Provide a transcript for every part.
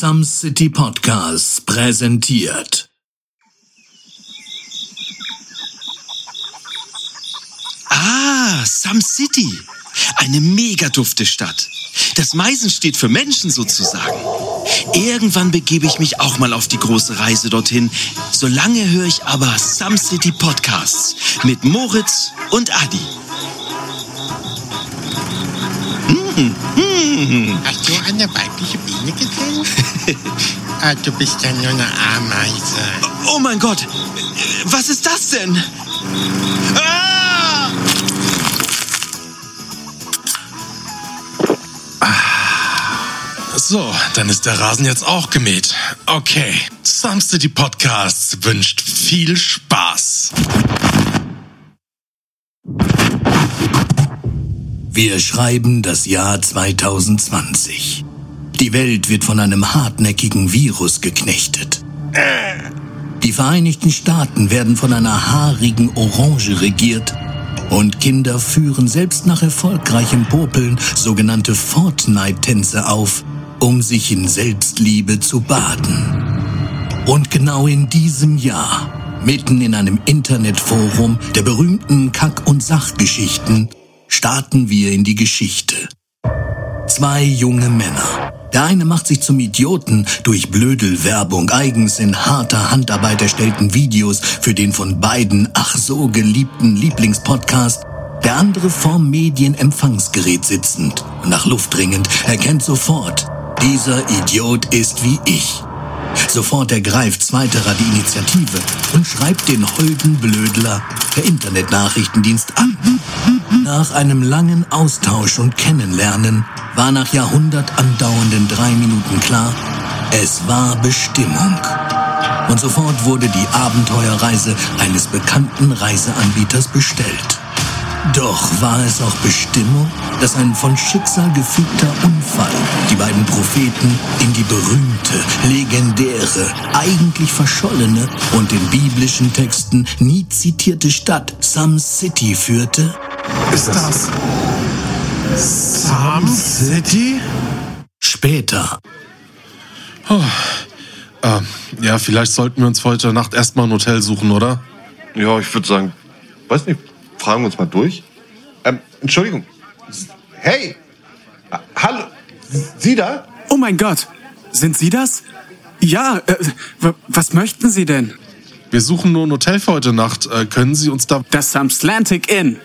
Some City Podcasts präsentiert. Ah, Some City. Eine mega dufte Stadt. Das Meisen steht für Menschen sozusagen. Irgendwann begebe ich mich auch mal auf die große Reise dorthin. Solange höre ich aber Some City Podcasts mit Moritz und Adi. Hast du eine weibliche Biene gesehen? ah, du bist ja nur eine Ameise. Oh mein Gott, was ist das denn? Ah! So, dann ist der Rasen jetzt auch gemäht. Okay, Some City Podcasts wünscht viel Spaß. Wir schreiben das Jahr 2020. Die Welt wird von einem hartnäckigen Virus geknechtet. Die Vereinigten Staaten werden von einer haarigen Orange regiert und Kinder führen selbst nach erfolgreichem Popeln sogenannte Fortnite-Tänze auf, um sich in Selbstliebe zu baden. Und genau in diesem Jahr, mitten in einem Internetforum der berühmten Kack- und Sachgeschichten, starten wir in die Geschichte. Zwei junge Männer. Der eine macht sich zum Idioten durch Blödelwerbung, eigens in harter Handarbeit erstellten Videos für den von beiden ach so geliebten Lieblingspodcast. Der andere vorm Medienempfangsgerät sitzend und nach Luft dringend erkennt sofort, dieser Idiot ist wie ich. Sofort ergreift Zweiterer die Initiative und schreibt den holden Blödler per Internetnachrichtendienst an. Nach einem langen Austausch und Kennenlernen war nach Jahrhundert andauernden drei Minuten klar, es war Bestimmung. Und sofort wurde die Abenteuerreise eines bekannten Reiseanbieters bestellt. Doch war es auch Bestimmung, dass ein von Schicksal gefügter Unfall die beiden Propheten in die berühmte, legendäre, eigentlich verschollene und in biblischen Texten nie zitierte Stadt Some City führte? Ist das Some City? Später. Äh, ja, vielleicht sollten wir uns heute Nacht erstmal ein Hotel suchen, oder? Ja, ich würde sagen, weiß nicht, fragen wir uns mal durch. Ähm, Entschuldigung. Hey! Hallo! Sie da? Oh mein Gott, sind Sie das? Ja, äh, was möchten Sie denn? Wir suchen nur ein Hotel für heute Nacht. Äh, können Sie uns da... Das Samslantic Inn.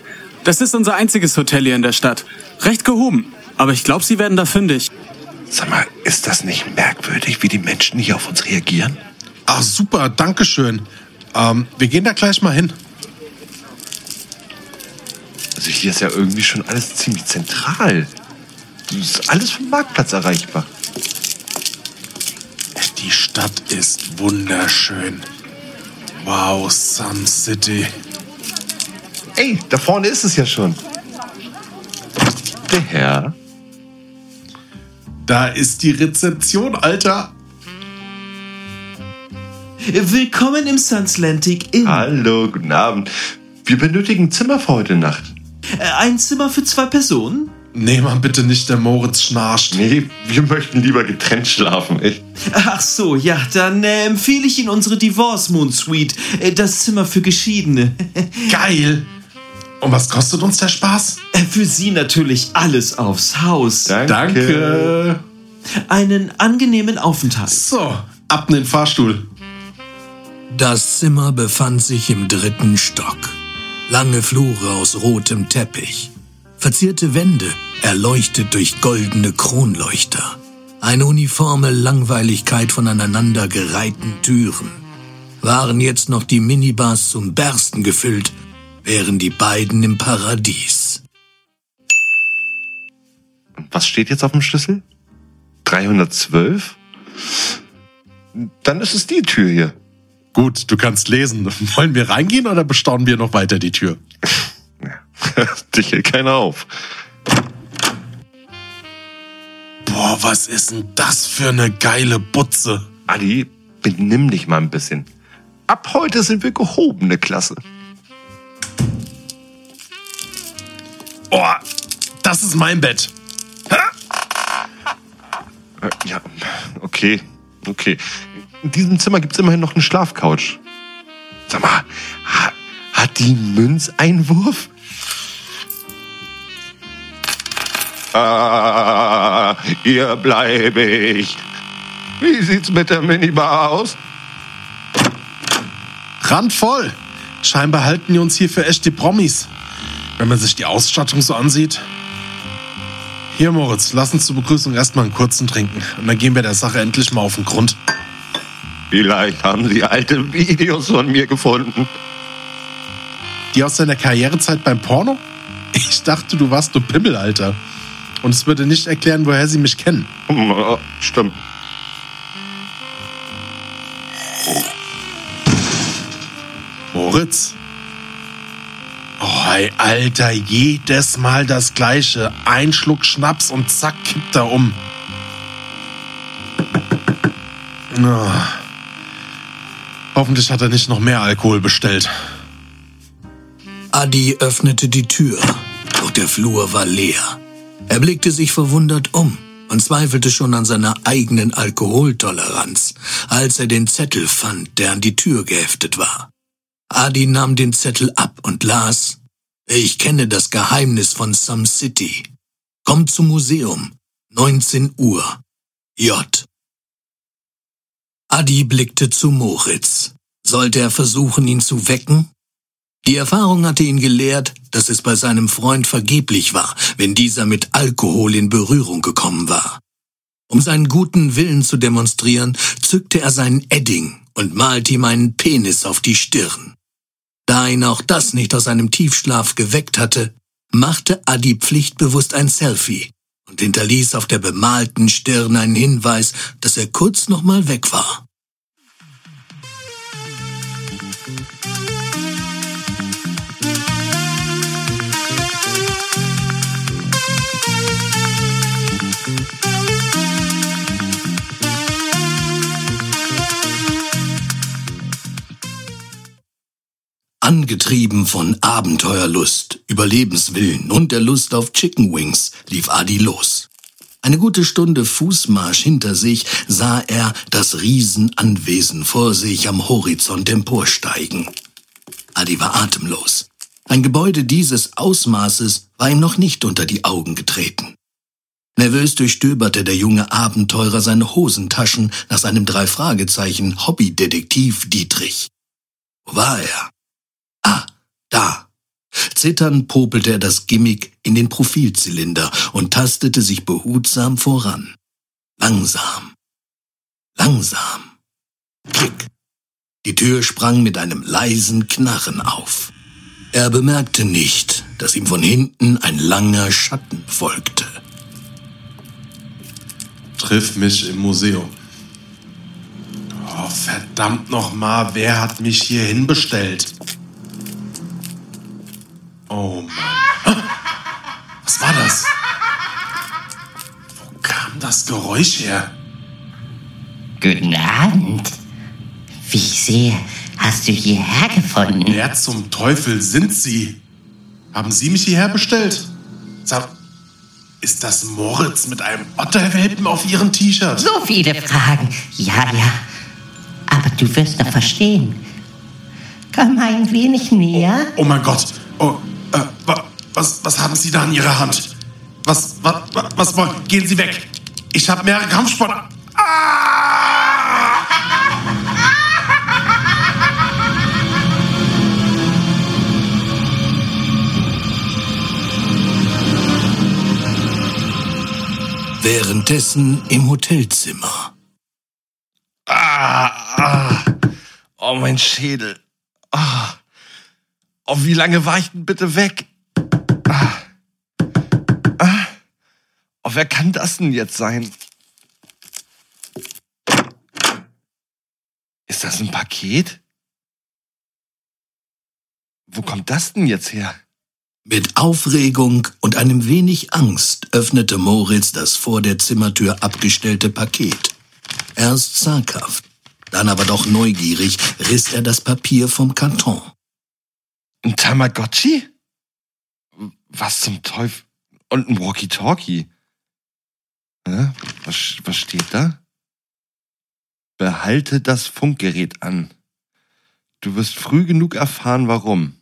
Das ist unser einziges Hotel hier in der Stadt. Recht gehoben, aber ich glaube, Sie werden da fündig. Sag mal, ist das nicht merkwürdig, wie die Menschen hier auf uns reagieren? Ach, super, Dankeschön. Ähm, wir gehen da gleich mal hin. Also hier ist ja irgendwie schon alles ziemlich zentral. Das ist alles vom Marktplatz erreichbar. Die Stadt ist wunderschön. Wow, Some City. Ey, da vorne ist es ja schon. Der Herr. Da ist die Rezeption, Alter. Willkommen im Sunslantic Inn. Hallo, guten Abend. Wir benötigen ein Zimmer für heute Nacht. Äh, Ein Zimmer für zwei Personen? Nee, Mann, bitte nicht, der Moritz schnarcht. Nee, wir möchten lieber getrennt schlafen. Echt? Ach so, ja, dann äh, empfehle ich Ihnen unsere Divorce Moon Suite. Äh, das Zimmer für Geschiedene. Geil. Und was kostet uns der Spaß? Äh, für Sie natürlich alles aufs Haus. Danke. Einen angenehmen Aufenthalt. So, ab in den Fahrstuhl. Das Zimmer befand sich im dritten Stock. Lange Flure aus rotem Teppich. Verzierte Wände, erleuchtet durch goldene Kronleuchter. Eine uniforme Langweiligkeit von aneinandergereihten Türen. Waren jetzt noch die Minibars zum Bersten gefüllt, wären die beiden im Paradies. Was steht jetzt auf dem Schlüssel? 312? Dann ist es die Tür hier. Gut, du kannst lesen. Wollen wir reingehen oder bestaunen wir noch weiter die Tür? Dich hält keiner auf. Boah, was ist denn das für eine geile Butze? Adi, benimm dich mal ein bisschen. Ab heute sind wir gehobene Klasse. Oh, das ist mein Bett. Äh, Ja, okay, okay. In diesem Zimmer gibt's immerhin noch eine Schlafcouch. Sag mal, ha, hat die einen Münzeinwurf? Ah, hier bleibe ich. Wie sieht's mit der Minibar aus? Randvoll. Scheinbar halten die uns hier für echte Promis. Wenn man sich die Ausstattung so ansieht. Hier, Moritz, lass uns zur Begrüßung erstmal einen kurzen trinken. Und dann gehen wir der Sache endlich mal auf den Grund. Vielleicht haben Sie alte Videos von mir gefunden. Die aus deiner Karrierezeit beim Porno? Ich dachte, du warst nur Pimmel, Alter. Und es würde nicht erklären, woher sie mich kennen. Hm, äh, Stimmt. Moritz? Oh, ey, Alter, jedes Mal das Gleiche. Ein Schluck Schnaps und zack, kippt er um. Oh. Hoffentlich hat er nicht noch mehr Alkohol bestellt. Adi öffnete die Tür, doch der Flur war leer. Er blickte sich verwundert um und zweifelte schon an seiner eigenen Alkoholtoleranz, als er den Zettel fand, der an die Tür geheftet war. Adi nahm den Zettel ab und las, ich kenne das Geheimnis von Some City. Komm zum Museum, 19 Uhr. J. Adi blickte zu Moritz. Sollte er versuchen, ihn zu wecken? Die Erfahrung hatte ihn gelehrt, dass es bei seinem Freund vergeblich war, wenn dieser mit Alkohol in Berührung gekommen war. Um seinen guten Willen zu demonstrieren, zückte er seinen Edding und malte ihm einen Penis auf die Stirn. Da ihn auch das nicht aus seinem Tiefschlaf geweckt hatte, machte Adi pflichtbewusst ein Selfie und hinterließ auf der bemalten Stirn einen Hinweis, dass er kurz noch mal weg war. Angetrieben von Abenteuerlust, Überlebenswillen und der Lust auf Chicken Wings lief Adi los. Eine gute Stunde Fußmarsch hinter sich sah er das Riesenanwesen vor sich am Horizont emporsteigen. Adi war atemlos. Ein Gebäude dieses Ausmaßes war ihm noch nicht unter die Augen getreten. Nervös durchstöberte der junge Abenteurer seine Hosentaschen nach seinem drei Fragezeichen Hobbydetektiv Dietrich. Wo war er? Ah, da. Zitternd popelte er das Gimmick in den Profilzylinder und tastete sich behutsam voran. Langsam. Langsam. Klick. Die Tür sprang mit einem leisen Knarren auf. Er bemerkte nicht, dass ihm von hinten ein langer Schatten folgte. Triff mich im Museum. Oh, verdammt nochmal, wer hat mich hier hinbestellt? Oh Mann. Was war das? Wo kam das Geräusch her? Guten Abend. Wie ich sehe, hast du hierher gefunden. Wer zum Teufel sind Sie? Haben Sie mich hierher bestellt? Sag, ist das Moritz mit einem Otterwelpen auf Ihrem T-Shirt? So viele Fragen. Ja, ja. Aber du wirst doch verstehen. Komm ein wenig näher. Oh mein Gott. Oh, äh, wa, was, was haben Sie da in Ihrer Hand? Was, was, was, was wollen? Gehen Sie weg. Ich habe mehrere Kampfsport. Ah! Währenddessen im Hotelzimmer. Ah, ah. Oh, mein Schädel. Ah. Oh, wie lange war ich denn bitte weg? Ah. Ah. Oh, wer kann das denn jetzt sein? Ist das ein Paket? Wo kommt das denn jetzt her? Mit Aufregung und einem wenig Angst öffnete Moritz das vor der Zimmertür abgestellte Paket. Erst zaghaft, dann aber doch neugierig riss er das Papier vom Karton. Ein Tamagotchi? Was zum Teufel? Und ein Walkie-Talkie? Hä? Was, was steht da? Behalte das Funkgerät an. Du wirst früh genug erfahren, warum.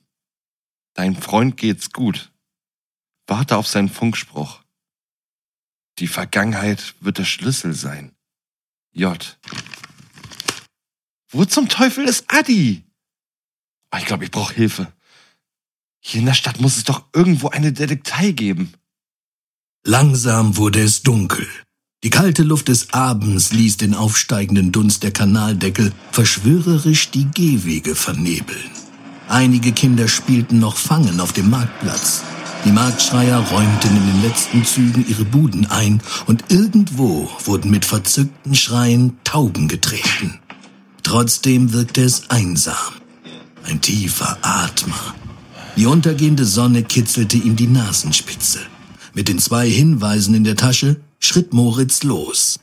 Dein Freund geht's gut. Warte auf seinen Funkspruch. Die Vergangenheit wird der Schlüssel sein. J. Wo zum Teufel ist Adi? Oh, ich glaube, ich brauche Hilfe. Hier in der Stadt muss es doch irgendwo eine Detektei geben. Langsam wurde es dunkel. Die kalte Luft des Abends ließ den aufsteigenden Dunst der Kanaldeckel verschwörerisch die Gehwege vernebeln. Einige Kinder spielten noch Fangen auf dem Marktplatz. Die Marktschreier räumten in den letzten Zügen ihre Buden ein und irgendwo wurden mit verzückten Schreien Tauben getreten. Trotzdem wirkte es einsam. Ein tiefer Atmer. Die untergehende Sonne kitzelte ihm die Nasenspitze. Mit den zwei Hinweisen in der Tasche schritt Moritz los.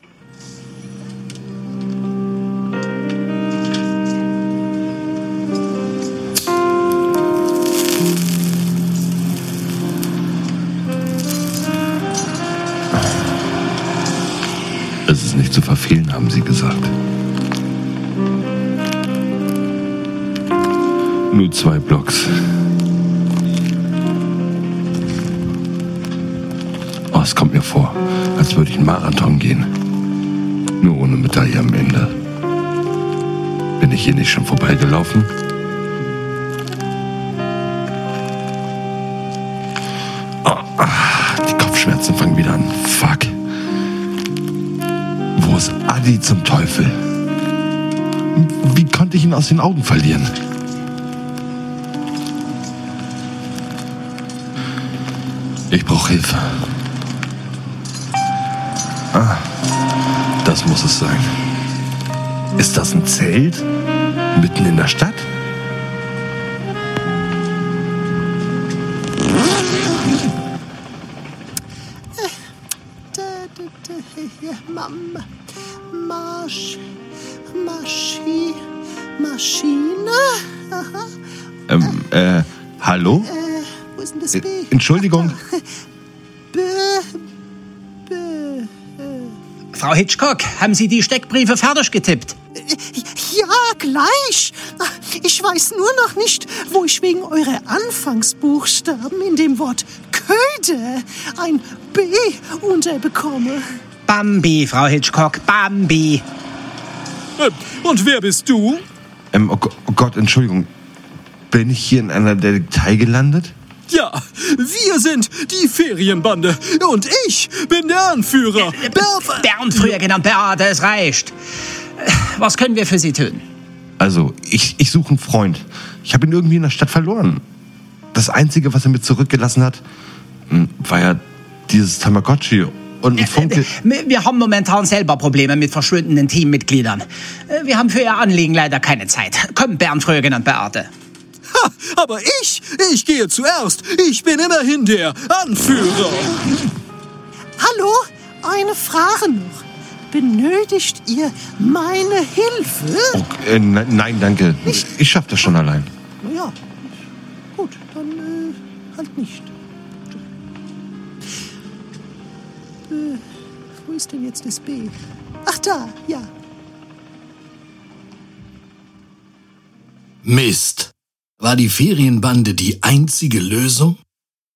Es ist nicht zu verfehlen, haben sie gesagt. Nur zwei Blocks. Oh, es kommt mir vor, als würde ich einen Marathon gehen. Nur ohne Medaille am Ende. Bin ich hier nicht schon vorbeigelaufen? Oh, ah, die Kopfschmerzen fangen wieder an. Fuck. Wo ist Adi zum Teufel? Wie konnte ich ihn aus den Augen verlieren? Ich brauche Hilfe. Muss es sein. Ist das ein Zelt? Mitten in der Stadt? Marsch, Maschi, Maschine. Aha. Ähm, äh, hallo? Äh, wo ist denn das Äh, B? Entschuldigung. Frau Hitchcock, haben Sie die Steckbriefe fertig getippt? Ja, gleich. Ich weiß nur noch nicht, wo ich wegen eurer Anfangsbuchstaben in dem Wort Köde ein B unterbekomme. Bambi, Frau Hitchcock, Bambi. Und wer bist du? Ähm, oh, oh Gott, Entschuldigung. Bin ich hier in einer Detektei gelandet? Ja, wir sind die Ferienbande und ich bin der Anführer. Berf Bernd, früher genannt Beate, es reicht. Was können wir für Sie tun? Also, ich, ich suche einen Freund. Ich habe ihn irgendwie in der Stadt verloren. Das Einzige, was er mir zurückgelassen hat, hm, war ja dieses Tamagotchi und ein Funke. Wir haben momentan selber Probleme mit verschwundenen Teammitgliedern. Äh, Wir haben für Ihr Anliegen leider keine Zeit. Komm, Bernd, früher genannt Beate. Ha, aber ich, ich gehe zuerst. Ich bin immerhin der Anführer. Hallo, eine Frage noch. Benötigt ihr meine Hilfe? Oh, äh, ne- nein, danke. Ich schaff das schon allein. Na ja, gut, dann äh, halt nicht. Äh, wo ist denn jetzt das B? Ach da, ja. Mist. War die Ferienbande die einzige Lösung?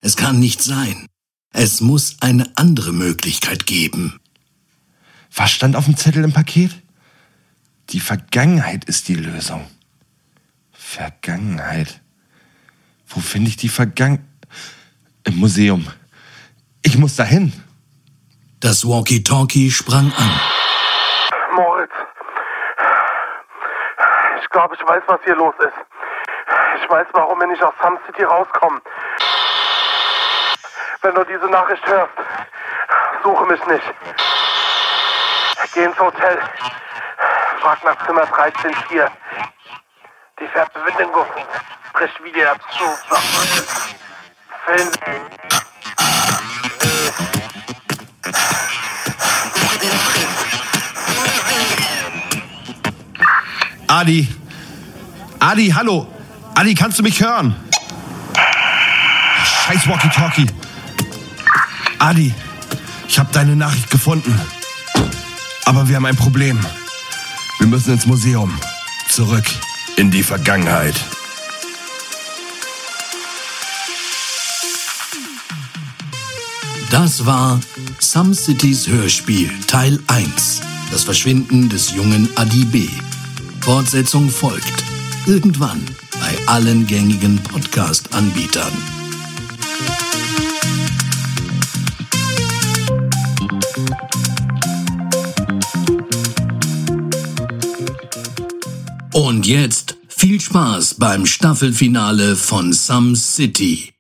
Es kann nicht sein. Es muss eine andere Möglichkeit geben. Was stand auf dem Zettel im Paket? Die Vergangenheit ist die Lösung. Vergangenheit. Wo finde ich die Vergangenheit? Im Museum. Ich muss dahin. Das Walkie-Talkie sprang an. Moritz. Ich glaube, ich weiß, was hier los ist. Ich weiß, warum wir nicht aus Sun City rauskommen. Wenn du diese Nachricht hörst, suche mich nicht. Geh ins Hotel. Frag nach Zimmer 134. Die Verbindung bricht wieder zu. Film. Adi. Adi, hallo. Adi, kannst du mich hören? Scheiß Walkie-Talkie. Adi, Ich habe deine Nachricht gefunden. Aber wir haben ein Problem. Wir müssen ins Museum. Zurück in die Vergangenheit. Das war Some Cities Hörspiel Teil 1. Das Verschwinden des jungen Adi B. Fortsetzung folgt. Irgendwann bei allen gängigen Podcast-Anbietern. Und jetzt viel Spaß beim Staffelfinale von Some City.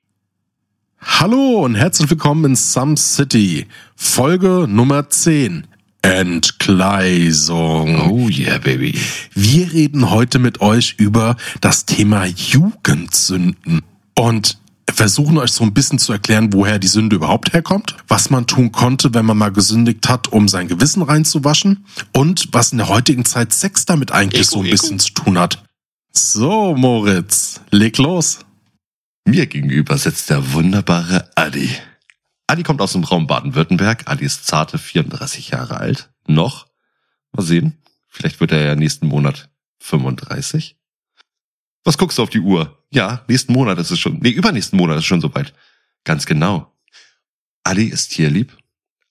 Hallo und herzlich willkommen in Some City, Folge Nummer 10. Entgleisung. Oh yeah, baby. Wir reden heute mit euch über das Thema Jugendsünden und versuchen euch so ein bisschen zu erklären, woher die Sünde überhaupt herkommt, was man tun konnte, wenn man mal gesündigt hat, um sein Gewissen reinzuwaschen und was in der heutigen Zeit Sex damit eigentlich Ego, so ein Ego. bisschen zu tun hat. So, Moritz, leg los. Mir gegenüber sitzt der wunderbare Adi. Adi kommt aus dem Raum Baden-Württemberg. Adi ist zarte 34 Jahre alt. Noch. Mal sehen. Vielleicht wird er ja nächsten Monat 35. Was guckst du auf die Uhr? Ja, nächsten Monat ist es schon. Nee, übernächsten Monat ist es schon soweit. Ganz genau. Adi ist tierlieb.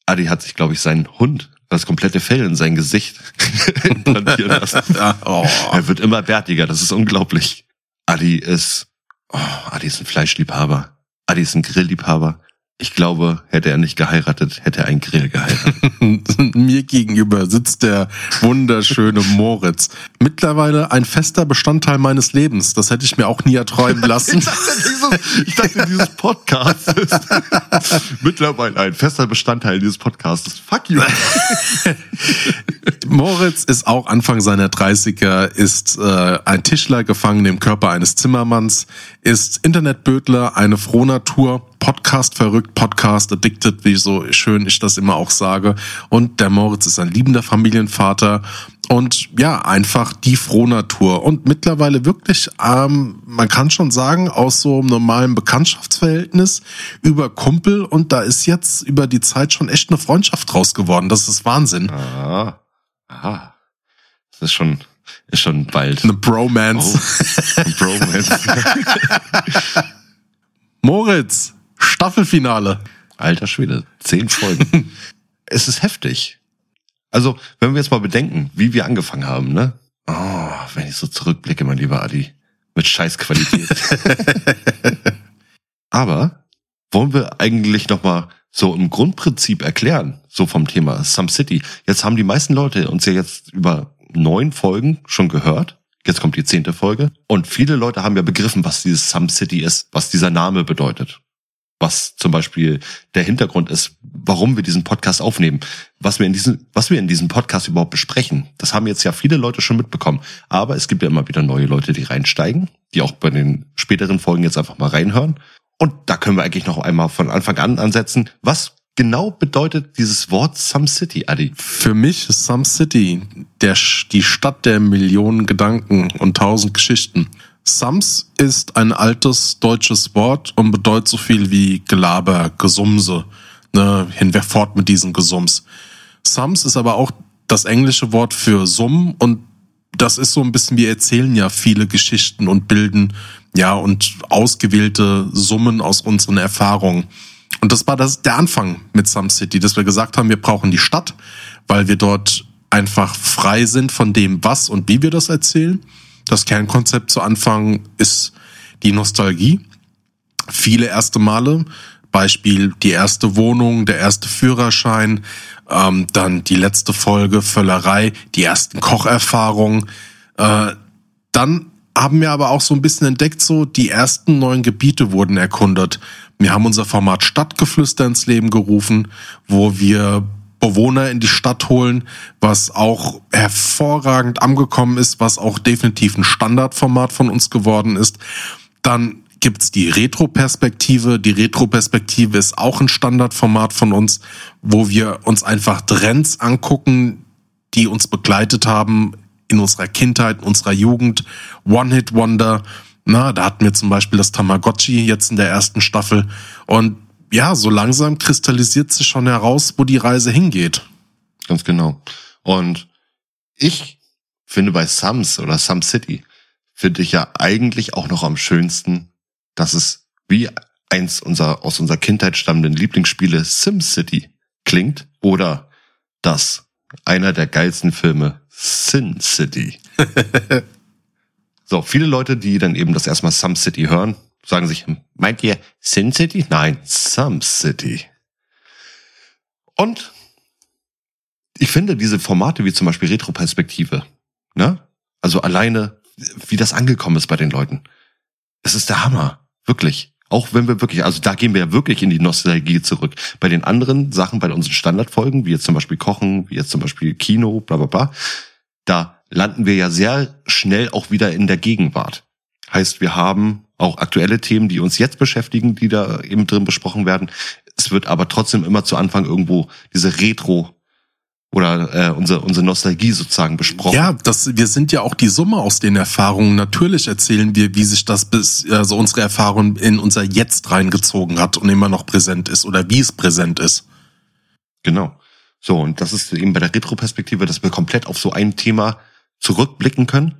Adi hat sich, glaube ich, seinen Hund, das komplette Fell in sein Gesicht implantieren lassen. oh. Er wird immer bärtiger, das ist unglaublich. Adi ist, oh, Adi ist ein Fleischliebhaber. Adi ist ein Grillliebhaber. Ich glaube, hätte er nicht geheiratet, hätte er einen Grill geheiratet. Mir gegenüber sitzt der wunderschöne Moritz. Mittlerweile ein fester Bestandteil meines Lebens. Das hätte ich mir auch nie erträumen lassen. Ich dachte, dieses, ich dachte, dieses Podcast ist mittlerweile ein fester Bestandteil dieses Podcasts. Fuck you. Moritz ist auch Anfang seiner 30er, ist äh, ein Tischler gefangen im Körper eines Zimmermanns, ist Internetbödler, eine Frohnatur, Podcast verrückt, Podcast addicted, wie so schön ich das immer auch sage. Und der Moritz ist ein liebender Familienvater und ja, einfach die Frohnatur. Und mittlerweile wirklich, ähm, man kann schon sagen, aus so einem normalen Bekanntschaftsverhältnis über Kumpel und da ist jetzt über die Zeit schon echt eine Freundschaft draus geworden. Das ist Wahnsinn. Ah, ah. Das ist schon, ist schon bald. Eine Bromance. Oh, ein Bromance. Moritz, Staffelfinale. Alter Schwede, zehn Folgen. es ist heftig. Also, wenn wir jetzt mal bedenken, wie wir angefangen haben, ne? Oh, wenn ich so zurückblicke, mein lieber Adi, mit Scheißqualität. Aber wollen wir eigentlich noch mal so im Grundprinzip erklären, so vom Thema Some City. Jetzt haben die meisten Leute uns ja jetzt über neun Folgen schon gehört. Jetzt kommt die zehnte Folge. Und viele Leute haben ja begriffen, was dieses Some City ist, was dieser Name bedeutet was zum Beispiel der Hintergrund ist, warum wir diesen Podcast aufnehmen, was wir in diesem, was wir in diesem Podcast überhaupt besprechen. Das haben jetzt ja viele Leute schon mitbekommen. Aber es gibt ja immer wieder neue Leute, die reinsteigen, die auch bei den späteren Folgen jetzt einfach mal reinhören. Und da können wir eigentlich noch einmal von Anfang an ansetzen. Was genau bedeutet dieses Wort Some City, Adi? Für mich ist Some City der, die Stadt der Millionen Gedanken und tausend Geschichten. Sams ist ein altes deutsches Wort und bedeutet so viel wie Gelaber, Gesumse. Ne, hinweg fort mit diesem Gesums. Sums ist aber auch das englische Wort für Summen und das ist so ein bisschen, wir erzählen ja viele Geschichten und bilden ja und ausgewählte Summen aus unseren Erfahrungen. Und das war das, der Anfang mit Some City, dass wir gesagt haben, wir brauchen die Stadt, weil wir dort einfach frei sind von dem, was und wie wir das erzählen. Das Kernkonzept zu Anfang ist die Nostalgie. Viele erste Male. Beispiel die erste Wohnung, der erste Führerschein, ähm, dann die letzte Folge Völlerei, die ersten Kocherfahrungen. Äh, dann haben wir aber auch so ein bisschen entdeckt, so die ersten neuen Gebiete wurden erkundet. Wir haben unser Format Stadtgeflüster ins Leben gerufen, wo wir Bewohner in die Stadt holen, was auch hervorragend angekommen ist, was auch definitiv ein Standardformat von uns geworden ist. Dann gibt's die Retro-Perspektive. Die Retro-Perspektive ist auch ein Standardformat von uns, wo wir uns einfach Trends angucken, die uns begleitet haben in unserer Kindheit, in unserer Jugend. One-Hit-Wonder. Na, da hatten wir zum Beispiel das Tamagotchi jetzt in der ersten Staffel. Und ja, so langsam kristallisiert sich schon heraus, wo die Reise hingeht. Ganz genau. Und ich finde bei Sums oder Some City finde ich ja eigentlich auch noch am schönsten, dass es wie eins unserer aus unserer Kindheit stammenden Lieblingsspiele SimCity klingt oder dass einer der geilsten Filme Sin City. so, viele Leute, die dann eben das erstmal Some City hören, sagen sich, meint ihr Sin City? Nein, Some City. Und ich finde diese Formate wie zum Beispiel Retroperspektive, ne? Also alleine, wie das angekommen ist bei den Leuten. Es ist der Hammer. Wirklich. Auch wenn wir wirklich, also da gehen wir ja wirklich in die Nostalgie zurück. Bei den anderen Sachen, bei unseren Standardfolgen, wie jetzt zum Beispiel Kochen, wie jetzt zum Beispiel Kino, bla bla bla, da landen wir ja sehr schnell auch wieder in der Gegenwart. Heißt, wir haben auch aktuelle Themen, die uns jetzt beschäftigen, die da eben drin besprochen werden. Es wird aber trotzdem immer zu Anfang irgendwo diese Retro oder äh, unsere, unsere Nostalgie sozusagen besprochen. Ja, das, wir sind ja auch die Summe aus den Erfahrungen. Natürlich erzählen wir, wie sich das bis, also unsere Erfahrung in unser Jetzt reingezogen hat und immer noch präsent ist oder wie es präsent ist. Genau. So, und das ist eben bei der Retroperspektive, dass wir komplett auf so ein Thema zurückblicken können.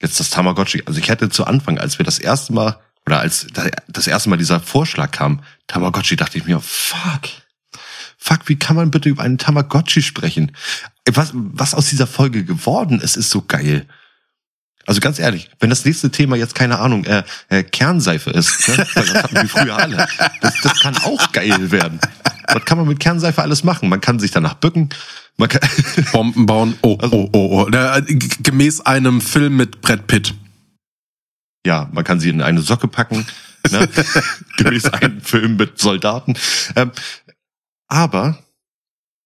Jetzt das Tamagotchi. Also ich hätte zu Anfang, als wir das erste Mal, oder als das erste Mal dieser Vorschlag kam, Tamagotchi, dachte ich mir, fuck, fuck, wie kann man bitte über einen Tamagotchi sprechen? Was, was aus dieser Folge geworden ist, ist so geil. Also ganz ehrlich, wenn das nächste Thema jetzt keine Ahnung äh, äh, Kernseife ist, ne? das hatten wir früher alle, das, das kann auch geil werden. Was kann man mit Kernseife alles machen? Man kann sich danach bücken, Bomben bauen. Oh, oh, oh, oh. Da, gemäß einem Film mit Brad Pitt. Ja, man kann sie in eine Socke packen. Ne? gemäß einem Film mit Soldaten. Ähm, aber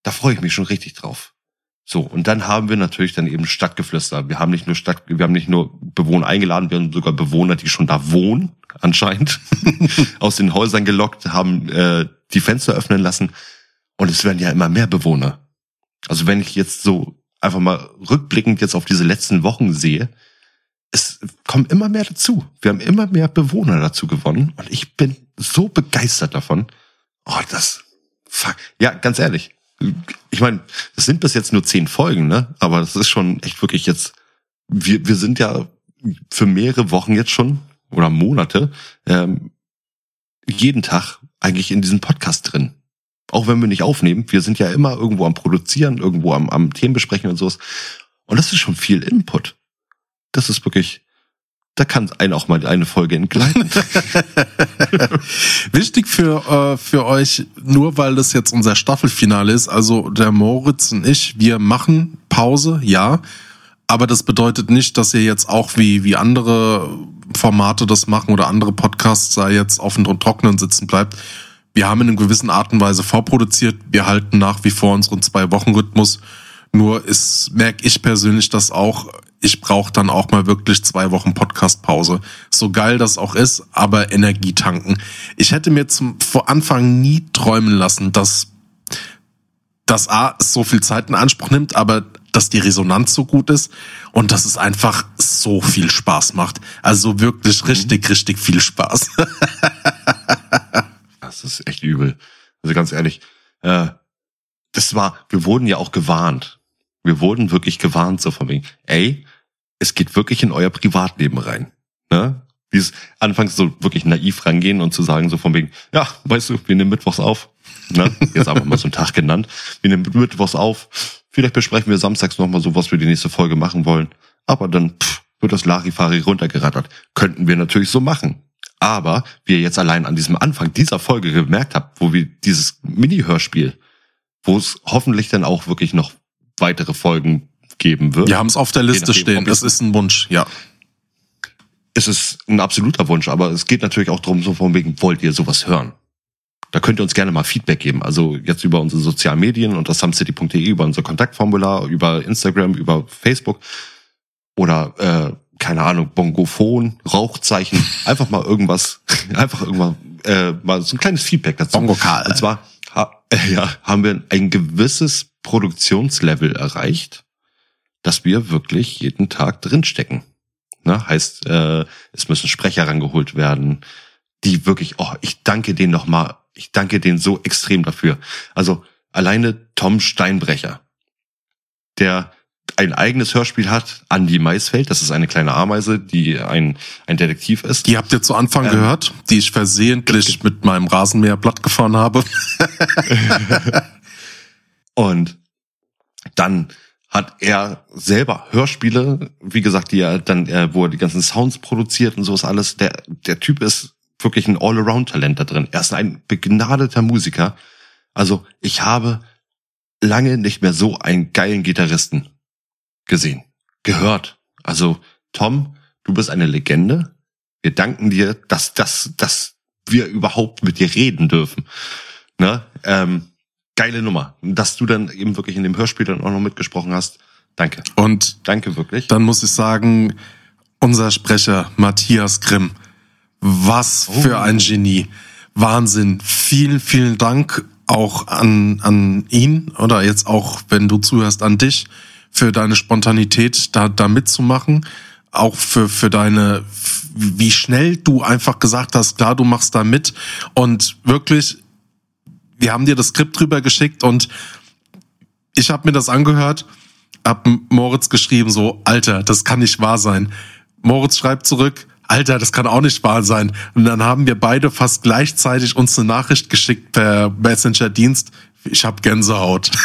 da freue ich mich schon richtig drauf. So, und dann haben wir natürlich dann eben Stadtgeflüster. Wir haben nicht nur Stadt, wir haben nicht nur Bewohner eingeladen, wir haben sogar Bewohner, die schon da wohnen, anscheinend, aus den Häusern gelockt, haben äh, die Fenster öffnen lassen. Und es werden ja immer mehr Bewohner. Also wenn ich jetzt so einfach mal rückblickend jetzt auf diese letzten Wochen sehe, es kommen immer mehr dazu. Wir haben immer mehr Bewohner dazu gewonnen und ich bin so begeistert davon. Oh, das, fuck. Ja, ganz ehrlich. Ich meine, das sind bis jetzt nur zehn Folgen, ne? Aber das ist schon echt wirklich jetzt. Wir, wir sind ja für mehrere Wochen jetzt schon oder Monate ähm, jeden Tag eigentlich in diesem Podcast drin. Auch wenn wir nicht aufnehmen, wir sind ja immer irgendwo am Produzieren, irgendwo am, am Themen besprechen und sowas. Und das ist schon viel Input. Das ist wirklich, da kann einen auch mal eine Folge entgleiten. Wichtig für, äh, für euch, nur weil das jetzt unser Staffelfinale ist, also der Moritz und ich, wir machen Pause, ja. Aber das bedeutet nicht, dass ihr jetzt auch wie, wie andere Formate das machen oder andere Podcasts sei jetzt auf dem Trockenen sitzen bleibt. Wir haben in einer gewissen Art und Weise vorproduziert. Wir halten nach wie vor unseren Zwei-Wochen-Rhythmus. Nur ist, merke ich persönlich das auch, ich brauche dann auch mal wirklich zwei Wochen Podcast-Pause. So geil das auch ist, aber Energie tanken. Ich hätte mir zum vor Anfang nie träumen lassen, dass das A so viel Zeit in Anspruch nimmt, aber dass die Resonanz so gut ist und dass es einfach so viel Spaß macht. Also wirklich richtig, richtig viel Spaß. das ist echt übel. Also ganz ehrlich, äh, das war, wir wurden ja auch gewarnt. Wir wurden wirklich gewarnt, so von wegen, ey, es geht wirklich in euer Privatleben rein. Ne? Dieses anfangs so wirklich naiv rangehen und zu sagen, so von wegen, ja, weißt du, wir nehmen Mittwochs auf. Ne? Jetzt einfach mal so einen Tag genannt. Wir nehmen Mittwochs auf. Vielleicht besprechen wir samstags nochmal so, was wir die nächste Folge machen wollen. Aber dann pff, wird das Larifari runtergerattert. Könnten wir natürlich so machen. Aber wie ihr jetzt allein an diesem Anfang dieser Folge gemerkt habt, wo wir dieses Mini-Hörspiel, wo es hoffentlich dann auch wirklich noch weitere Folgen geben wird. Wir haben es auf der Liste stehen. Das ist ein Wunsch, ja. Es ist ein absoluter Wunsch, aber es geht natürlich auch darum, so von wegen, wollt ihr sowas hören? Da könnt ihr uns gerne mal Feedback geben. Also jetzt über unsere sozialen Medien unter sumcity.de, über unser Kontaktformular, über Instagram, über Facebook oder äh, keine Ahnung, Bongophon, Rauchzeichen, einfach mal irgendwas, einfach irgendwann äh, mal so ein kleines Feedback dazu. Bongokal. Und zwar ha, äh, ja, haben wir ein gewisses Produktionslevel erreicht, dass wir wirklich jeden Tag drinstecken. Ne? Heißt, äh, es müssen Sprecher rangeholt werden, die wirklich, oh, ich danke denen nochmal ich danke denen so extrem dafür. Also alleine Tom Steinbrecher, der ein eigenes Hörspiel hat, Andy Maisfeld. Das ist eine kleine Ameise, die ein, ein Detektiv ist. Die habt ihr zu Anfang Ähm, gehört, die ich versehentlich mit meinem Rasenmäher platt gefahren habe. Und dann hat er selber Hörspiele, wie gesagt, die er dann, äh, wo er die ganzen Sounds produziert und sowas alles. Der, der Typ ist wirklich ein All-Around-Talent da drin. Er ist ein begnadeter Musiker. Also ich habe lange nicht mehr so einen geilen Gitarristen gesehen, gehört. Also Tom, du bist eine Legende. Wir danken dir, dass, dass, dass wir überhaupt mit dir reden dürfen. Ne? Ähm, geile Nummer. Dass du dann eben wirklich in dem Hörspiel dann auch noch mitgesprochen hast. Danke. Und Danke wirklich. dann muss ich sagen, unser Sprecher Matthias Grimm, was für ein Genie. Wahnsinn. Vielen, vielen Dank auch an, an ihn oder jetzt auch, wenn du zuhörst, an dich für deine Spontanität, da, da mitzumachen. Auch für, für deine, wie schnell du einfach gesagt hast, klar, du machst da mit. Und wirklich, wir haben dir das Skript drüber geschickt und ich habe mir das angehört, hab Moritz geschrieben so, Alter, das kann nicht wahr sein. Moritz schreibt zurück, Alter, das kann auch nicht wahr sein. Und dann haben wir beide fast gleichzeitig uns eine Nachricht geschickt per Messenger-Dienst. Ich hab Gänsehaut.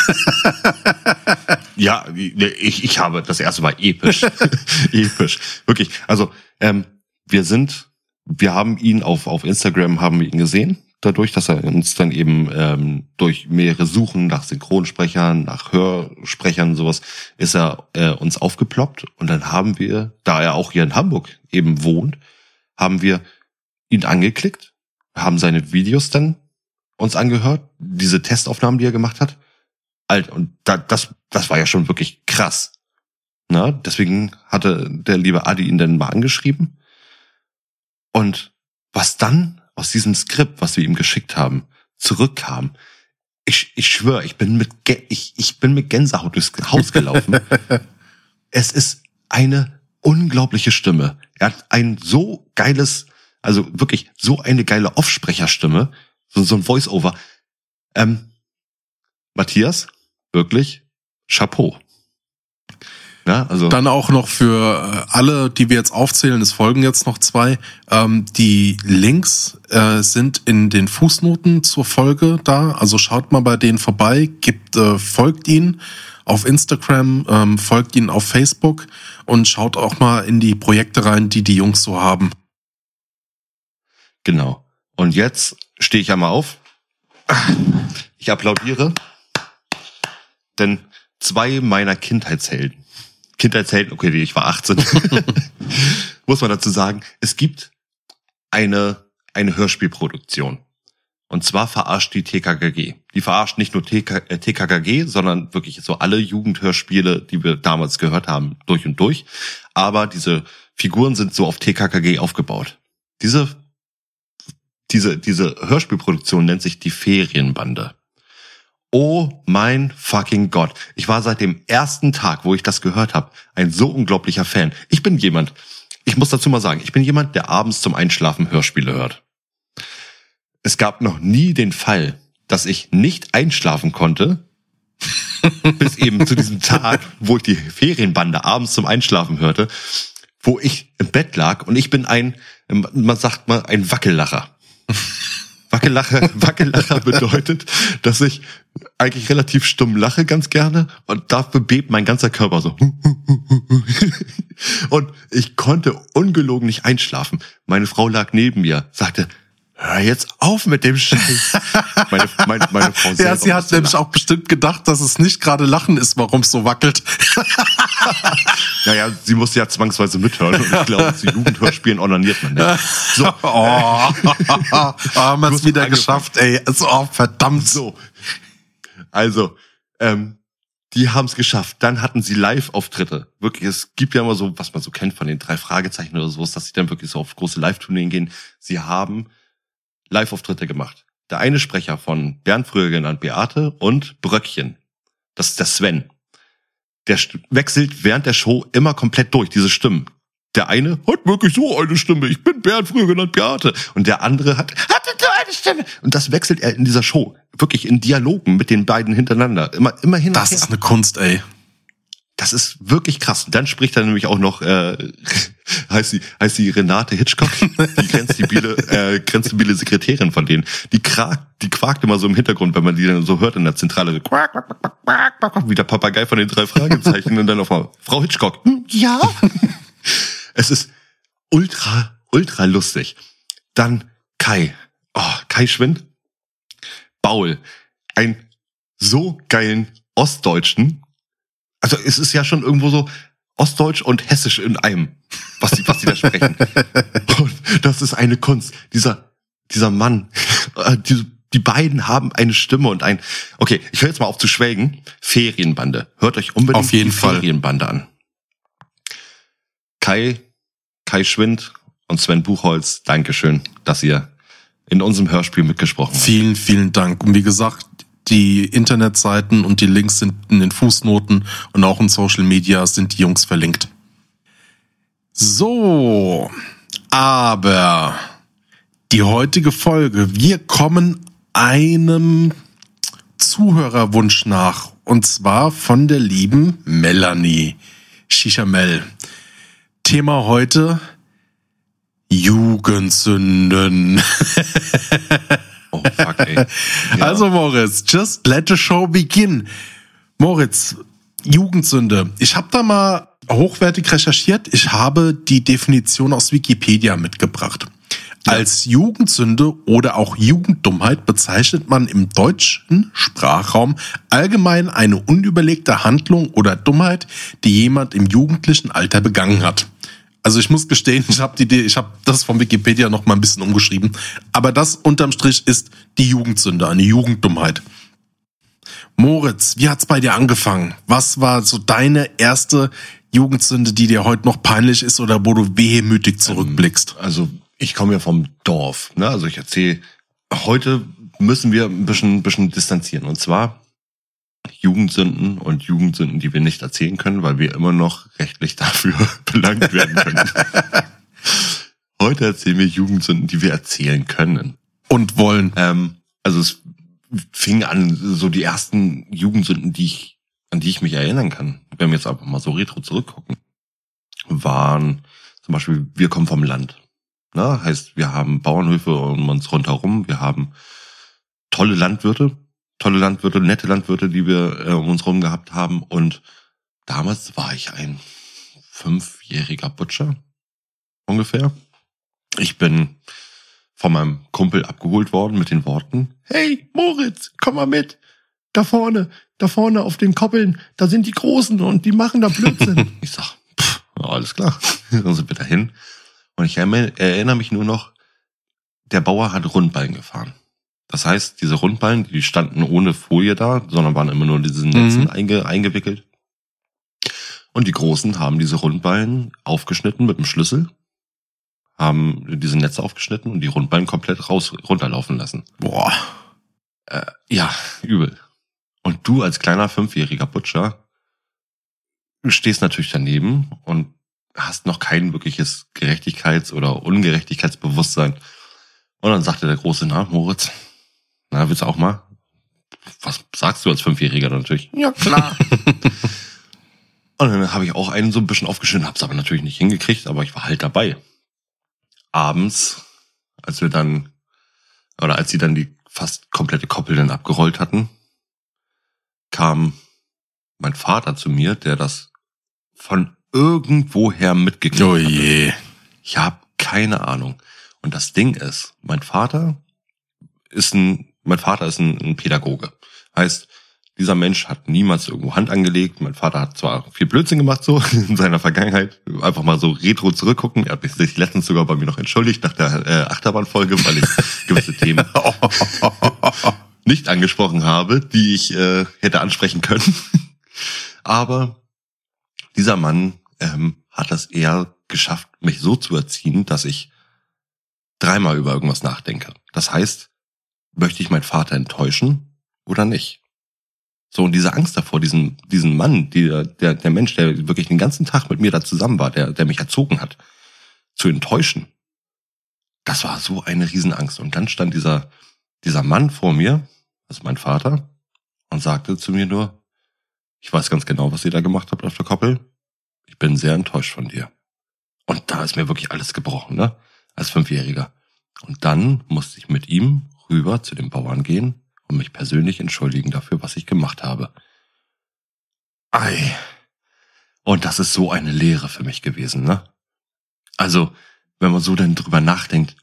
Ja, ich, ich habe, das erste war episch. episch. Wirklich. Also, ähm, wir sind, wir haben ihn auf, auf Instagram haben wir ihn gesehen. Dadurch, dass er uns dann eben ähm, durch mehrere Suchen nach Synchronsprechern, nach Hörsprechern, sowas, ist er äh, uns aufgeploppt. Und dann haben wir, da er auch hier in Hamburg eben wohnt, haben wir ihn angeklickt, haben seine Videos dann uns angehört, diese Testaufnahmen, die er gemacht hat. Alt, und da, das, das war ja schon wirklich krass. Na, deswegen hatte der liebe Adi ihn dann mal angeschrieben. Und was dann aus diesem Skript, was wir ihm geschickt haben, zurückkam, ich, ich schwöre, ich bin mit, ich, ich bin mit Gänsehaut durchs Haus gelaufen. es ist eine unglaubliche Stimme. Er hat ein so geiles, also wirklich so eine geile Offsprecherstimme, so, so ein Voice-Over. Ähm, Matthias, wirklich Chapeau. Ja, also Dann auch noch für äh, alle, die wir jetzt aufzählen, es folgen jetzt noch zwei. Ähm, die Links äh, sind in den Fußnoten zur Folge da. Also schaut mal bei denen vorbei, gibt, äh, folgt ihnen auf Instagram, ähm, folgt ihnen auf Facebook und schaut auch mal in die Projekte rein, die die Jungs so haben. Genau. Und jetzt stehe ich einmal auf. Ich applaudiere. Denn zwei meiner Kindheitshelden. Kindheitshelden, okay, ich war 18. Muss man dazu sagen. Es gibt eine, eine Hörspielproduktion. Und zwar verarscht die TKKG. Die verarscht nicht nur TK, äh, TKKG, sondern wirklich so alle Jugendhörspiele, die wir damals gehört haben, durch und durch. Aber diese Figuren sind so auf TKKG aufgebaut. Diese diese, diese Hörspielproduktion nennt sich die Ferienbande. Oh mein fucking Gott. Ich war seit dem ersten Tag, wo ich das gehört habe, ein so unglaublicher Fan. Ich bin jemand, ich muss dazu mal sagen, ich bin jemand, der abends zum Einschlafen Hörspiele hört. Es gab noch nie den Fall, dass ich nicht einschlafen konnte, bis eben zu diesem Tag, wo ich die Ferienbande abends zum Einschlafen hörte, wo ich im Bett lag und ich bin ein, man sagt mal, ein Wackellacher. Wackellacher, Wackellacher bedeutet, dass ich eigentlich relativ stumm lache ganz gerne und dafür bebt mein ganzer Körper so. Und ich konnte ungelogen nicht einschlafen. Meine Frau lag neben mir, sagte, hör jetzt auf mit dem Scheiß. Meine, meine, meine Frau Ja, sie hat nämlich lachen. auch bestimmt gedacht, dass es nicht gerade Lachen ist, warum es so wackelt. Naja, sie musste ja zwangsweise mithören und ich glaube, zu Jugendhörspielen onaniert man nicht. So, Oh, haben wir es wieder angefangen. geschafft, ey. Also, oh, verdammt. So. Also, ähm, die haben es geschafft. Dann hatten sie Live-Auftritte. Wirklich, es gibt ja immer so, was man so kennt von den drei Fragezeichen oder sowas, dass sie dann wirklich so auf große Live-Tourneen gehen. Sie haben Live-Auftritte gemacht. Der eine Sprecher von Bernd, früher genannt Beate, und Bröckchen. Das ist der Sven. Der wechselt während der Show immer komplett durch, diese Stimmen. Der eine hat wirklich so eine Stimme. Ich bin Bernd, früher genannt Beate. Und der andere hat, hatte so eine Stimme. Und das wechselt er in dieser Show. Wirklich in Dialogen mit den beiden hintereinander. Immer, immer hin Das ist eine Kunst, ey. Das ist wirklich krass. Dann spricht er nämlich auch noch, äh, heißt sie, heißt sie Renate Hitchcock, die grenzstabile, äh, grenzstabile Sekretärin von denen. Die kragt, die quakt immer so im Hintergrund, wenn man die dann so hört in der Zentrale, so quack, quack, quack, quack, quack, wie der Papagei von den drei Fragezeichen und dann auf einmal, Frau Hitchcock, hm, ja. es ist ultra, ultra lustig. Dann Kai, oh, Kai Schwind, Baul, ein so geilen Ostdeutschen, also es ist ja schon irgendwo so Ostdeutsch und Hessisch in einem, was die, was die da sprechen. Und das ist eine Kunst. Dieser, dieser Mann, äh, die, die beiden haben eine Stimme und ein, okay, ich höre jetzt mal auf zu schwelgen. Ferienbande. Hört euch unbedingt Auf jeden die Fall. Ferienbande an. Kai, Kai Schwind und Sven Buchholz, Dankeschön, dass ihr in unserem Hörspiel mitgesprochen habt. Vielen, vielen Dank. Und wie gesagt, die Internetseiten und die Links sind in den Fußnoten und auch in Social Media sind die Jungs verlinkt. So, aber die heutige Folge, wir kommen einem Zuhörerwunsch nach und zwar von der lieben Melanie Shishamel. Thema heute Jugendsünden. Oh, fuck, ey. Ja. Also Moritz, just let the show begin. Moritz, Jugendsünde. Ich habe da mal hochwertig recherchiert. Ich habe die Definition aus Wikipedia mitgebracht. Als Jugendsünde oder auch Jugenddummheit bezeichnet man im deutschen Sprachraum allgemein eine unüberlegte Handlung oder Dummheit, die jemand im jugendlichen Alter begangen hat. Also ich muss gestehen, ich habe die, ich habe das von Wikipedia noch mal ein bisschen umgeschrieben, aber das unterm Strich ist die Jugendsünde, eine Jugenddummheit. Moritz, wie hat's bei dir angefangen? Was war so deine erste Jugendsünde, die dir heute noch peinlich ist oder wo du wehmütig zurückblickst? Also ich komme ja vom Dorf. Ne? Also ich erzähle, heute müssen wir ein bisschen, ein bisschen distanzieren. Und zwar Jugendsünden und Jugendsünden, die wir nicht erzählen können, weil wir immer noch rechtlich dafür belangt werden können. heute erzählen wir Jugendsünden, die wir erzählen können. Und wollen. Ähm, also es fing an, so die ersten Jugendsünden, die ich, an die ich mich erinnern kann, wenn wir jetzt einfach mal so retro zurückgucken, waren zum Beispiel, wir kommen vom Land. Ne? Heißt, wir haben Bauernhöfe um uns rundherum, wir haben tolle Landwirte, tolle Landwirte, nette Landwirte, die wir äh, um uns rum gehabt haben. Und damals war ich ein fünfjähriger Butcher, ungefähr. Ich bin von meinem Kumpel abgeholt worden mit den Worten, hey Moritz, komm mal mit. Da vorne, da vorne auf den Koppeln, da sind die Großen und die machen da Blödsinn. ich sag, pff, alles klar. Dann sind wir dahin. Und ich erinnere mich nur noch, der Bauer hat Rundballen gefahren. Das heißt, diese Rundballen, die standen ohne Folie da, sondern waren immer nur in diesen Netzen Mhm. einge, eingewickelt. Und die Großen haben diese Rundballen aufgeschnitten mit dem Schlüssel, haben diese Netze aufgeschnitten und die Rundballen komplett raus, runterlaufen lassen. Boah. Äh, ja, übel. Und du als kleiner fünfjähriger Butcher stehst natürlich daneben und hast noch kein wirkliches Gerechtigkeits- oder Ungerechtigkeitsbewusstsein. Und dann sagte der große, na, Moritz, na, willst du auch mal? Was sagst du als Fünfjähriger dann natürlich? Ja, klar. und dann habe ich auch einen so ein bisschen aufgeschnitten, hab's aber natürlich nicht hingekriegt, aber ich war halt dabei. Abends, als wir dann, oder als sie dann die fast komplette Koppel dann abgerollt hatten, kam mein Vater zu mir, der das von irgendwoher mitgekriegt Oh hatte. je. Ich habe keine Ahnung. Und das Ding ist, mein Vater ist ein, mein Vater ist ein, ein Pädagoge. Heißt, dieser Mensch hat niemals irgendwo Hand angelegt. Mein Vater hat zwar viel Blödsinn gemacht so in seiner Vergangenheit, einfach mal so retro zurückgucken. Er hat sich letztens sogar bei mir noch entschuldigt nach der äh, Achterbahnfolge, weil ich gewisse Themen nicht angesprochen habe, die ich äh, hätte ansprechen können. Aber dieser Mann ähm, hat das eher geschafft, mich so zu erziehen, dass ich dreimal über irgendwas nachdenke. Das heißt, möchte ich meinen Vater enttäuschen oder nicht? So, und diese Angst davor, diesen, diesen Mann, der, der, der Mensch, der wirklich den ganzen Tag mit mir da zusammen war, der, der mich erzogen hat, zu enttäuschen, das war so eine Riesenangst. Und dann stand dieser, dieser Mann vor mir, das ist mein Vater, und sagte zu mir nur, ich weiß ganz genau, was ihr da gemacht habt auf der Koppel. Ich bin sehr enttäuscht von dir. Und da ist mir wirklich alles gebrochen, ne? Als Fünfjähriger. Und dann musste ich mit ihm rüber zu den Bauern gehen und mich persönlich entschuldigen dafür, was ich gemacht habe. Ei. Und das ist so eine Lehre für mich gewesen, ne? Also, wenn man so dann drüber nachdenkt,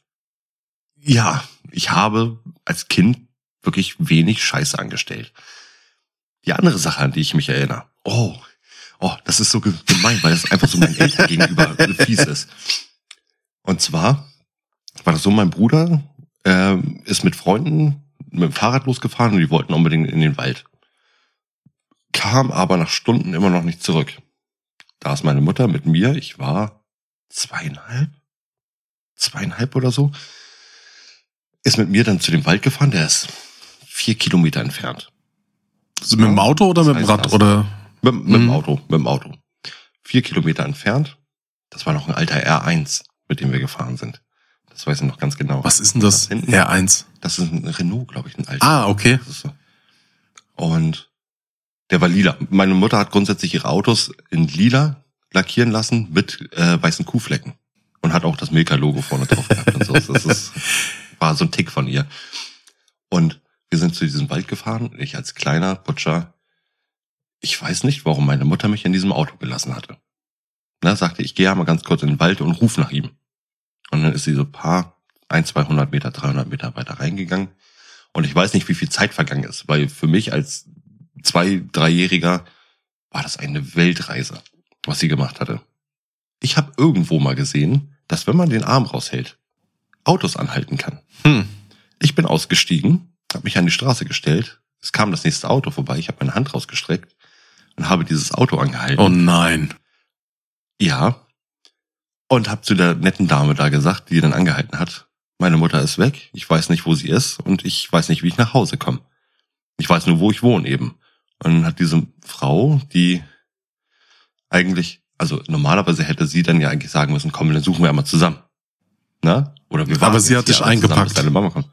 ja, ich habe als Kind wirklich wenig Scheiße angestellt. Die andere Sache, an die ich mich erinnere, oh, oh, das ist so gemein, weil das einfach so meinen Eltern gegenüber fies ist. Und zwar war das so, mein Bruder äh, ist mit Freunden mit dem Fahrrad losgefahren und die wollten unbedingt in den Wald. Kam aber nach Stunden immer noch nicht zurück. Da ist meine Mutter mit mir, ich war zweieinhalb, zweieinhalb oder so, ist mit mir dann zu dem Wald gefahren, der ist vier Kilometer entfernt. Also mit dem Auto oder mit dem Rad oder? Mit, mit dem Mhm. Auto, mit dem Auto. Vier Kilometer entfernt. Das war noch ein alter R1, mit dem wir gefahren sind. Das weiß ich noch ganz genau. Was ist denn das? Da hinten? R1. Das ist ein Renault, glaube ich, ein alter. Ah, okay. Das so. Und der war lila. Meine Mutter hat grundsätzlich ihre Autos in lila lackieren lassen mit äh, weißen Kuhflecken. Und hat auch das Milka-Logo vorne drauf gehabt und so. Das ist, war so ein Tick von ihr. Und wir sind zu diesem Wald gefahren. Ich als kleiner Butcher, ich weiß nicht, warum meine Mutter mich in diesem Auto gelassen hatte. Na, sagte, ich gehe ja mal ganz kurz in den Wald und ruf nach ihm. Und dann ist sie so ein paar, ein, 200 Meter, 300 Meter weiter reingegangen. Und ich weiß nicht, wie viel Zeit vergangen ist, weil für mich als zwei, dreijähriger war das eine Weltreise, was sie gemacht hatte. Ich habe irgendwo mal gesehen, dass wenn man den Arm raushält, Autos anhalten kann. Hm. Ich bin ausgestiegen, habe mich an die Straße gestellt. Es kam das nächste Auto vorbei. Ich habe meine Hand rausgestreckt und habe dieses Auto angehalten. Oh nein. Ja. Und hab zu der netten Dame da gesagt, die dann angehalten hat, meine Mutter ist weg, ich weiß nicht, wo sie ist und ich weiß nicht, wie ich nach Hause komme. Ich weiß nur, wo ich wohne eben. Und dann hat diese Frau, die eigentlich, also normalerweise hätte sie dann ja eigentlich sagen müssen, komm, dann suchen wir einmal zusammen. Na? Oder wir Aber warten sie hat dich zusammen, eingepackt. bis Deine Mama kommt.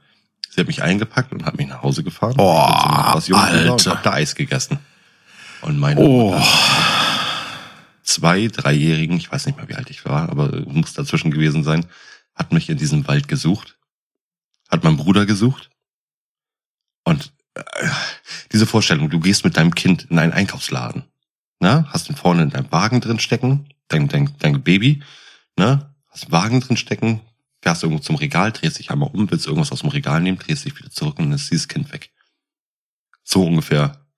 Sie hat mich eingepackt und hat mich nach Hause gefahren. Oh, Und Alter. hab da Eis gegessen. Und meine Oh. Zwei, dreijährigen, ich weiß nicht mehr, wie alt ich war, aber muss dazwischen gewesen sein, hat mich in diesem Wald gesucht, hat mein Bruder gesucht. Und äh, diese Vorstellung, du gehst mit deinem Kind in einen Einkaufsladen, ne? hast ihn vorne in deinem Wagen drin stecken, dein, dein, dein Baby, ne? hast einen Wagen drin stecken, fährst irgendwo zum Regal, drehst dich einmal um, willst irgendwas aus dem Regal nehmen, drehst dich wieder zurück und dann ist dieses Kind weg. So ungefähr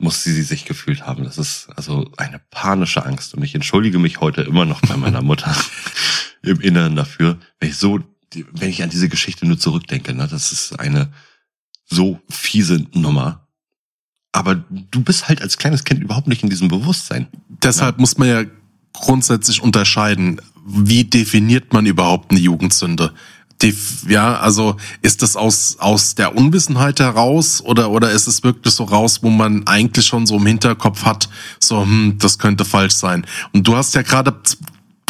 muss sie sich gefühlt haben. Das ist also eine panische Angst. Und ich entschuldige mich heute immer noch bei meiner Mutter im Inneren dafür, wenn ich so, wenn ich an diese Geschichte nur zurückdenke, ne, das ist eine so fiese Nummer. Aber du bist halt als kleines Kind überhaupt nicht in diesem Bewusstsein. Deshalb muss man ja grundsätzlich unterscheiden, wie definiert man überhaupt eine Jugendsünde? Def ja, also ist das aus, aus der Unwissenheit heraus oder, oder ist es wirklich so raus, wo man eigentlich schon so im Hinterkopf hat, so, hm, das könnte falsch sein. Und du hast ja gerade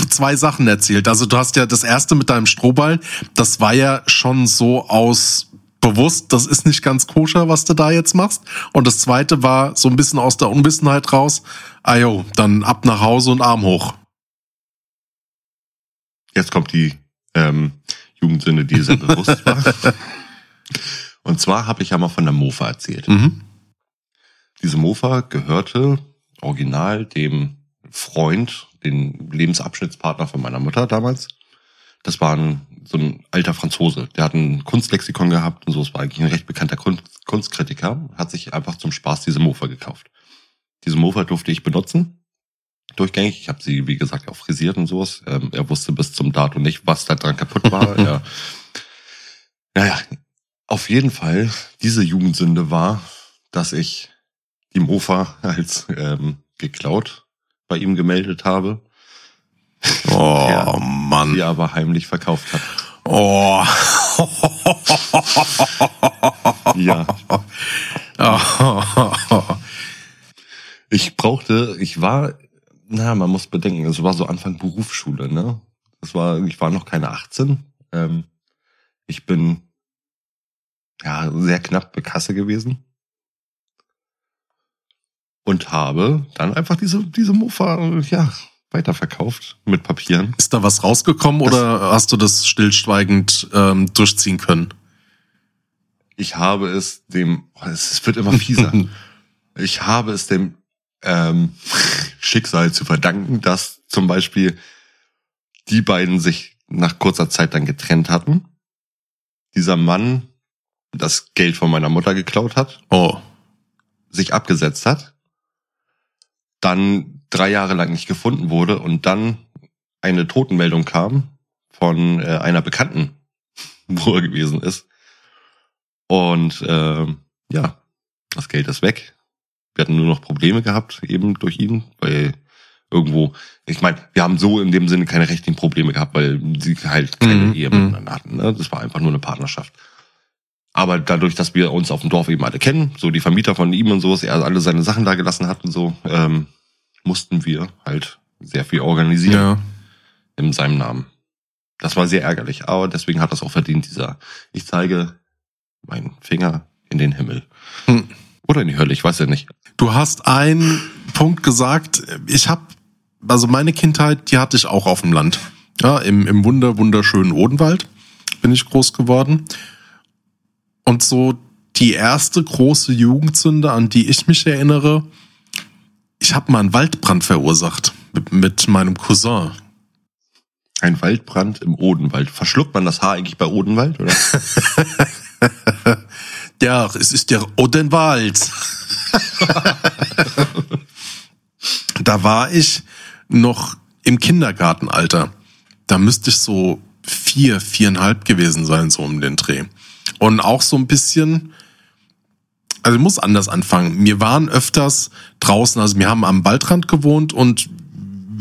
zwei Sachen erzählt. Also du hast ja das erste mit deinem Strohball, das war ja schon so aus bewusst, das ist nicht ganz koscher, was du da jetzt machst. Und das zweite war so ein bisschen aus der Unwissenheit raus. Ah dann ab nach Hause und Arm hoch. Jetzt kommt die ähm, Jugendsünde, die sehr bewusst war. Und zwar habe ich ja mal von der Mofa erzählt. Mhm. Diese Mofa gehörte original dem Freund, den Lebensabschnittspartner von meiner Mutter damals. Das war ein, so ein alter Franzose. Der hat ein Kunstlexikon gehabt und so. Es war eigentlich ein recht bekannter Kunst, Kunstkritiker. Hat sich einfach zum Spaß diese Mofa gekauft. Diese Mofa durfte ich benutzen. Durchgängig. Ich habe sie, wie gesagt, auch frisiert und sowas. Ähm, er wusste bis zum Dato nicht, was da dran kaputt war. er, naja, auf jeden Fall, diese Jugendsünde war, dass ich die Mofa als ähm, geklaut bei ihm gemeldet habe, Oh Ja. Mann. sie aber heimlich verkauft hat. Oh. Ja, Ich brauchte, ich war, na, man muss bedenken, es war so Anfang Berufsschule, ne? Das war, ich war noch keine 18. Ähm, ich bin ja sehr knapp bei Kasse gewesen und habe dann einfach diese diese Mofa ja weiterverkauft mit Papieren. Ist da was rausgekommen Das- oder hast du das stillschweigend ähm, durchziehen können? Ich habe es dem, oh, es wird immer fieser. ich habe es dem ähm, Schicksal zu verdanken, dass zum Beispiel die beiden sich nach kurzer Zeit dann getrennt hatten. Dieser Mann das Geld von meiner Mutter geklaut hat, Oh, sich abgesetzt hat, dann drei Jahre lang nicht gefunden wurde und dann eine Totenmeldung kam von äh, einer Bekannten, wo er gewesen ist. Und ähm, ja, das Geld ist weg. Wir hatten nur noch Probleme gehabt, eben durch ihn, weil irgendwo, ich meine, wir haben so in dem Sinne keine rechtlichen Probleme gehabt, weil sie halt keine Mhm, Ehe mhm. miteinander hatten. Ne? Das war einfach nur eine Partnerschaft. Aber dadurch, dass wir uns auf dem Dorf eben alle kennen, so die Vermieter von ihm und so, dass er alle seine Sachen da gelassen hat und so, ähm, mussten wir halt sehr viel organisieren ja. in seinem Namen. Das war sehr ärgerlich, aber deswegen hat das auch verdient, dieser, ich zeige meinen Finger in den Himmel. Hm. Oder in die Hölle, ich weiß ja nicht. Du hast einen Punkt gesagt. Ich habe, also meine Kindheit, die hatte ich auch auf dem Land. Ja, im, im wunder, wunderschönen Odenwald bin ich groß geworden. Und so die erste große Jugendsünde, an die ich mich erinnere, ich habe mal einen Waldbrand verursacht mit, mit meinem Cousin. Ein Waldbrand im Odenwald. Verschluckt man das Haar eigentlich bei Odenwald, oder? Ja, es ist der Odenwald. da war ich noch im Kindergartenalter. Da müsste ich so vier, viereinhalb gewesen sein, so um den Dreh. Und auch so ein bisschen, also ich muss anders anfangen. Wir waren öfters draußen, also wir haben am Waldrand gewohnt und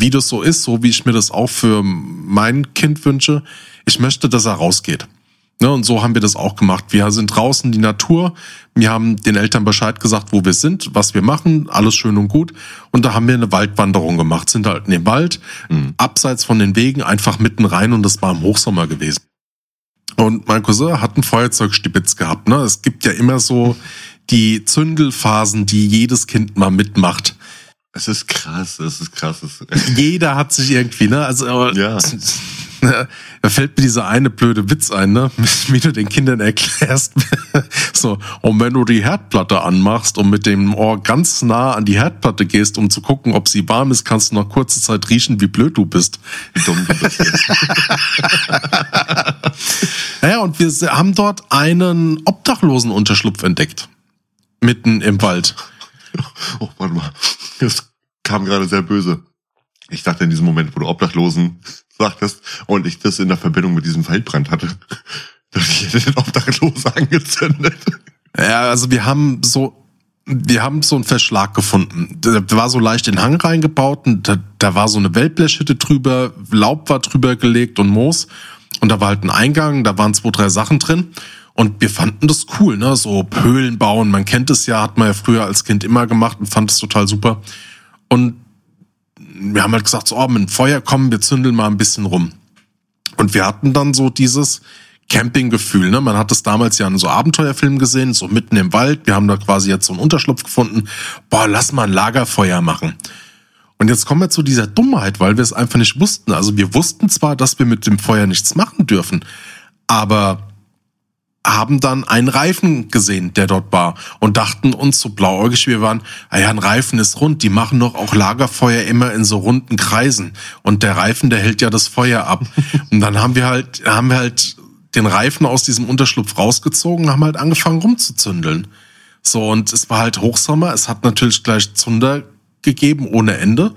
wie das so ist, so wie ich mir das auch für mein Kind wünsche, ich möchte, dass er rausgeht. Ne, und so haben wir das auch gemacht. Wir sind draußen, die Natur. Wir haben den Eltern Bescheid gesagt, wo wir sind, was wir machen, alles schön und gut. Und da haben wir eine Waldwanderung gemacht, sind halt in den Wald, abseits von den Wegen, einfach mitten rein und das war im Hochsommer gewesen. Und mein Cousin hat einen Feuerzeugstibitz gehabt. Ne? Es gibt ja immer so die Zündelphasen, die jedes Kind mal mitmacht. Es ist krass, es ist krass. Jeder hat sich irgendwie, ne? Also Ja. Da fällt mir dieser eine blöde Witz ein, ne? Wie du den Kindern erklärst, so, und wenn du die Herdplatte anmachst und mit dem Ohr ganz nah an die Herdplatte gehst, um zu gucken, ob sie warm ist, kannst du nach kurzer Zeit riechen, wie blöd du bist. wie dumm du bist. Naja, und wir haben dort einen Obdachlosenunterschlupf entdeckt. Mitten im Wald. Oh, warte mal. Das kam gerade sehr böse. Ich dachte in diesem Moment, wo du Obdachlosen sagtest und ich das in der Verbindung mit diesem Waldbrand hatte, dass ich den Obdachlosen angezündet. Ja, also wir haben so, wir haben so einen Verschlag gefunden. Da war so leicht in Hang reingebaut und da, da war so eine Wellblechhütte drüber, Laub war drüber gelegt und Moos. Und da war halt ein Eingang, da waren zwei, drei Sachen drin. Und wir fanden das cool, ne? So Höhlen bauen, man kennt es ja, hat man ja früher als Kind immer gemacht und fand es total super. Und wir haben halt gesagt, so, oh, mit dem Feuer kommen, wir zündeln mal ein bisschen rum. Und wir hatten dann so dieses Campinggefühl, ne? Man hat es damals ja in so Abenteuerfilmen gesehen, so mitten im Wald. Wir haben da quasi jetzt so einen Unterschlupf gefunden. Boah, lass mal ein Lagerfeuer machen. Und jetzt kommen wir zu dieser Dummheit, weil wir es einfach nicht wussten. Also wir wussten zwar, dass wir mit dem Feuer nichts machen dürfen, aber haben dann einen Reifen gesehen, der dort war und dachten uns so blauäugig, wir waren, ah ja, ein Reifen ist rund, die machen doch auch Lagerfeuer immer in so runden Kreisen und der Reifen, der hält ja das Feuer ab. und dann haben wir halt, haben wir halt den Reifen aus diesem Unterschlupf rausgezogen und haben halt angefangen rumzuzündeln. So, und es war halt Hochsommer, es hat natürlich gleich Zunder gegeben ohne Ende.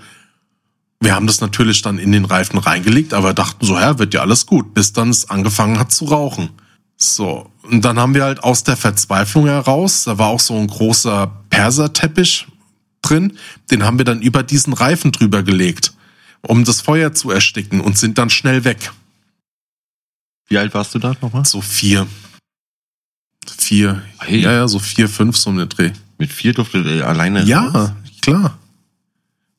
Wir haben das natürlich dann in den Reifen reingelegt, aber dachten so, ja, wird ja alles gut, bis dann es angefangen hat zu rauchen. So, und dann haben wir halt aus der Verzweiflung heraus, da war auch so ein großer Perserteppich drin, den haben wir dann über diesen Reifen drüber gelegt, um das Feuer zu ersticken und sind dann schnell weg. Wie alt warst du da nochmal? So vier. Vier. Hey. Ja, ja, so vier, fünf so den Dreh. Mit vier durfte er alleine Ja, raus? klar.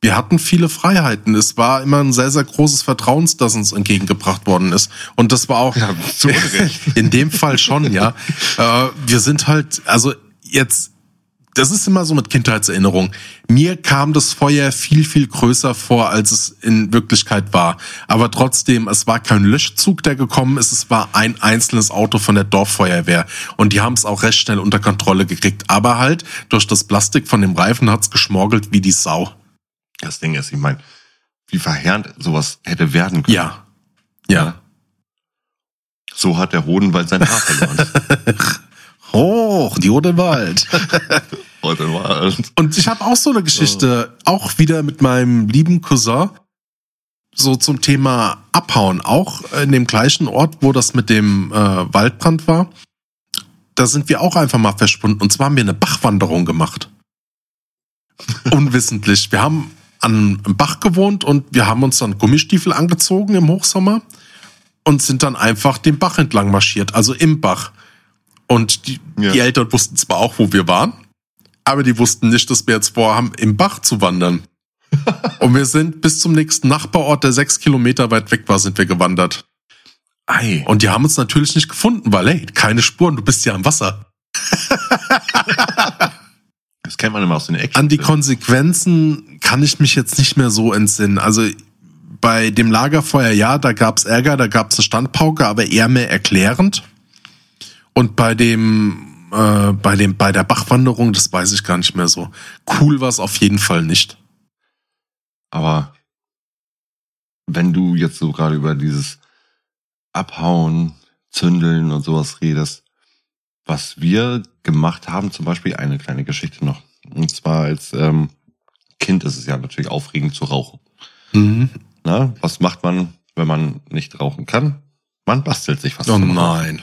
Wir hatten viele Freiheiten. Es war immer ein sehr, sehr großes Vertrauens, das uns entgegengebracht worden ist. Und das war auch Ja, in dem Fall schon, ja. Äh, wir sind halt, also jetzt, das ist immer so mit Kindheitserinnerung. Mir kam das Feuer viel, viel größer vor, als es in Wirklichkeit war. Aber trotzdem, es war kein Löschzug, der gekommen ist. Es war ein einzelnes Auto von der Dorffeuerwehr. Und die haben es auch recht schnell unter Kontrolle gekriegt. Aber halt, durch das Plastik von dem Reifen hat's geschmorgelt wie die Sau. Das Ding ist, ich meine, wie verheerend sowas hätte werden können. Ja. Ja. So hat der Hodenwald sein Haar verloren. Hoch, die Odenwald. Heute war es. Und ich habe auch so eine Geschichte, auch wieder mit meinem lieben Cousin, so zum Thema Abhauen, auch in dem gleichen Ort, wo das mit dem äh, Waldbrand war. Da sind wir auch einfach mal verschwunden. Und zwar haben wir eine Bachwanderung gemacht. Unwissentlich. Wir haben an einem Bach gewohnt und wir haben uns dann Gummistiefel angezogen im Hochsommer und sind dann einfach den Bach entlang marschiert, also im Bach. Und die, Ja. die Eltern wussten zwar auch, wo wir waren, aber die wussten nicht, dass wir jetzt vorhaben, im Bach zu wandern. Und wir sind bis zum nächsten Nachbarort, der sechs Kilometer weit weg war, sind wir gewandert. Ei. Und die haben uns natürlich nicht gefunden, weil, hey, keine Spuren, du bist ja am Wasser. Das kennt man immer aus den Action. An die Konsequenzen kann ich mich jetzt nicht mehr so entsinnen. Also bei dem Lagerfeuer, ja, da gab's Ärger, da gab's eine Standpauke, aber eher mehr erklärend. Und bei dem, äh, bei dem, bei der Bachwanderung, das weiß ich gar nicht mehr so. Cool war's auf jeden Fall nicht. Aber wenn du jetzt so gerade über dieses Abhauen, Zündeln und sowas redest, was wir gemacht haben, zum Beispiel eine kleine Geschichte noch. Und zwar als ähm, Kind ist es ja natürlich aufregend zu rauchen. Mhm. Na, was macht man, wenn man nicht rauchen kann? Man bastelt sich was. Oh nein.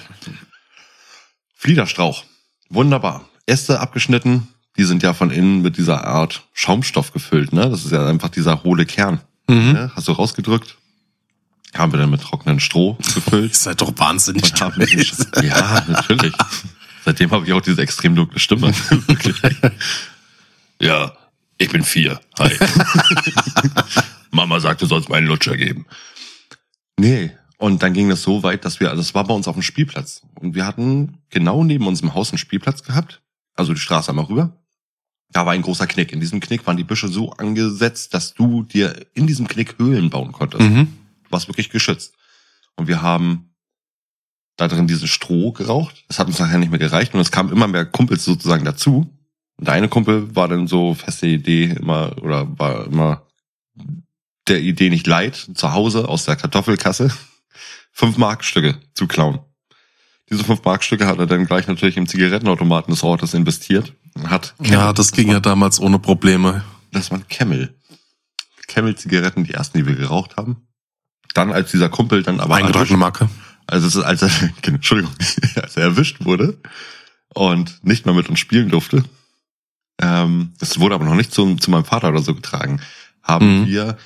Fliederstrauch. Wunderbar. Äste abgeschnitten. Die sind ja von innen mit dieser Art Schaumstoff gefüllt. Ne? Das ist ja einfach dieser hohle Kern. Mhm. Ne? Hast du rausgedrückt. Haben wir dann mit trockenem Stroh gefüllt. Ihr seid doch wahnsinnig. Den- ja, natürlich. Seitdem habe ich auch diese extrem dunkle Stimme. Ja, ich bin vier. Hi. Mama sagte, sollst mir einen Lutscher geben. Nee. Und dann ging das so weit, dass wir, also das war bei uns auf dem Spielplatz. Und wir hatten genau neben unserem Haus einen Spielplatz gehabt. Also die Straße einmal rüber. Da war ein großer Knick. In diesem Knick waren die Büsche so angesetzt, dass du dir in diesem Knick Höhlen bauen konntest. Mhm. Warst wirklich geschützt. Und wir haben da drin diesen Stroh geraucht. Das hat uns nachher nicht mehr gereicht. Und es kamen immer mehr Kumpels sozusagen dazu. Und der eine Kumpel war dann so feste Idee immer, oder war immer der Idee nicht leid, zu Hause aus der Kartoffelkasse fünf Markstücke zu klauen. Diese fünf Markstücke hat er dann gleich natürlich im Zigarettenautomaten des Ortes investiert. Hat Ja, das ging ja damals ohne Probleme. das waren Camel. Camel-Zigaretten, die ersten, die wir geraucht haben. Dann, als dieser Kumpel dann aber Eingetragene Marke. also es ist, als er, Entschuldigung, als er erwischt wurde und nicht mehr mit uns spielen durfte, ähm, das wurde aber noch nicht zu, zu meinem Vater oder so getragen, haben Mhm. wir,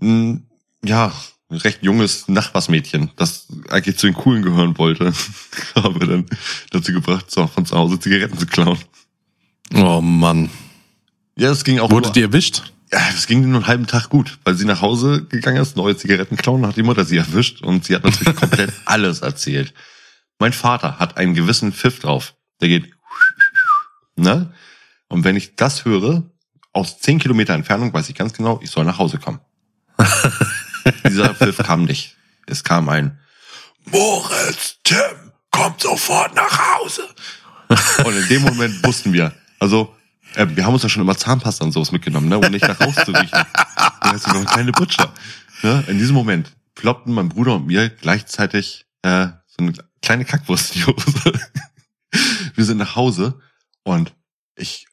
mh, ja, ein recht junges Nachbarsmädchen, das eigentlich zu den Coolen gehören wollte, haben wir dann dazu gebracht, so von zu Hause Zigaretten zu klauen. Oh Mann. Ja, es ging auch Wurde nur- die erwischt? Ja, das ging nur einen halben Tag gut, weil sie nach Hause gegangen ist, neue Zigaretten klauen, hat die Mutter sie erwischt und sie hat natürlich komplett alles erzählt. Mein Vater hat einen gewissen Pfiff drauf. Der geht, ne? Und wenn ich das höre, aus zehn Kilometer Entfernung weiß ich ganz genau, ich soll nach Hause kommen. Dieser Pfiff kam nicht. Es kam ein Moritz, Tim, kommt sofort nach Hause. Und in dem Moment wussten wir, also äh, wir haben uns ja schon immer Zahnpasta und sowas mitgenommen, ne, um nicht nach Hause zu riechen. Da ist noch ein kleine Butcher. Ne? In diesem Moment ploppten mein Bruder und mir gleichzeitig äh, so eine kleine Kackwurst in die Hose. wir sind nach Hause und ich,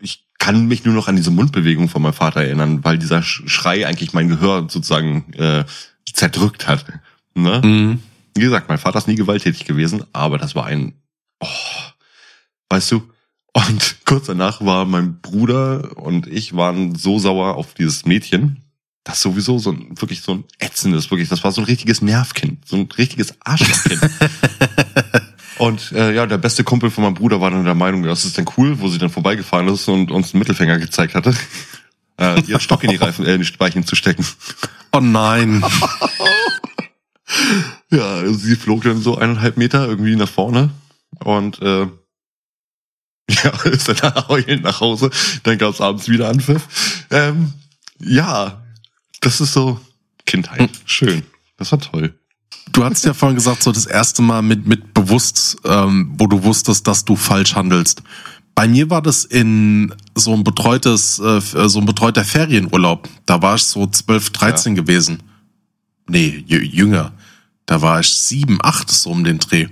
ich kann mich nur noch an diese Mundbewegung von meinem Vater erinnern, weil dieser Sch- Schrei eigentlich mein Gehör sozusagen äh, zerdrückt hat. Ne? Mhm. Wie gesagt, mein Vater ist nie gewalttätig gewesen, aber das war ein, oh, weißt du, und kurz danach war mein Bruder und ich waren so sauer auf dieses Mädchen, das sowieso so ein, wirklich so ein ätzendes, wirklich, das war so ein richtiges Nervkind, so ein richtiges Arschlochkind. Und äh, ja, der beste Kumpel von meinem Bruder war dann der Meinung, das ist denn cool, wo sie dann vorbeigefahren ist und uns einen Mittelfinger gezeigt hatte, äh, ihren Stock in die Reifen, äh, in die Speichen zu stecken. Oh nein. Ja, sie flog dann so eineinhalb Meter irgendwie nach vorne und äh, ja, ist dann heulend nach Hause. Dann gab's abends wieder Anpfiff. Ähm, ja, das ist so Kindheit. Schön. Das war toll. Du hast ja vorhin gesagt, so das erste Mal mit, mit bewusst, ähm, wo du wusstest, dass du falsch handelst. Bei mir war das in so ein betreutes, äh, so ein betreuter Ferienurlaub. Da war ich so 12, 13 ja. gewesen. Nee, jünger. Da war ich sieben, acht, so um den Dreh.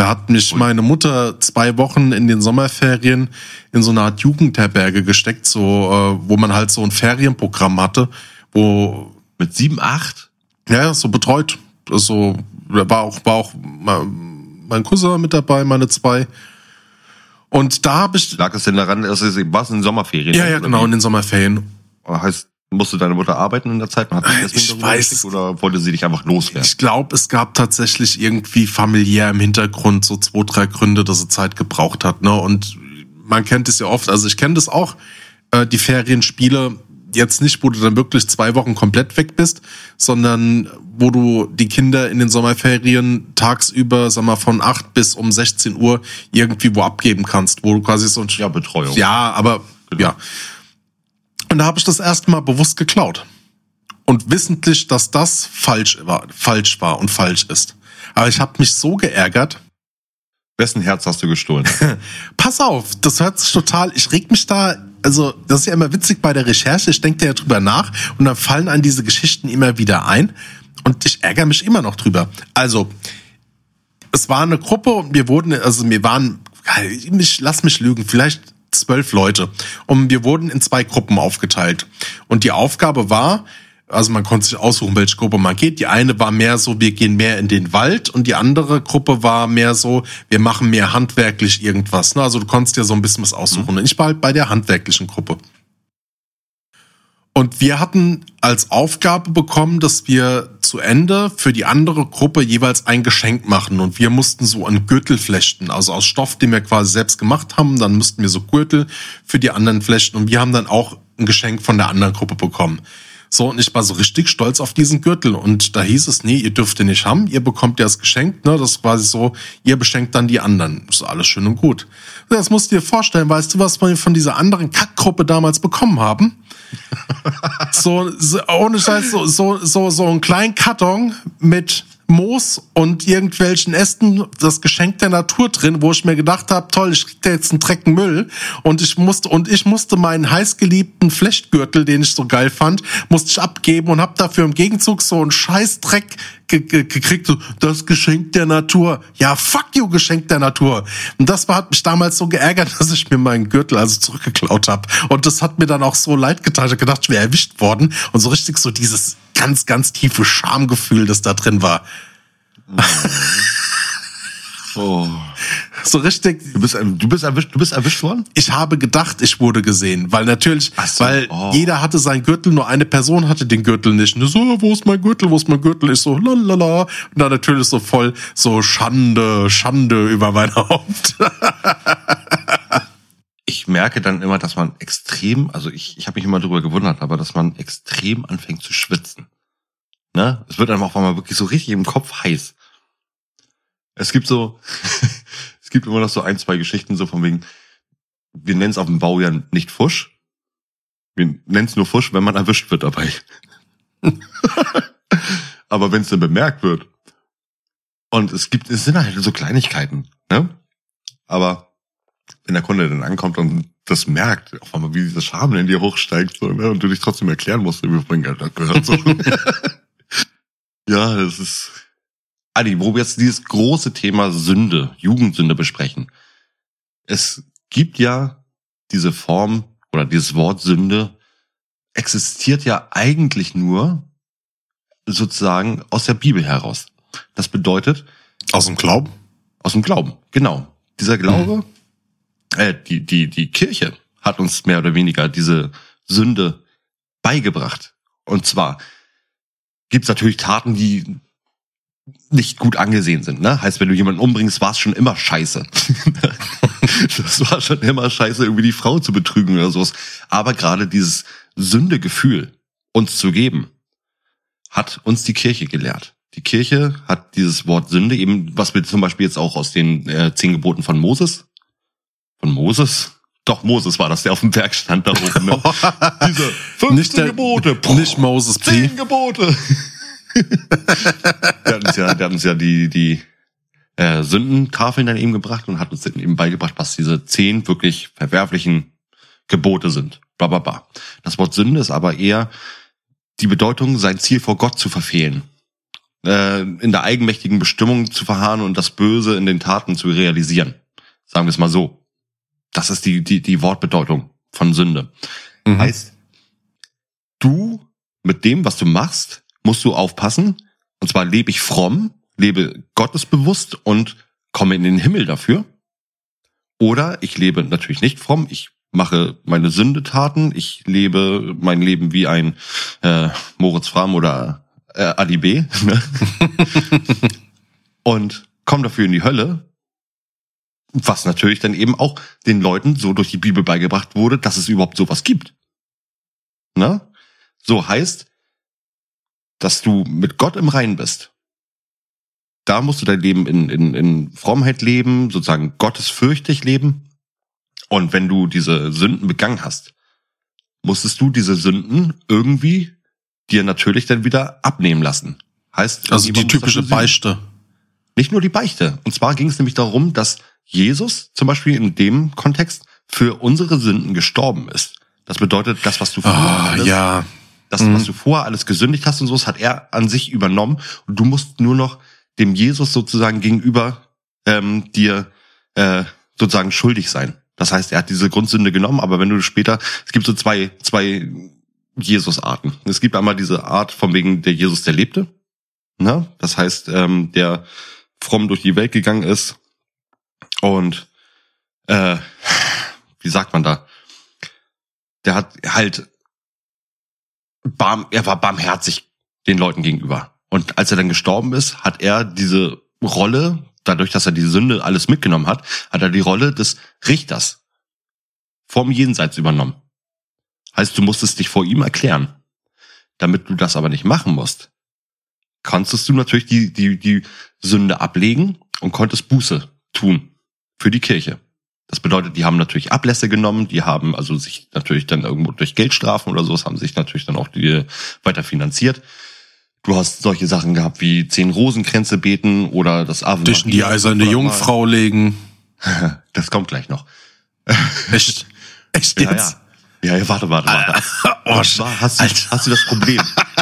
Da hat mich meine Mutter zwei Wochen in den Sommerferien in so eine Art Jugendherberge gesteckt, so, äh, wo man halt so ein Ferienprogramm hatte, wo. Mit sieben, acht? Ja, so betreut. So, da war auch, war auch mein Cousin mit dabei, meine zwei. Und da habe ich. Lag es denn daran, dass es war es in den Sommerferien? Ja, ja, genau, in den Sommerferien. Heißt, musste deine Mutter arbeiten in der Zeit? Hat ich weiß. Oder wollte sie dich einfach loswerden? Ich glaube, es gab tatsächlich irgendwie familiär im Hintergrund so zwei, drei Gründe, dass sie Zeit gebraucht hat. Ne? Und man kennt es ja oft, also ich kenne das auch, äh, die Ferienspiele, jetzt nicht, wo du dann wirklich zwei Wochen komplett weg bist, sondern wo du die Kinder in den Sommerferien tagsüber, sag mal, von acht bis um 16 Uhr irgendwie wo abgeben kannst, wo du quasi so ein... Ja, Betreuung. Ja, aber, genau. ja. Und da habe ich das erste Mal bewusst geklaut. Und wissentlich, dass das falsch war, falsch war und falsch ist. Aber ich habe mich so geärgert. Wessen Herz hast du gestohlen? Pass auf, das hört sich total, ich reg mich da, also das ist ja immer witzig bei der Recherche, ich denke ja drüber nach und dann fallen an diese Geschichten immer wieder ein und ich ärgere mich immer noch drüber. Also, es war eine Gruppe und wir wurden, also wir waren, ich lass mich lügen, vielleicht zwölf Leute. Und wir wurden in zwei Gruppen aufgeteilt. Und die Aufgabe war, also man konnte sich aussuchen, welche Gruppe man geht. Die eine war mehr so, wir gehen mehr in den Wald und die andere Gruppe war mehr so, wir machen mehr handwerklich irgendwas. Also du konntest ja so ein bisschen was aussuchen. Mhm. Und ich war halt bei der handwerklichen Gruppe. Und wir hatten als Aufgabe bekommen, dass wir zu Ende für die andere Gruppe jeweils ein Geschenk machen. Und wir mussten so einen Gürtel flechten, also aus Stoff, den wir quasi selbst gemacht haben. Dann mussten wir so Gürtel für die anderen flechten. Und wir haben dann auch ein Geschenk von der anderen Gruppe bekommen. So, und ich war so richtig stolz auf diesen Gürtel. Und da hieß es, nee, ihr dürft den nicht haben, ihr bekommt ja das Geschenk, ne? Das ist quasi so, ihr beschenkt dann die anderen. Das ist alles schön und gut. Das musst du dir vorstellen, weißt du, was wir von dieser anderen Kackgruppe damals bekommen haben? so, so, ohne Scheiß, so, so, so, so einen kleinen Karton mit Moos und irgendwelchen Ästen das Geschenk der Natur drin, wo ich mir gedacht habe, toll, ich krieg da jetzt einen Drecken Müll und ich musste und ich musste meinen heißgeliebten Flechtgürtel, den ich so geil fand, musste ich abgeben und habe dafür im Gegenzug so einen Scheißdreck ge ge gekriegt, so das Geschenk der Natur. Ja, fuck you, Geschenk der Natur. Und das hat mich damals so geärgert, dass ich mir meinen Gürtel also zurückgeklaut habe. Und das hat mir dann auch so leid getan. Ich gedacht, ich wäre erwischt worden. Und so richtig so dieses ganz, ganz tiefe Schamgefühl, das da drin war. Oh. So richtig. Du bist, du bist erwischt, du bist erwischt worden? Ich habe gedacht, ich wurde gesehen, weil natürlich, so, weil oh. jeder hatte seinen Gürtel, nur eine Person hatte den Gürtel nicht. Und so, wo ist mein Gürtel, wo ist mein Gürtel? Ich so, lalala. Und dann natürlich so voll, so Schande, Schande über mein Haupt. merke dann immer, dass man extrem, also ich, ich habe mich immer darüber gewundert, aber dass man extrem anfängt zu schwitzen. Ne? Es wird einem auch mal wirklich so richtig im Kopf heiß. Es gibt so, es gibt immer noch so ein, zwei Geschichten so von wegen, wir nennen es auf dem Bau ja nicht Fusch. Wir nennen es nur Fusch, wenn man erwischt wird dabei. Aber wenn es dann bemerkt wird. Und es gibt, es sind halt so Kleinigkeiten, ne? Aber wenn der Kunde dann ankommt und das merkt, auf einmal, wie dieses Scham in dir hochsteigt, so, ne? Und du dich trotzdem erklären musst, wie vorhin gehört so. ja, das ist, Adi, wo wir jetzt dieses große Thema Sünde, Jugendsünde besprechen. Es gibt ja diese Form oder dieses Wort Sünde existiert ja eigentlich nur sozusagen aus der Bibel heraus. Das bedeutet aus dem Glauben, aus dem Glauben, genau. Dieser Glaube, mhm. Äh, die die die Kirche hat uns mehr oder weniger diese Sünde beigebracht. Und zwar gibt's natürlich Taten, die nicht gut angesehen sind. Ne? Heißt, wenn du jemanden umbringst, war es schon immer scheiße. das war schon immer scheiße, irgendwie die Frau zu betrügen oder sowas. Aber gerade dieses Sündegefühl uns zu geben, hat uns die Kirche gelehrt. Die Kirche hat dieses Wort Sünde eben, was wir zum Beispiel jetzt auch aus den äh, zehn Geboten von Moses, von Moses, doch Moses war das, der auf dem Berg stand da oben. Ne? Diese 15 Nicht der- Gebote, nicht Moses P. zehn Gebote. der hat uns ja, der hat uns ja die die äh, Sündentafeln dann eben gebracht und hat uns dann eben beigebracht, was diese zehn wirklich verwerflichen Gebote sind. Bla, bla, bla. Das Wort Sünde ist aber eher die Bedeutung, sein Ziel vor Gott zu verfehlen. Äh, in der eigenmächtigen Bestimmung zu verharren und das Böse in den Taten zu realisieren. Sagen wir es mal so. Das ist die, die, die Wortbedeutung von Sünde. Mhm. Heißt, du mit dem, was du machst, musst du aufpassen. Und zwar lebe ich fromm, lebe gottesbewusst und komme in den Himmel dafür. Oder ich lebe natürlich nicht fromm, ich mache meine Sündetaten, ich lebe mein Leben wie ein äh, Moritz Fram oder äh, Ali B. Ne? und komme dafür in die Hölle. Was natürlich dann eben auch den Leuten so durch die Bibel beigebracht wurde, dass es überhaupt sowas gibt. Ne? So heißt, dass du mit Gott im Reinen bist. Da musst du dein Leben in, in, in Frommheit leben, sozusagen gottesfürchtig leben. Und wenn du diese Sünden begangen hast, musstest du diese Sünden irgendwie dir natürlich dann wieder abnehmen lassen. Heißt, Also die typische. Beichte. Nicht nur die Beichte. Und zwar ging es nämlich darum, dass Jesus zum Beispiel in dem Kontext für unsere Sünden gestorben ist. Das bedeutet, das, was du vorher Ah, alles, ja. das, Mhm. was du vorher alles gesündigt hast und so, das hat er an sich übernommen. Und du musst nur noch dem Jesus sozusagen gegenüber ähm, dir äh, sozusagen schuldig sein. Das heißt, er hat diese Grundsünde genommen, aber wenn du später, es gibt so zwei, zwei Jesus-Arten. Es gibt einmal diese Art von wegen der Jesus, der lebte. Ne? Das heißt, ähm, der fromm durch die Welt gegangen ist und äh, wie sagt man da? Der hat halt barm, er war barmherzig den Leuten gegenüber. Und als er dann gestorben ist, hat er diese Rolle, dadurch, dass er die Sünde alles mitgenommen hat, hat er die Rolle des Richters vom Jenseits übernommen. Heißt, du musstest dich vor ihm erklären. Damit du das aber nicht machen musst, konntest du natürlich die, die, die Sünde ablegen und konntest Buße tun für die Kirche. Das bedeutet, die haben natürlich Ablässe genommen, die haben also sich natürlich dann irgendwo durch Geldstrafen oder sowas haben sich natürlich dann auch die weiter finanziert. Du hast solche Sachen gehabt wie zehn Rosenkränze beten oder das Ave Dich die eiserne 500 Mal. Jungfrau legen. Das kommt gleich noch. Echt? Echt Ja, jetzt? ja. Ja, ja, warte, warte, warte. Oh, Und zwar hast du, hast du das Problem.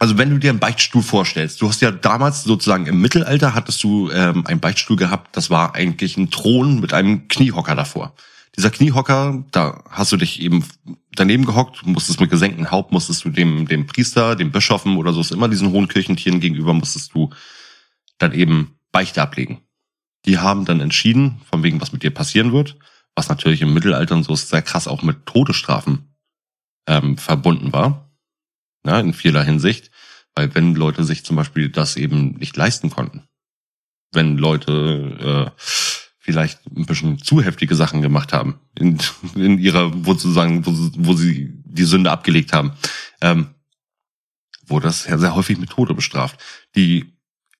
Also wenn du dir einen Beichtstuhl vorstellst, du hast ja damals sozusagen im Mittelalter hattest du ähm, einen Beichtstuhl gehabt, das war eigentlich ein Thron mit einem Kniehocker davor. Dieser Kniehocker, da hast du dich eben daneben gehockt, musstest mit gesenktem Haupt, musstest du dem, dem Priester, dem Bischofen oder so, ist immer diesen hohen Kirchentieren gegenüber, musstest du dann eben Beichte ablegen. Die haben dann entschieden, von wegen, was mit dir passieren wird, was natürlich im Mittelalter und so sehr krass auch mit Todesstrafen ähm, verbunden war, ja, in vieler Hinsicht, weil wenn Leute sich zum Beispiel das eben nicht leisten konnten, wenn Leute äh, vielleicht ein bisschen zu heftige Sachen gemacht haben in, in ihrer, wo sozusagen, wo, sie- wo sie die Sünde abgelegt haben, ähm, wurde das ja sehr häufig mit Tode bestraft. Die,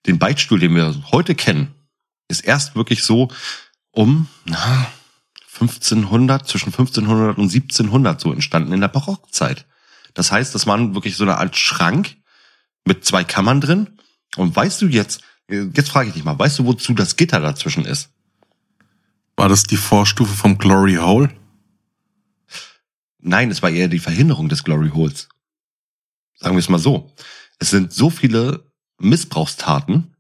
den Beichtstuhl, den wir heute kennen, ist erst wirklich so um na, 1500, zwischen 1500 und 1700 so entstanden in der Barockzeit. Das heißt, das waren wirklich so eine Art Schrank mit zwei Kammern drin. Und weißt du jetzt, jetzt frage ich dich mal, weißt du, wozu das Gitter dazwischen ist? War das die Vorstufe vom Glory Hole? Nein, es war eher die Verhinderung des Glory Holes. Sagen wir es mal so. Es sind so viele Missbrauchstaten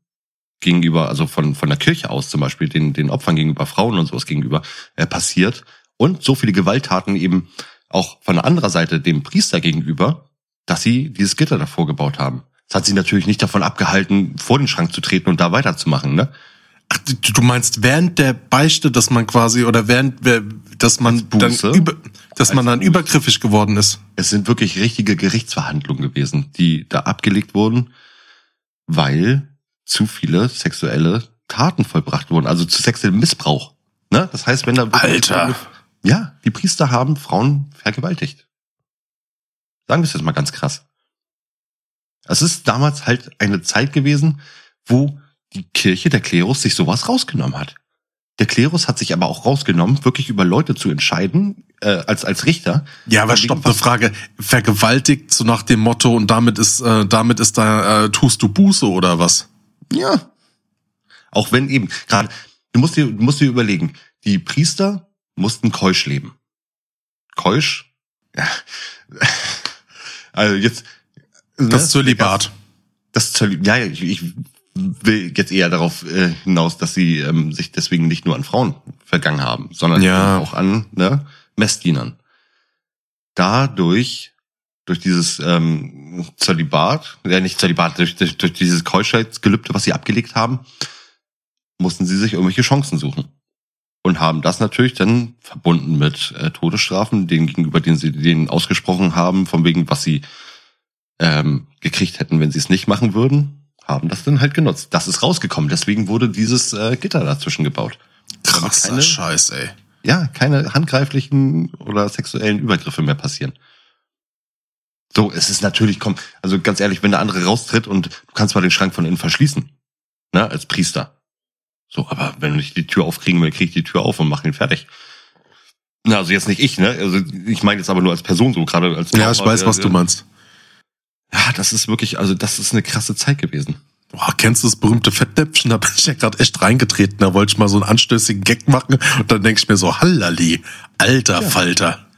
gegenüber, also von, von der Kirche aus zum Beispiel, den, den Opfern gegenüber, Frauen und sowas gegenüber, äh, passiert. Und so viele Gewalttaten eben auch von der anderen Seite dem Priester gegenüber, dass sie dieses Gitter davor gebaut haben. Das hat sie natürlich nicht davon abgehalten, vor den Schrank zu treten und da weiterzumachen, ne? Ach, du meinst während der Beichte, dass man quasi oder während dass man dann über, dass man dann übergriffig geworden ist. Es sind wirklich richtige Gerichtsverhandlungen gewesen, die da abgelegt wurden, weil zu viele sexuelle Taten vollbracht wurden, also zu sexuellem Missbrauch. Ne? Das heißt, wenn da Alter. Ja, die Priester haben Frauen vergewaltigt. Sagen wir es jetzt mal ganz krass. Es ist damals halt eine Zeit gewesen, wo die Kirche, der Klerus, sich sowas rausgenommen hat. Der Klerus hat sich aber auch rausgenommen, wirklich über Leute zu entscheiden, äh, als, als Richter. Ja, aber stopp, eine Frage. Vergewaltigt so nach dem Motto und damit ist, äh, damit ist da, äh, tust du Buße oder was? Ja. Auch wenn eben, gerade, du musst dir, du musst dir überlegen, die Priester mussten keusch leben. Keusch? Ja. Also jetzt. Das Zölibat. Das Zölibat, ja, ich will jetzt eher darauf äh, hinaus, dass sie ähm, sich deswegen nicht nur an Frauen vergangen haben, sondern Ja. auch an ne, Messdienern. Dadurch, durch dieses ähm, Zölibat, ja nicht Zölibat, durch, durch, durch dieses Keuschheitsgelübde, was sie abgelegt haben, mussten sie sich irgendwelche Chancen suchen. Und haben das natürlich dann verbunden mit äh, Todesstrafen, denen gegenüber, denen sie denen ausgesprochen haben, von wegen, was sie ähm, gekriegt hätten, wenn sie es nicht machen würden, haben das dann halt genutzt. Das ist rausgekommen. Deswegen wurde dieses äh, Gitter dazwischen gebaut. Krasser keine- Scheiß, ey. Ja, keine handgreiflichen oder sexuellen Übergriffe mehr passieren. So, es ist natürlich, komm, also ganz ehrlich, wenn der andere raustritt und du kannst mal den Schrank von innen verschließen, ne, als Priester. So, aber wenn ich die Tür aufkriegen will, kriege ich die Tür auf und mache ihn fertig. Na, also jetzt nicht ich, ne? Also ich meine jetzt aber nur als Person so, gerade als Ja, ich weiß, was du meinst. Ja, das ist wirklich, also das ist eine krasse Zeit gewesen. Boah, kennst du das berühmte Fettnäpfchen? Da bin ich ja gerade echt reingetreten. Da wollte ich mal so einen anstößigen Gag machen und dann denke ich mir so, Hallali, alter Falter.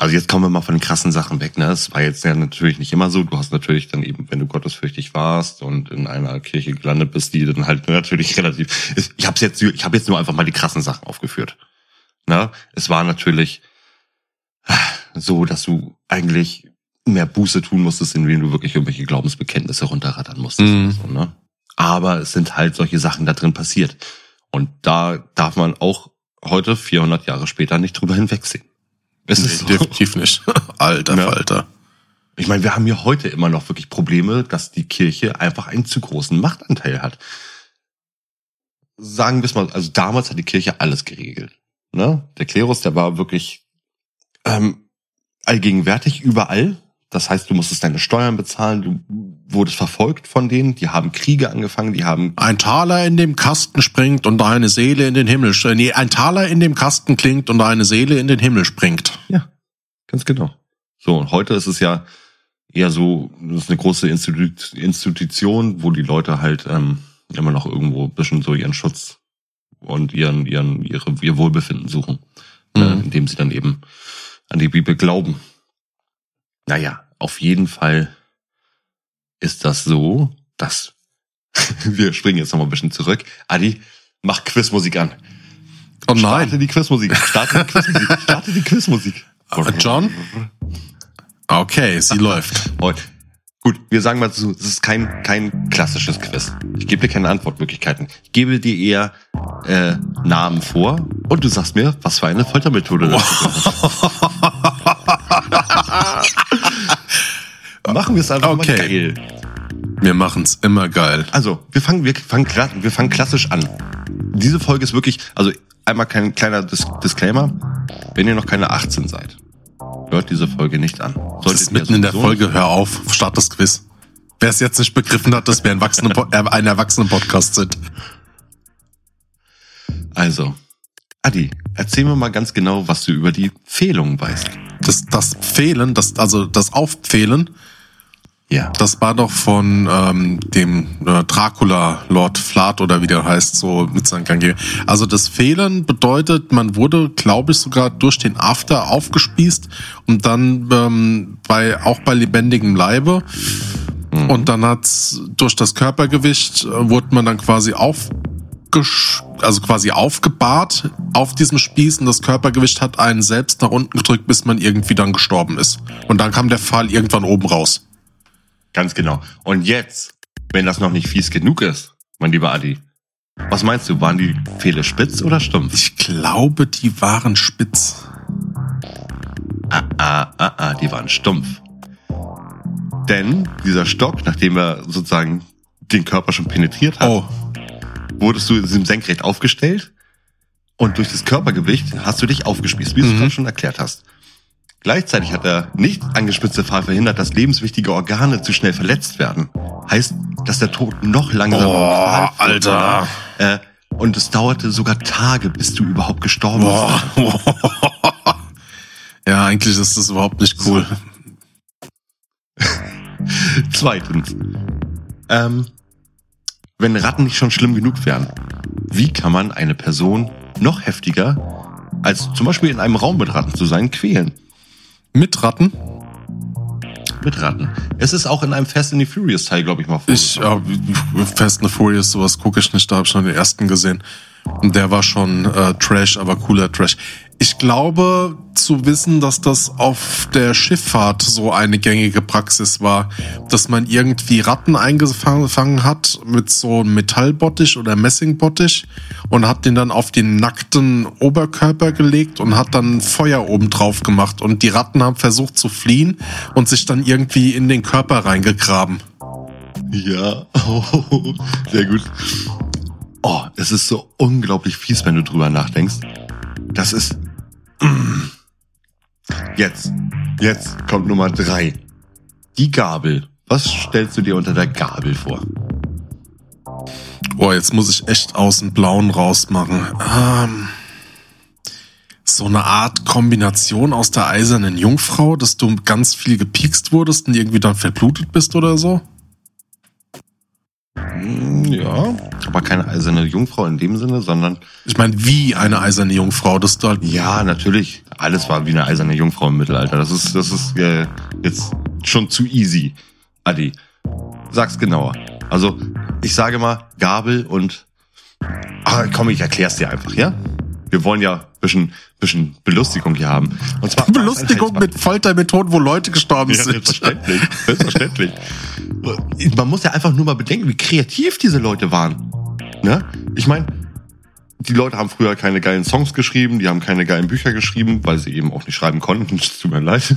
Also jetzt kommen wir mal von den krassen Sachen weg. Ne? Es war jetzt ja natürlich nicht immer so. Du hast natürlich dann eben, wenn du gottesfürchtig warst und in einer Kirche gelandet bist, die dann halt natürlich relativ. Ich habe jetzt, ich habe jetzt nur einfach mal die krassen Sachen aufgeführt. Ne? Es war natürlich so, dass du eigentlich mehr Buße tun musstest, indem du wirklich irgendwelche Glaubensbekenntnisse runterrattern musstest. Mhm. So, ne? Aber es sind halt solche Sachen da drin passiert. Und da darf man auch heute, 400 Jahre später, nicht drüber hinwegsehen. Es ist so. Definitiv nicht. Alter Ja. Falter. Ich meine, wir haben ja heute immer noch wirklich Probleme, dass die Kirche einfach einen zu großen Machtanteil hat. Sagen wir es mal, also damals hat die Kirche alles geregelt. Ne? Der Klerus, der war wirklich ähm, allgegenwärtig überall. Das heißt, du musstest deine Steuern bezahlen, du wurdest verfolgt von denen, die haben Kriege angefangen, die haben Ein Taler in dem Kasten springt und eine Seele in den Himmel. Nee, ein Taler in dem Kasten klingt und eine Seele in den Himmel springt. Ja, ganz genau. So, und heute ist es ja eher so, das ist eine große Institu Institution, wo die Leute halt ähm, immer noch irgendwo ein bisschen so ihren Schutz und ihren, ihren, ihre, ihr Wohlbefinden suchen. Mhm. Äh, indem sie dann eben an die Bibel glauben. Naja, auf jeden Fall ist das so, dass wir springen jetzt noch mal ein bisschen zurück. Adi, mach Quizmusik an. Oh Starte nein. die Quizmusik. Starte die Quizmusik. Starte die Quizmusik. Äh, John? Okay, sie läuft. Gut, wir sagen mal so, es ist kein, kein klassisches Quiz. Ich gebe dir keine Antwortmöglichkeiten. Ich gebe dir eher äh, Namen vor und du sagst mir, was für eine Foltermethode das ist. Machen wir es einfach Okay. mal geil. Wir machen's immer geil. Also, wir fangen, wir fangen, wir fangen klassisch an. Diese Folge ist wirklich, also einmal kein kleiner Dis Disclaimer. Wenn ihr noch keine 18 seid, hört diese Folge nicht an. Das Solltet ist ihr mitten in der Folge. Hör auf, start das Quiz. Wer es jetzt nicht begriffen hat, dass wir ein, Erwachsene äh, ein Erwachsenen-Podcast sind. Also, Adi, erzähl mir mal ganz genau, was du über die Fehlung weißt. Das, das Fehlen, das, also das Aufpfählen, Ja. das war doch von ähm, dem äh, Dracula, Lord Vlad oder wie der heißt, so mit seinem Gang. Also das Fehlen bedeutet, man wurde, glaube ich, sogar durch den After aufgespießt und dann ähm, bei auch bei lebendigem Leibe. Und dann hat's durch das Körpergewicht äh, wurde man dann quasi auf also quasi aufgebahrt auf diesem Spieß und das Körpergewicht hat einen selbst nach unten gedrückt, bis man irgendwie dann gestorben ist. Und dann kam der Fall irgendwann oben raus. Ganz genau. Und jetzt, wenn das noch nicht fies genug ist, mein lieber Adi, was meinst du, waren die Pfähle spitz oder stumpf? Ich glaube, die waren spitz. Ah, ah, ah, ah, die waren stumpf. Denn dieser Stock, nachdem er sozusagen den Körper schon penetriert hat, Oh, wurdest du in diesem senkrecht aufgestellt und durch das Körpergewicht hast du dich aufgespießt, wie du es Mhm. gerade schon erklärt hast. Gleichzeitig hat der nicht angespitzte Pfahl verhindert, dass lebenswichtige Organe zu schnell verletzt werden. Heißt, dass der Tod noch langsamer Oh, Alter. Äh, und es dauerte sogar Tage, bis du überhaupt gestorben bist. ja, eigentlich ist das überhaupt nicht cool. Zweitens, ähm, wenn Ratten nicht schon schlimm genug wären, wie kann man eine Person noch heftiger, als zum Beispiel in einem Raum mit Ratten zu sein, quälen? Mit Ratten? Mit Ratten. Es ist auch in einem Fast and the Furious Teil, glaube ich, mal Ich, ja, Fast and the Furious, sowas gucke ich nicht, da habe ich schon den ersten gesehen. Der war schon äh, Trash, aber cooler Trash. Ich glaube zu wissen, dass das auf der Schifffahrt so eine gängige Praxis war, dass man irgendwie Ratten eingefangen hat mit so einem Metallbottich oder Messingbottich und hat den dann auf den nackten Oberkörper gelegt und hat dann Feuer oben drauf gemacht und die Ratten haben versucht zu fliehen und sich dann irgendwie in den Körper reingegraben. Ja, oh, sehr gut. Oh, es ist so unglaublich fies, wenn du drüber nachdenkst. Das ist. Mm. Jetzt, jetzt kommt Nummer drei. Die Gabel. Was stellst du dir unter der Gabel vor? Boah, jetzt muss ich echt aus dem Blauen rausmachen. Ähm, so eine Art Kombination aus der eisernen Jungfrau, dass du ganz viel gepiekst wurdest und irgendwie dann verblutet bist oder so? Hm, Ja, aber keine eiserne Jungfrau in dem Sinne, sondern Ich meine, wie eine eiserne Jungfrau, du halt. ja, natürlich. Alles war wie eine eiserne Jungfrau im Mittelalter. Das ist, das ist äh, jetzt schon zu easy. Adi, sag's genauer. Also, ich sage mal Gabel und. Ah, komm, ich erklär's dir einfach, ja? Wir wollen ja bisschen, bisschen Belustigung hier haben. Und zwar Belustigung mit Foltermethoden, wo Leute gestorben Ja, sind. selbstverständlich. Selbstverständlich. Man muss ja einfach nur mal bedenken, wie kreativ diese Leute waren. Ne? Ich meine, die Leute haben früher keine geilen Songs geschrieben, die haben keine geilen Bücher geschrieben, weil sie eben auch nicht schreiben konnten. Es tut mir leid.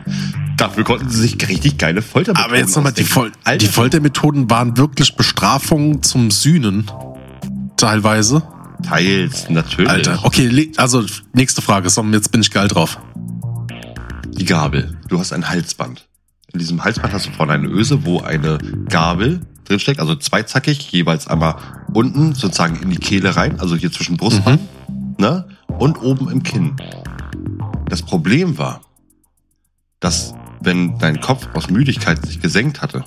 Dafür konnten sie sich richtig geile Foltermethoden Aber jetzt nochmal, die, Fol die Foltermethoden waren wirklich Bestrafungen zum Sühnen. Teilweise. Teils, natürlich. Alter, okay, also nächste Frage, so, jetzt bin ich geil drauf. Die Gabel. Du hast ein Halsband. In diesem Halsband hast du vorne eine Öse, wo eine Gabel drinsteckt, also zweizackig, jeweils einmal unten sozusagen in die Kehle rein, also hier zwischen Brustbein, ne? Und oben im Kinn. Das Problem war, dass wenn dein Kopf aus Müdigkeit sich gesenkt hatte,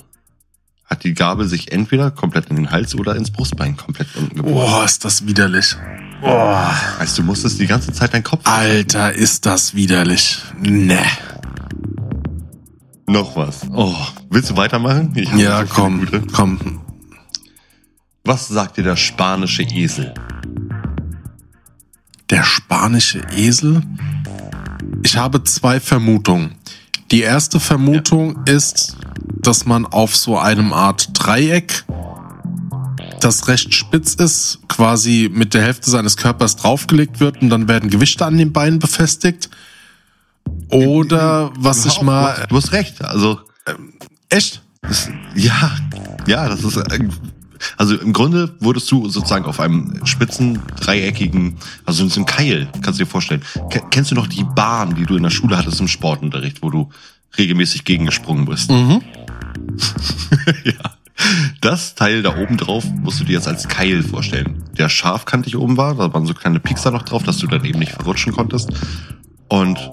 hat die Gabel sich entweder komplett in den Hals oder ins Brustbein komplett unten gebohrt. Boah, ist das widerlich. Heißt, du musstest die ganze Zeit deinen Kopf Alter, ist das widerlich. Ne. Noch was. Oh, willst du weitermachen? Ja, komm, gute. komm. Was sagt dir der spanische Esel? Der spanische Esel? Ich habe zwei Vermutungen. Die erste Vermutung ist, dass man auf so einem Art Dreieck, das recht spitz ist, quasi mit der Hälfte seines Körpers draufgelegt wird und dann werden Gewichte an den Beinen befestigt. Oder was ich mal. Du hast recht. Also, Echt? das, ja, ja, das ist. äh, Also im Grunde wurdest du sozusagen auf einem spitzen, dreieckigen, also so einem Keil, kannst du dir vorstellen. Ke- Kennst du noch die Bahn, die du in der Schule hattest im Sportunterricht, wo du regelmäßig gegengesprungen bist? Mhm. ja. Das Teil da oben drauf musst du dir jetzt als Keil vorstellen. Der scharfkantig oben war, da waren so kleine Piekser noch drauf, dass du dann eben nicht verrutschen konntest. Und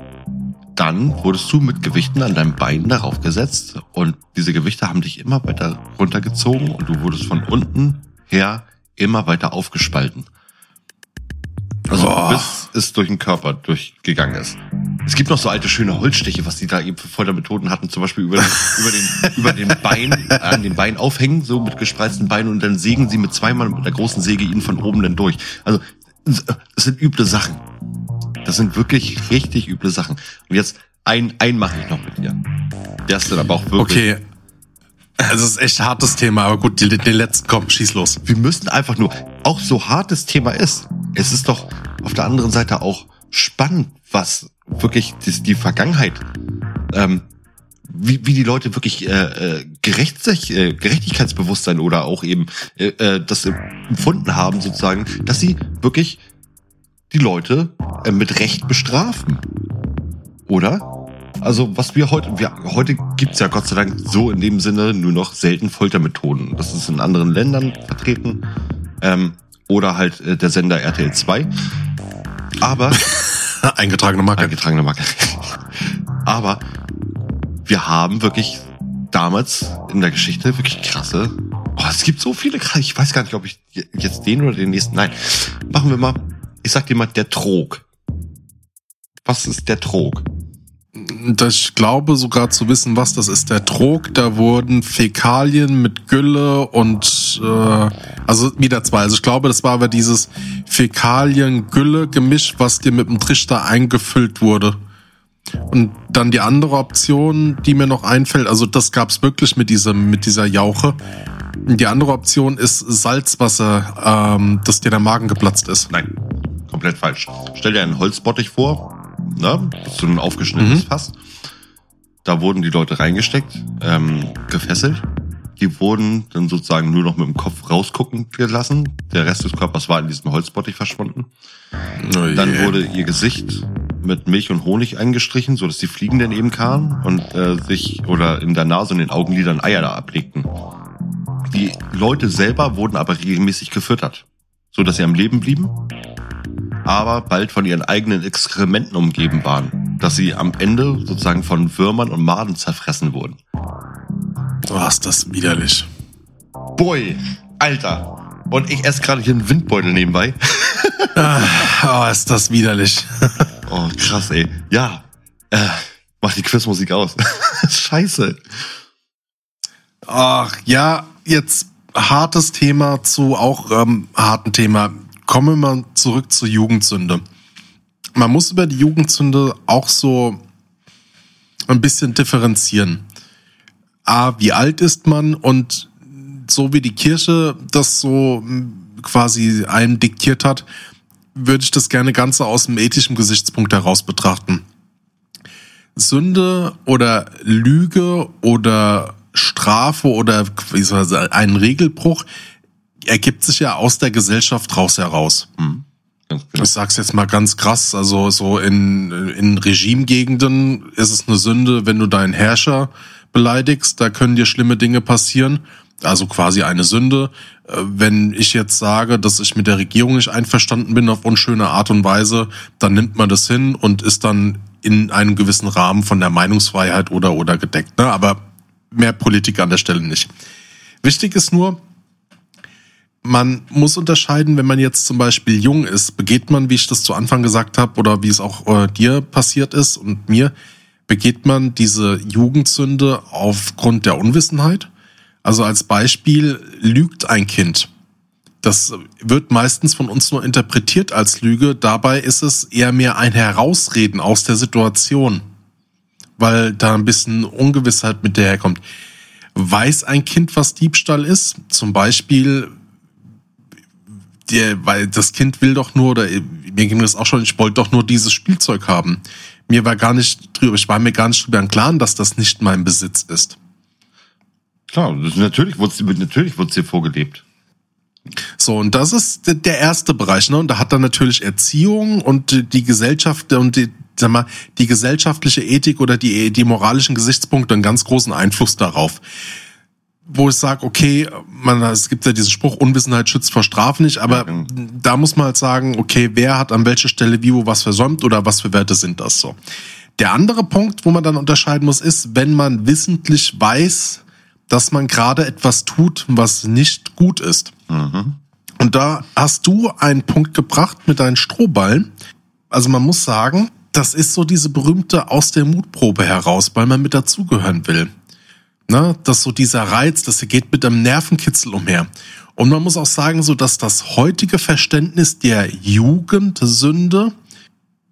dann wurdest du mit Gewichten an deinem Bein darauf gesetzt und diese Gewichte haben dich immer weiter runtergezogen und du wurdest von unten her immer weiter aufgespalten. Also Boah. bis es durch den Körper durchgegangen ist. Es gibt noch so alte schöne Holzstiche, was die da eben für Foltermethoden hatten, zum Beispiel über, über den, über den Bein, äh, an den Bein aufhängen, so mit gespreizten Beinen und dann sägen sie mit zweimal mit der großen Säge ihn von oben dann durch. Also, es sind üble Sachen. Das sind wirklich richtig üble Sachen. Und jetzt ein, ein mache ich noch mit dir. Der ist dann aber auch wirklich. Okay. Es ist echt hartes Thema, aber gut, die- den letzten, komm, schieß los. Wir müssen einfach nur, auch so hart das Thema ist, es ist doch auf der anderen Seite auch spannend, was wirklich die, die Vergangenheit, ähm, wie, wie die Leute wirklich äh, äh, Gerecht, äh, Gerechtigkeitsbewusstsein oder auch eben äh, äh, das empfunden haben, sozusagen, dass sie wirklich die Leute äh, mit Recht bestrafen. Oder? Also was wir heute, wir, heute gibt's ja Gott sei Dank so in dem Sinne nur noch selten Foltermethoden. Das ist in anderen Ländern vertreten. Ähm, oder halt äh, der Sender RTL 2. Aber eingetragene Marke. Eingetragene Marke. Aber wir haben wirklich damals in der Geschichte wirklich krasse. Oh, es gibt so viele krasse. Ich weiß gar nicht, ob ich jetzt den oder den nächsten. Nein, machen wir mal. Ich sag dir mal der Trog. Was ist der Trog? Ich glaube sogar zu wissen, was das ist. Der Trog, da wurden Fäkalien mit Gülle und äh, also wieder zwei. Also ich glaube, das war aber dieses Fäkalien-Gülle-Gemisch, was dir mit dem Trichter eingefüllt wurde. Und dann die andere Option, die mir noch einfällt, also das gab's wirklich mit dieser, mit dieser Jauche. Die andere Option ist Salzwasser, ähm, dass dir der Magen geplatzt ist. Nein, komplett falsch. Stell dir einen Holzbottich vor, ne? so ein aufgeschnittenes mhm. Fass. Da wurden die Leute reingesteckt, ähm, gefesselt. Die wurden dann sozusagen nur noch mit dem Kopf rausgucken gelassen. Der Rest des Körpers war in diesem Holzbottich verschwunden. Oh yeah. Dann wurde ihr Gesicht mit Milch und Honig eingestrichen, so dass die Fliegen dann eben kamen und äh, sich oder in der Nase und den Augenlidern Eier da ablegten. Die Leute selber wurden aber regelmäßig gefüttert, so dass sie am Leben blieben aber bald von ihren eigenen Exkrementen umgeben waren, dass sie am Ende sozusagen von Würmern und Maden zerfressen wurden. Oh, ist das widerlich. Boy, Alter. Und ich esse gerade hier einen Windbeutel nebenbei. ah, oh, ist das widerlich. oh, krass, ey. Ja, äh, mach die Quizmusik aus. Scheiße. Ach, ja, jetzt hartes Thema zu auch ähm, harten Thema kommen wir mal zurück zur Jugendsünde. Man muss über die Jugendsünde auch so ein bisschen differenzieren. A, wie alt ist man und so wie die Kirche das so quasi einem diktiert hat, würde ich das gerne ganz aus dem ethischen Gesichtspunkt heraus betrachten. Sünde oder Lüge oder Strafe oder ein Regelbruch ergibt sich ja aus der Gesellschaft raus heraus. Mhm. Genau. Ich sag's jetzt mal ganz krass, also so in, in Regimegegenden ist es eine Sünde, wenn du deinen Herrscher beleidigst, da können dir schlimme Dinge passieren. Also quasi eine Sünde. Äh, wenn ich jetzt sage, dass ich mit der Regierung nicht einverstanden bin auf unschöne Art und Weise, dann nimmt man das hin und ist dann in einem gewissen Rahmen von der Meinungsfreiheit oder oder gedeckt. Ne? Aber mehr Politik an der Stelle nicht. Wichtig ist nur, man muss unterscheiden, wenn man jetzt zum Beispiel jung ist, begeht man, wie ich das zu Anfang gesagt habe, oder wie es auch äh, dir passiert ist und mir, begeht man diese Jugendsünde aufgrund der Unwissenheit? Also als Beispiel lügt ein Kind. Das wird meistens von uns nur interpretiert als Lüge. Dabei ist es eher mehr ein Herausreden aus der Situation, weil da ein bisschen Ungewissheit mit daherkommt. Weiß ein Kind, was Diebstahl ist? Zum Beispiel, der, weil das Kind will doch nur, oder mir ging das auch schon, ich wollte doch nur dieses Spielzeug haben. Mir war gar nicht drüber, ich war mir gar nicht drüber im Klaren, dass das nicht mein Besitz ist. Klar, natürlich wurde natürlich wurde dir vorgelebt. So, und das ist der erste Bereich, ne? Und da hat dann natürlich Erziehung und die Gesellschaft und die, sag mal, die gesellschaftliche Ethik oder die, die moralischen Gesichtspunkte einen ganz großen Einfluss darauf wo ich sage, okay, man, es gibt ja diesen Spruch, Unwissenheit schützt vor Strafe nicht, aber ja, da muss man halt sagen, okay, wer hat an welcher Stelle wie wo was versäumt oder was für Werte sind das so. Der andere Punkt, wo man dann unterscheiden muss, ist, wenn man wissentlich weiß, dass man gerade etwas tut, was nicht gut ist. Mhm. Und da hast du einen Punkt gebracht mit deinen Strohballen. Also man muss sagen, das ist so diese berühmte aus der Mutprobe heraus, weil man mit dazugehören will. Ne? Dass so dieser Reiz, das geht mit einem Nervenkitzel umher. Und man muss auch sagen, so dass das heutige Verständnis der Jugendsünde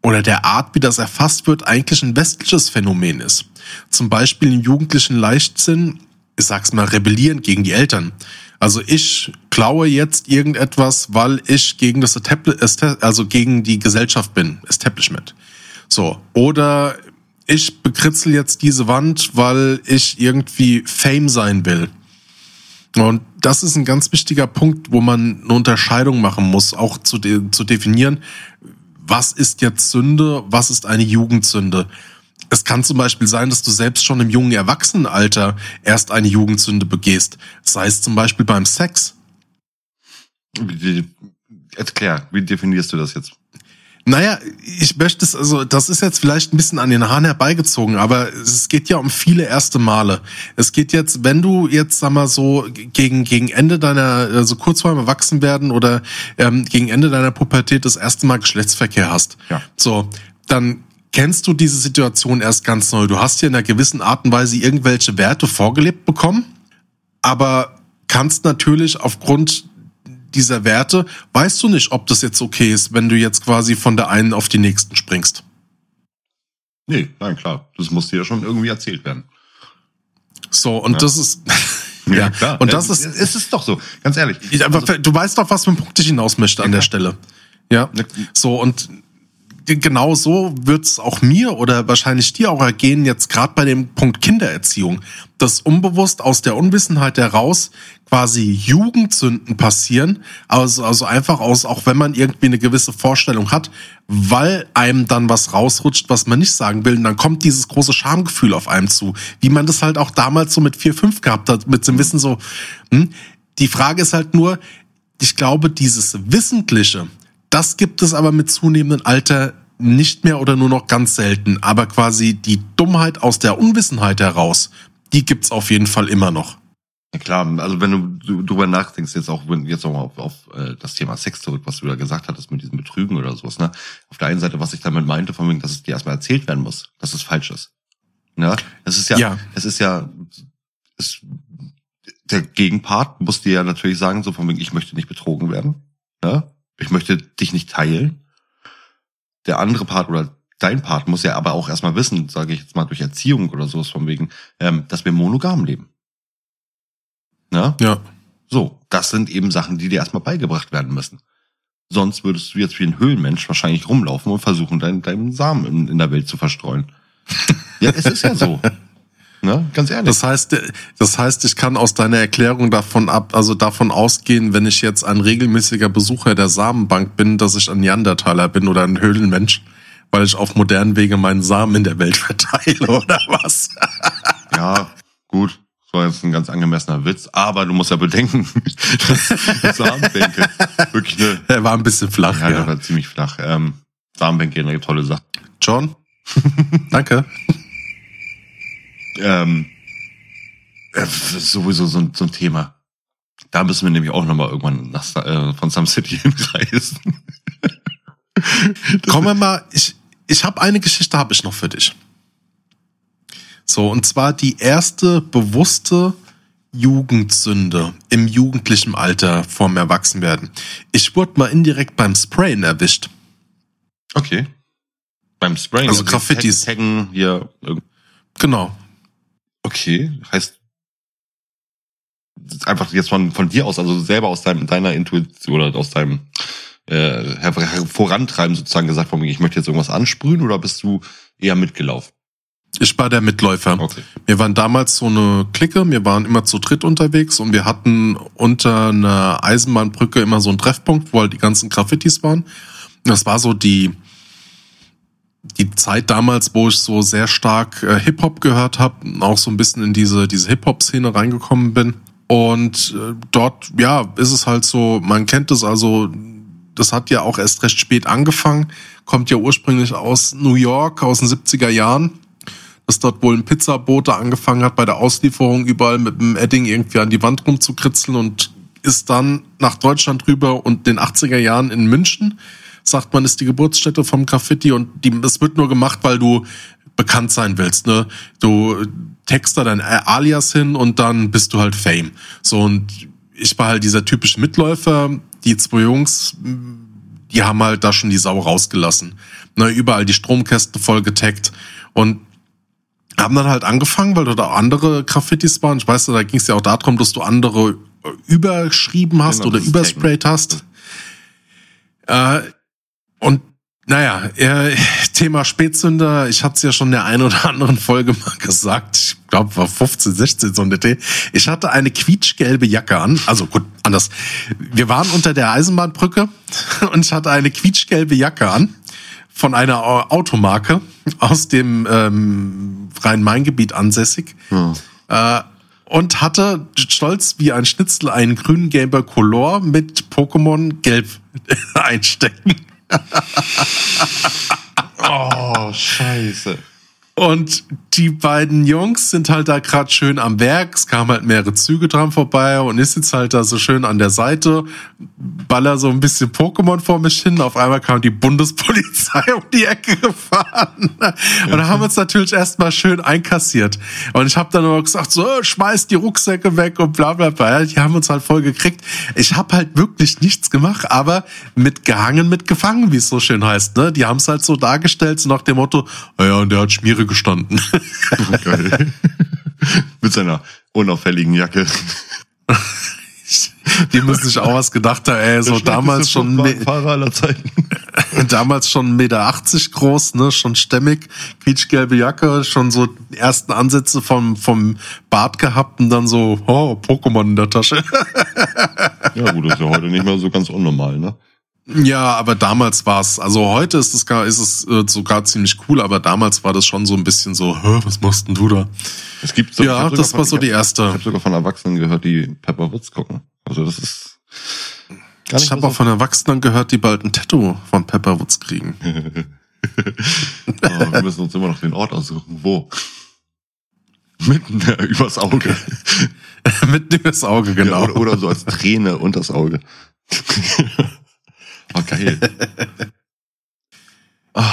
oder der Art, wie das erfasst wird, eigentlich ein westliches Phänomen ist. Zum Beispiel im jugendlichen Leichtsinn, ich sag's mal, rebellieren gegen die Eltern. Also ich klaue jetzt irgendetwas, weil ich gegen das also gegen die Gesellschaft bin, Establishment. So. Oder ich bekritzel jetzt diese Wand, weil ich irgendwie Fame sein will. Und das ist ein ganz wichtiger Punkt, wo man eine Unterscheidung machen muss, auch zu, de zu definieren, was ist jetzt Sünde, was ist eine Jugendsünde. Es kann zum Beispiel sein, dass du selbst schon im jungen Erwachsenenalter erst eine Jugendsünde begehst. Sei es zum Beispiel beim Sex. Erklär, wie definierst du das jetzt? Naja, ich möchte es, also das ist jetzt vielleicht ein bisschen an den Haaren herbeigezogen, aber es geht ja um viele erste Male. Es geht jetzt, wenn du jetzt, sag mal so, gegen, gegen Ende deiner, also kurz vor dem Erwachsenwerden oder ähm, gegen Ende deiner Pubertät das erste Mal Geschlechtsverkehr hast. Ja. So, dann kennst du diese Situation erst ganz neu. Du hast ja in einer gewissen Art und Weise irgendwelche Werte vorgelebt bekommen, aber kannst natürlich aufgrund dieser Werte, weißt du nicht, ob das jetzt okay ist, wenn du jetzt quasi von der einen auf die nächsten springst. Nee, nein, klar. Das muss dir ja schon irgendwie erzählt werden. So, und Ja. das ist. Ja, klar. Und das Ja, ist. Es ist doch so, ganz ehrlich. Ich, aber du weißt doch, was für ein Punkt ich hinaus möchte an der Stelle. Ja. Ja. So, und genau so wird's auch mir oder wahrscheinlich dir auch ergehen, jetzt gerade bei dem Punkt Kindererziehung, dass unbewusst aus der Unwissenheit heraus quasi Jugendsünden passieren, also, also einfach aus, auch wenn man irgendwie eine gewisse Vorstellung hat, weil einem dann was rausrutscht, was man nicht sagen will, und dann kommt dieses große Schamgefühl auf einem zu, wie man das halt auch damals so mit vier fünf gehabt hat, mit dem Wissen so, hm? die Frage ist halt nur, ich glaube, dieses Wissentliche, das gibt es aber mit zunehmendem Alter nicht mehr oder nur noch ganz selten. Aber quasi die Dummheit aus der Unwissenheit heraus, die gibt's auf jeden Fall immer noch. Ja, klar, also wenn du drüber nachdenkst, jetzt auch wenn jetzt auch mal auf, auf äh, das Thema Sex zurück, was du da gesagt hattest mit diesem Betrügen oder sowas, ne? Auf der einen Seite, was ich damit meinte, von wegen, dass es dir erstmal erzählt werden muss, dass es falsch ist. Ne? Es ist ja, Ja. es ist ja, es, der Gegenpart muss dir ja natürlich sagen, so von wegen, ich möchte nicht betrogen werden. Ne? Ich möchte dich nicht teilen. Der andere Part oder dein Part muss ja aber auch erstmal wissen, sage ich jetzt mal durch Erziehung oder sowas von wegen, ähm, dass wir monogam leben. Ne? Ja. So, das sind eben Sachen, die dir erstmal beigebracht werden müssen. Sonst würdest du jetzt wie ein Höhlenmensch wahrscheinlich rumlaufen und versuchen, deinen, deinen Samen in, in der Welt zu verstreuen. ja, es ist ja so. Ne? Ganz ehrlich. Das heißt, das heißt, ich kann aus deiner Erklärung davon ab, also davon ausgehen, wenn ich jetzt ein regelmäßiger Besucher der Samenbank bin, dass ich ein Neandertaler bin oder ein Höhlenmensch, weil ich auf modernen Wege meinen Samen in der Welt verteile oder was? ja, gut. Das war jetzt ein ganz angemessener Witz, aber du musst ja bedenken, dass Samenbänke wirklich eine, Er war ein bisschen flach, ja, ja. war ziemlich flach. Ähm, Samenbänke eine tolle Sache. John? Danke. Ähm, äh, sowieso so ein, so ein Thema. Da müssen wir nämlich auch nochmal irgendwann nach, äh, von Some City hinreisen. Kommen wir mal, ich, ich habe eine Geschichte habe ich noch für dich. So, und zwar die erste bewusste Jugendsünde im jugendlichen Alter vorm Erwachsenwerden. Ich wurde mal indirekt beim Sprayen erwischt. Okay. Beim Sprayen. Also Graffitis. Tag- Taggen hier. Genau. Okay. Heißt, einfach jetzt von, von dir aus, also selber aus deinem, deiner Intuition oder aus deinem äh, Vorantreiben sozusagen gesagt, von mir, ich möchte jetzt irgendwas ansprühen oder bist du eher mitgelaufen? Ich war der Mitläufer. Okay. Wir waren damals so eine Clique, wir waren immer zu dritt unterwegs und wir hatten unter einer Eisenbahnbrücke immer so einen Treffpunkt, wo halt die ganzen Graffitis waren. Das war so die, die Zeit damals, wo ich so sehr stark äh, Hip-Hop gehört habe, auch so ein bisschen in diese, diese Hip-Hop-Szene reingekommen bin. Und äh, dort, ja, ist es halt so, man kennt es also, das hat ja auch erst recht spät angefangen, kommt ja ursprünglich aus New York, aus den 70er Jahren dass dort wohl ein Pizzabote angefangen hat, bei der Auslieferung überall mit dem Edding irgendwie an die Wand rumzukritzeln und ist dann nach Deutschland rüber und den 80er Jahren in München, sagt man, ist die Geburtsstätte vom Graffiti und die, das wird nur gemacht, weil du bekannt sein willst, ne? Du text da dein Alias hin und dann bist du halt Fame. So und ich war halt dieser typische Mitläufer, die zwei Jungs, die haben halt da schon die Sau rausgelassen. Ne, überall die Stromkästen voll getaggt und haben dann halt angefangen, weil da da andere Graffitis waren. Ich weiß, da ging es ja auch darum, dass du andere äh, überschrieben hast Genau, oder übersprayt hast. Äh, und Naja, äh, Thema Spätzünder, ich hatte es ja schon in der einen oder anderen Folge mal gesagt, ich glaube war 15, 16 so eine Idee. Ich hatte eine quietschgelbe Jacke an, also gut, anders. Wir waren unter der Eisenbahnbrücke und ich hatte eine quietschgelbe Jacke an von einer Automarke aus dem ähm, Rhein-Main-Gebiet ansässig. Äh, und hatte stolz wie ein Schnitzel einen grünen Gameboy Color mit Pokémon Gelb einstecken. Oh, scheiße. Und die beiden Jungs sind halt da gerade schön am Werk. Es kamen halt mehrere Züge dran vorbei und ich sitze halt da so schön an der Seite, baller so ein bisschen Pokémon vor mich hin. Auf einmal kam die Bundespolizei um die Ecke gefahren. Und da haben wir uns natürlich erstmal schön einkassiert. Und ich habe dann nur gesagt, so, schmeiß die Rucksäcke weg und bla bla bla. Die haben uns halt voll gekriegt. Ich habe halt wirklich nichts gemacht, aber mit gehangen, mit gefangen, wie es so schön heißt. Ne? Die haben es halt so dargestellt, so nach dem Motto, naja, und der hat Schmiere gestanden. Geil. Mit seiner unauffälligen Jacke. Die müssen sich auch was gedacht haben, ey, so damals schon, Fahrer aller Zeiten. damals schon 1,80 Meter groß, ne, schon stämmig, quietschgelbe Jacke, schon so ersten Ansätze vom, vom Bart gehabt und dann so, oh, Pokémon in der Tasche. Ja, gut, das ist ja heute nicht mehr so ganz unnormal, ne? Ja, aber damals war's, also heute ist es gar, ist es äh, sogar ziemlich cool, aber damals war das schon so ein bisschen so, was machst denn du da? Es gibt so, Ja, das war so die hab- erste. Ich habe sogar von Erwachsenen gehört, die Pepper Woods gucken. Also das ist gar Ich habe auch von Erwachsenen gehört, die bald ein Tattoo von Pepperwoods kriegen. oh, wir müssen uns immer noch den Ort aussuchen. Wo? Mitten äh, übers Auge. Mitten übers Auge, genau. Ja, oder, oder so als Träne unters Auge. oh, geil.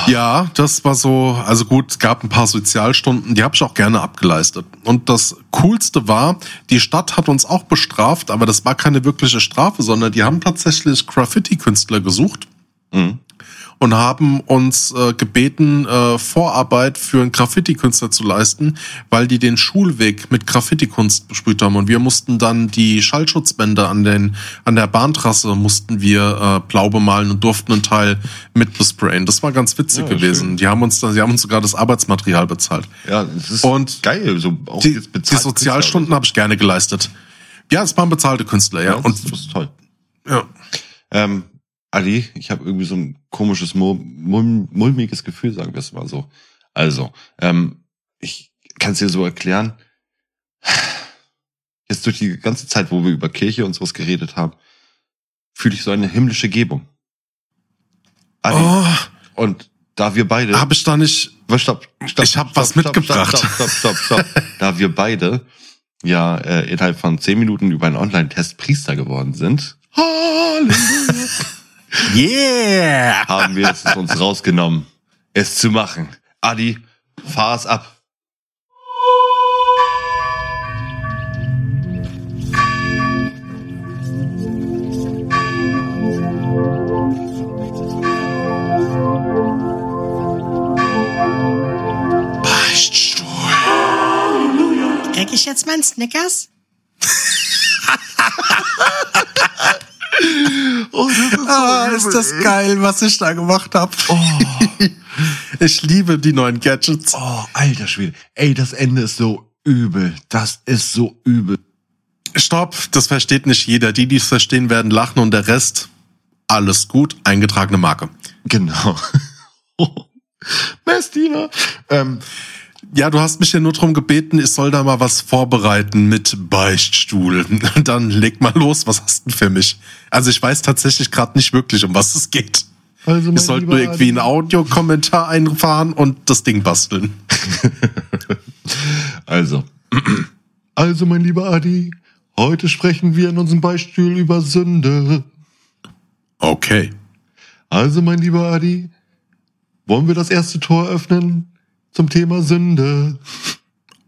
Ja, das war so, also gut, es gab ein paar Sozialstunden, die habe ich auch gerne abgeleistet. Und das Coolste war, die Stadt hat uns auch bestraft, aber das war keine wirkliche Strafe, sondern die haben tatsächlich Graffiti-Künstler gesucht Mhm. Und haben uns äh, gebeten, äh, Vorarbeit für einen Graffiti-Künstler zu leisten, weil die den Schulweg mit Graffiti-Kunst besprüht haben. Und wir mussten dann die Schallschutzbänder an, den, an der Bahntrasse mussten wir äh, blau bemalen und durften einen Teil mit besprayen. Das war ganz witzig Ja, gewesen. schön. Die haben uns, da- die haben uns sogar das Arbeitsmaterial bezahlt. Ja, das ist Und geil. So auch Die, die Sozialstunden habe ich gerne geleistet. Ja, es waren bezahlte Künstler, ja. Ja, Und das ist toll. ja. Ähm, Ali, ich habe irgendwie so ein komisches, mul mul mulmiges Gefühl, sagen wir es mal so. Also, ähm, ich kann es dir so erklären. Jetzt durch die ganze Zeit, wo wir über Kirche und sowas geredet haben, fühle ich so eine himmlische Gebung. Ali, Oh, und da wir beide... habe ich da nicht. Stopp, stopp, Ich hab stopp, was stopp, mitgebracht. Stopp, stopp, stopp, stopp, stopp. da wir beide ja äh, innerhalb von zehn Minuten über einen Online-Test Priester geworden sind, Halleluja, Yeah! haben wir es uns rausgenommen, es zu machen. Adi, fahr es ab. Beichtstuhl. Krieg ich jetzt meinen Snickers? Ah, ist das geil, was ich da gemacht habe. Ich liebe die neuen Gadgets. Oh, alter Schwede. Ey, das Ende ist so übel. Das ist so übel. Stopp, das versteht nicht jeder. Die, die es verstehen, werden lachen und der Rest, alles gut, eingetragene Marke. Genau. Messdiener. Ähm, Ja, du hast mich ja nur drum gebeten, ich soll da mal was vorbereiten mit Beichtstuhl. Dann leg mal los, was hast du denn für mich? Also ich weiß tatsächlich gerade nicht wirklich, um was es geht. also sollten lieber nur irgendwie einen Audiokommentar einfahren und das Ding basteln. Also, also mein lieber Adi, heute sprechen wir in unserem Beispiel über Sünde. Okay. Also mein lieber Adi, wollen wir das erste Tor öffnen zum Thema Sünde?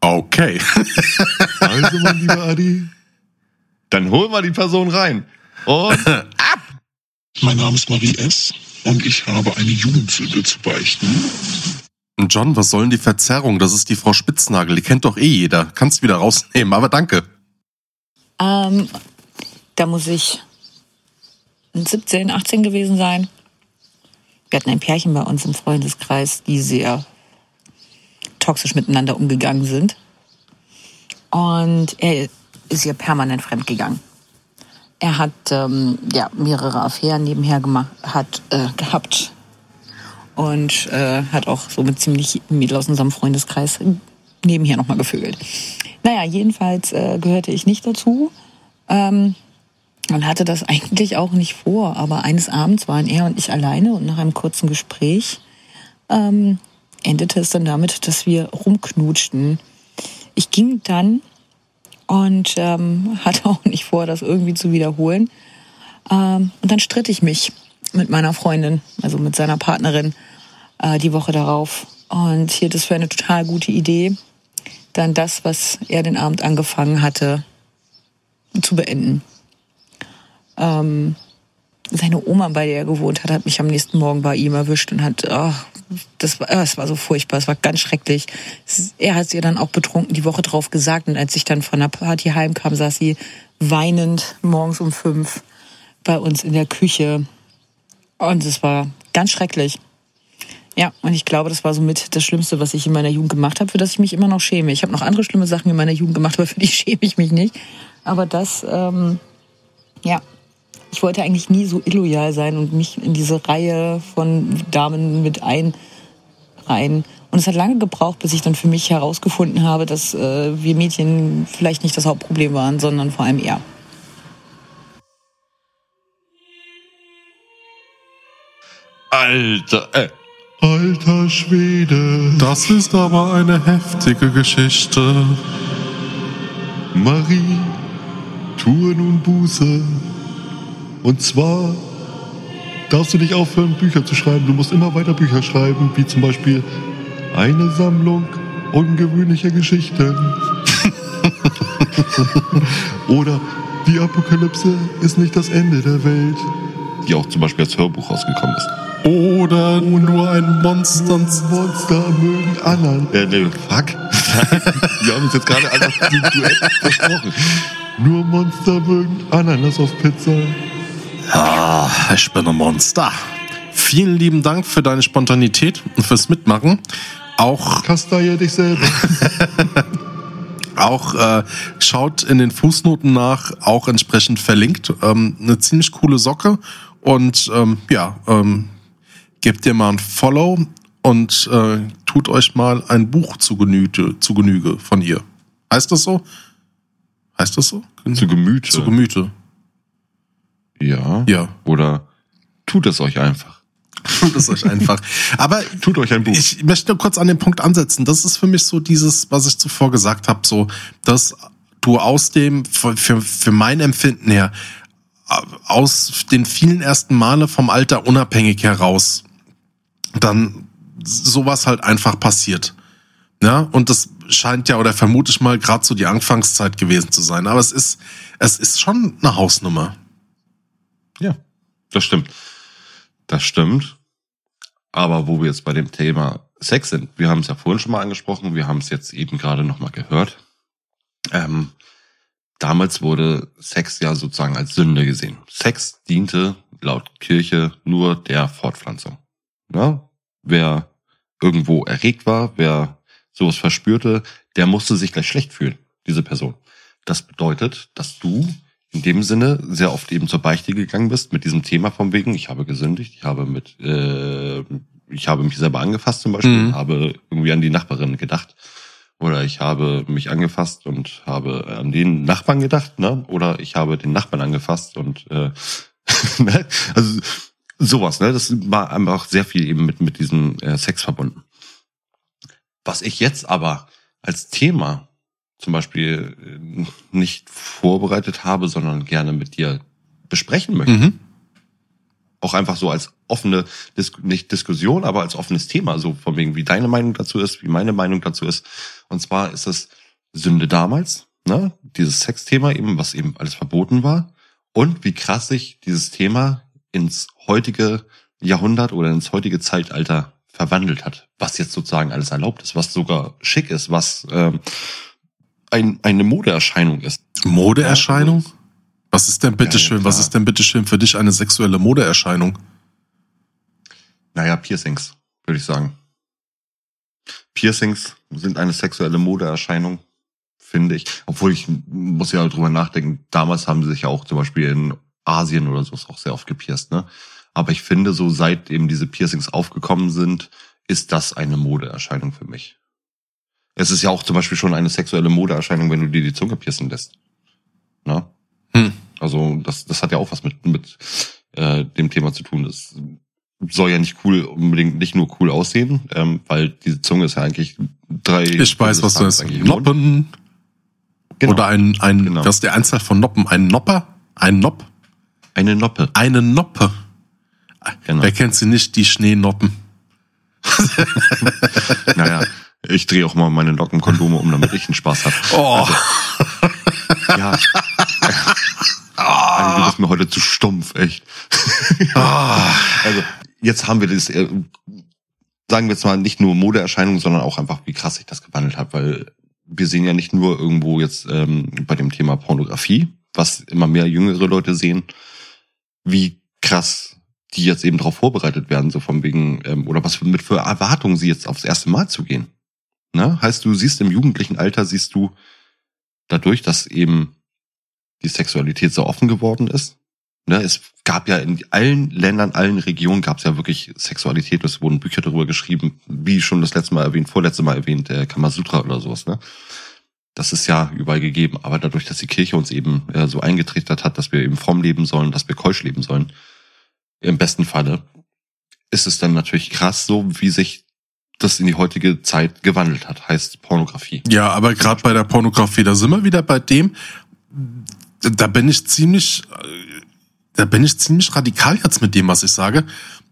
Okay. Also mein lieber Adi, dann holen wir die Person rein. Und Mein Name ist Marie S. und ich habe eine Jugendsünde zu beichten. John, was soll denn die Verzerrung? Das ist die Frau Spitznagel. Die kennt doch eh jeder. Kannst wieder rausnehmen, aber danke. Ähm, da muss ich 17, 18 gewesen sein. wir hatten ein Pärchen bei uns im Freundeskreis, die sehr toxisch miteinander umgegangen sind. Und er ist ihr permanent fremdgegangen. Er hat ähm, ja, mehrere Affären nebenher gemacht, hat, äh, gehabt und äh, hat auch so mit ziemlich Mädel aus unserem Freundeskreis nebenher nochmal gevögelt. Naja, jedenfalls äh, gehörte ich nicht dazu ähm, und hatte das eigentlich auch nicht vor. Aber eines Abends waren er und ich alleine und nach einem kurzen Gespräch ähm, endete es dann damit, dass wir rumknutschten. Ich ging dann und ähm, hatte auch nicht vor, das irgendwie zu wiederholen. Ähm, und dann stritt ich mich mit meiner Freundin, also mit seiner Partnerin, äh, die Woche darauf. Und hielt es für eine total gute Idee, dann das, was er den Abend angefangen hatte, zu beenden. Ähm, seine Oma, bei der er gewohnt hat, hat mich am nächsten Morgen bei ihm erwischt und hat, oh, das war, es war so furchtbar, es war ganz schrecklich. Er hat ihr dann auch betrunken die Woche drauf gesagt und als ich dann von der Party heimkam, saß sie weinend morgens um fünf bei uns in der Küche und es war ganz schrecklich. Ja, und ich glaube, das war somit das Schlimmste, was ich in meiner Jugend gemacht habe, für das ich mich immer noch schäme. Ich habe noch andere schlimme Sachen in meiner Jugend gemacht, aber für die schäme ich mich nicht. Aber das, ähm, ja, ich wollte eigentlich nie so illoyal sein und mich in diese Reihe von Damen mit einreihen. Und es hat lange gebraucht, bis ich dann für mich herausgefunden habe, dass äh, wir Mädchen vielleicht nicht das Hauptproblem waren, sondern vor allem er. Alter, äh, alter Schwede. Das ist aber eine heftige Geschichte. Marie, tue nun Buße. Und zwar darfst du nicht aufhören, Bücher zu schreiben. Du musst immer weiter Bücher schreiben, wie zum Beispiel eine Sammlung ungewöhnlicher Geschichten. Oder die Apokalypse ist nicht das Ende der Welt. Die auch zum Beispiel als Hörbuch rausgekommen ist. Oder nur ein Monster. Monster mögen anderen. Äh, nee, fuck. Wir haben uns jetzt gerade einfach ein Duett versprochen. Nur Monster mögen Ananas auf Pizza. Ah, ich bin ein Monster. Vielen lieben Dank für deine Spontanität und fürs Mitmachen. Auch Kasteier dich selber. auch äh, schaut in den Fußnoten nach, auch entsprechend verlinkt. Ähm, eine ziemlich coole Socke und ähm, ja, ähm, gebt ihr mal ein Follow und äh, tut euch mal ein Buch zu Genüge, zu Genüge von ihr. Heißt das so? Heißt das so? Zu Gemüte. Zu Gemüte. Ja. Ja. Oder tut es euch einfach. Tut es euch einfach. Aber tut euch ein Buch. Ich möchte nur kurz an den Punkt ansetzen. Das ist für mich so dieses, was ich zuvor gesagt habe, so, dass du aus dem, für, für mein Empfinden her, aus den vielen ersten Male vom Alter unabhängig heraus, dann sowas halt einfach passiert. Ja, und das scheint ja oder vermute ich mal gerade so die Anfangszeit gewesen zu sein. Aber es ist, es ist schon eine Hausnummer. Ja, das stimmt. Das stimmt. Aber wo wir jetzt bei dem Thema Sex sind, wir haben es ja vorhin schon mal angesprochen, wir haben es jetzt eben gerade nochmal gehört. Ähm, damals wurde Sex ja sozusagen als Sünde gesehen. Sex diente laut Kirche nur der Fortpflanzung. Ja? Wer irgendwo erregt war, wer sowas verspürte, der musste sich gleich schlecht fühlen, diese Person. Das bedeutet, dass du in dem Sinne sehr oft eben zur Beichte gegangen bist mit diesem Thema von wegen, ich habe gesündigt, ich habe mit, äh, ich habe mich selber angefasst zum Beispiel, mhm. habe irgendwie an die Nachbarin gedacht. Oder ich habe mich angefasst und habe an den Nachbarn gedacht, ne? Oder ich habe den Nachbarn angefasst und äh, ne? also sowas, ne? Das war einfach sehr viel eben mit, mit diesem äh, Sex verbunden. Was ich jetzt aber als Thema zum Beispiel äh, nicht vorbereitet habe, sondern gerne mit dir besprechen möchte. Mhm. Auch einfach so als offene, nicht Diskussion, aber als offenes Thema, so von wegen, wie deine Meinung dazu ist, wie meine Meinung dazu ist. Und zwar ist es Sünde damals, ne? Dieses Sexthema eben, was eben alles verboten war. Und wie krass sich dieses Thema ins heutige Jahrhundert oder ins heutige Zeitalter verwandelt hat. Was jetzt sozusagen alles erlaubt ist, was sogar schick ist, was ähm, ein, eine Modeerscheinung ist. Modeerscheinung? Was ist denn bitteschön, ja, was ist denn bitteschön für dich eine sexuelle Modeerscheinung? Naja, Piercings, würde ich sagen. Piercings sind eine sexuelle Modeerscheinung, finde ich. Obwohl ich muss ja drüber nachdenken, damals haben sie sich ja auch zum Beispiel in Asien oder so auch sehr oft gepierst, ne? Aber ich finde, so seit eben diese Piercings aufgekommen sind, ist das eine Modeerscheinung für mich. Es ist ja auch zum Beispiel schon eine sexuelle Modeerscheinung, wenn du dir die Zunge piercen lässt. Na? Hm. Also das, das hat ja auch was mit, mit äh, dem Thema zu tun. Das soll ja nicht cool, unbedingt nicht nur cool aussehen, ähm, weil diese Zunge ist ja eigentlich drei. Ich weiß, was du hast. Noppen. Genau. Oder ein, ein Genau. was ist die Einzahl von Noppen? Ein Nopper? Ein Nopp? Eine Noppe. Eine Noppe. Genau. Wer kennt sie nicht, die Schneenoppen? Naja, ich drehe auch mal meine Lockenkondome um, damit ich einen Spaß habe. Oh. Ja. Also, du bist mir heute zu stumpf, echt. Ah. Also, jetzt haben wir das, äh, sagen wir jetzt mal, nicht nur Modeerscheinungen, sondern auch einfach, wie krass sich das gewandelt hat, weil wir sehen ja nicht nur irgendwo jetzt ähm, bei dem Thema Pornografie, was immer mehr jüngere Leute sehen, wie krass die jetzt eben darauf vorbereitet werden, so von wegen, ähm, oder was mit für Erwartungen sie jetzt aufs erste Mal zu gehen. Ne? Heißt, du siehst im jugendlichen Alter, siehst du dadurch, dass eben die Sexualität so offen geworden ist. Ne, es gab ja in allen Ländern, allen Regionen gab es ja wirklich Sexualität. Es wurden Bücher darüber geschrieben, wie schon das letzte Mal erwähnt, vorletzte Mal erwähnt, äh, Kamasutra oder sowas. Ne? Das ist ja überall gegeben. Aber dadurch, dass die Kirche uns eben äh, so eingetrichtert hat, dass wir eben fromm leben sollen, dass wir keusch leben sollen, im besten Falle, ist es dann natürlich krass so, wie sich das in die heutige Zeit gewandelt hat. Heißt Pornografie. Ja, aber gerade bei der Pornografie, da sind wir wieder bei dem, da bin ich ziemlich, äh, da bin ich ziemlich radikal jetzt mit dem, was ich sage.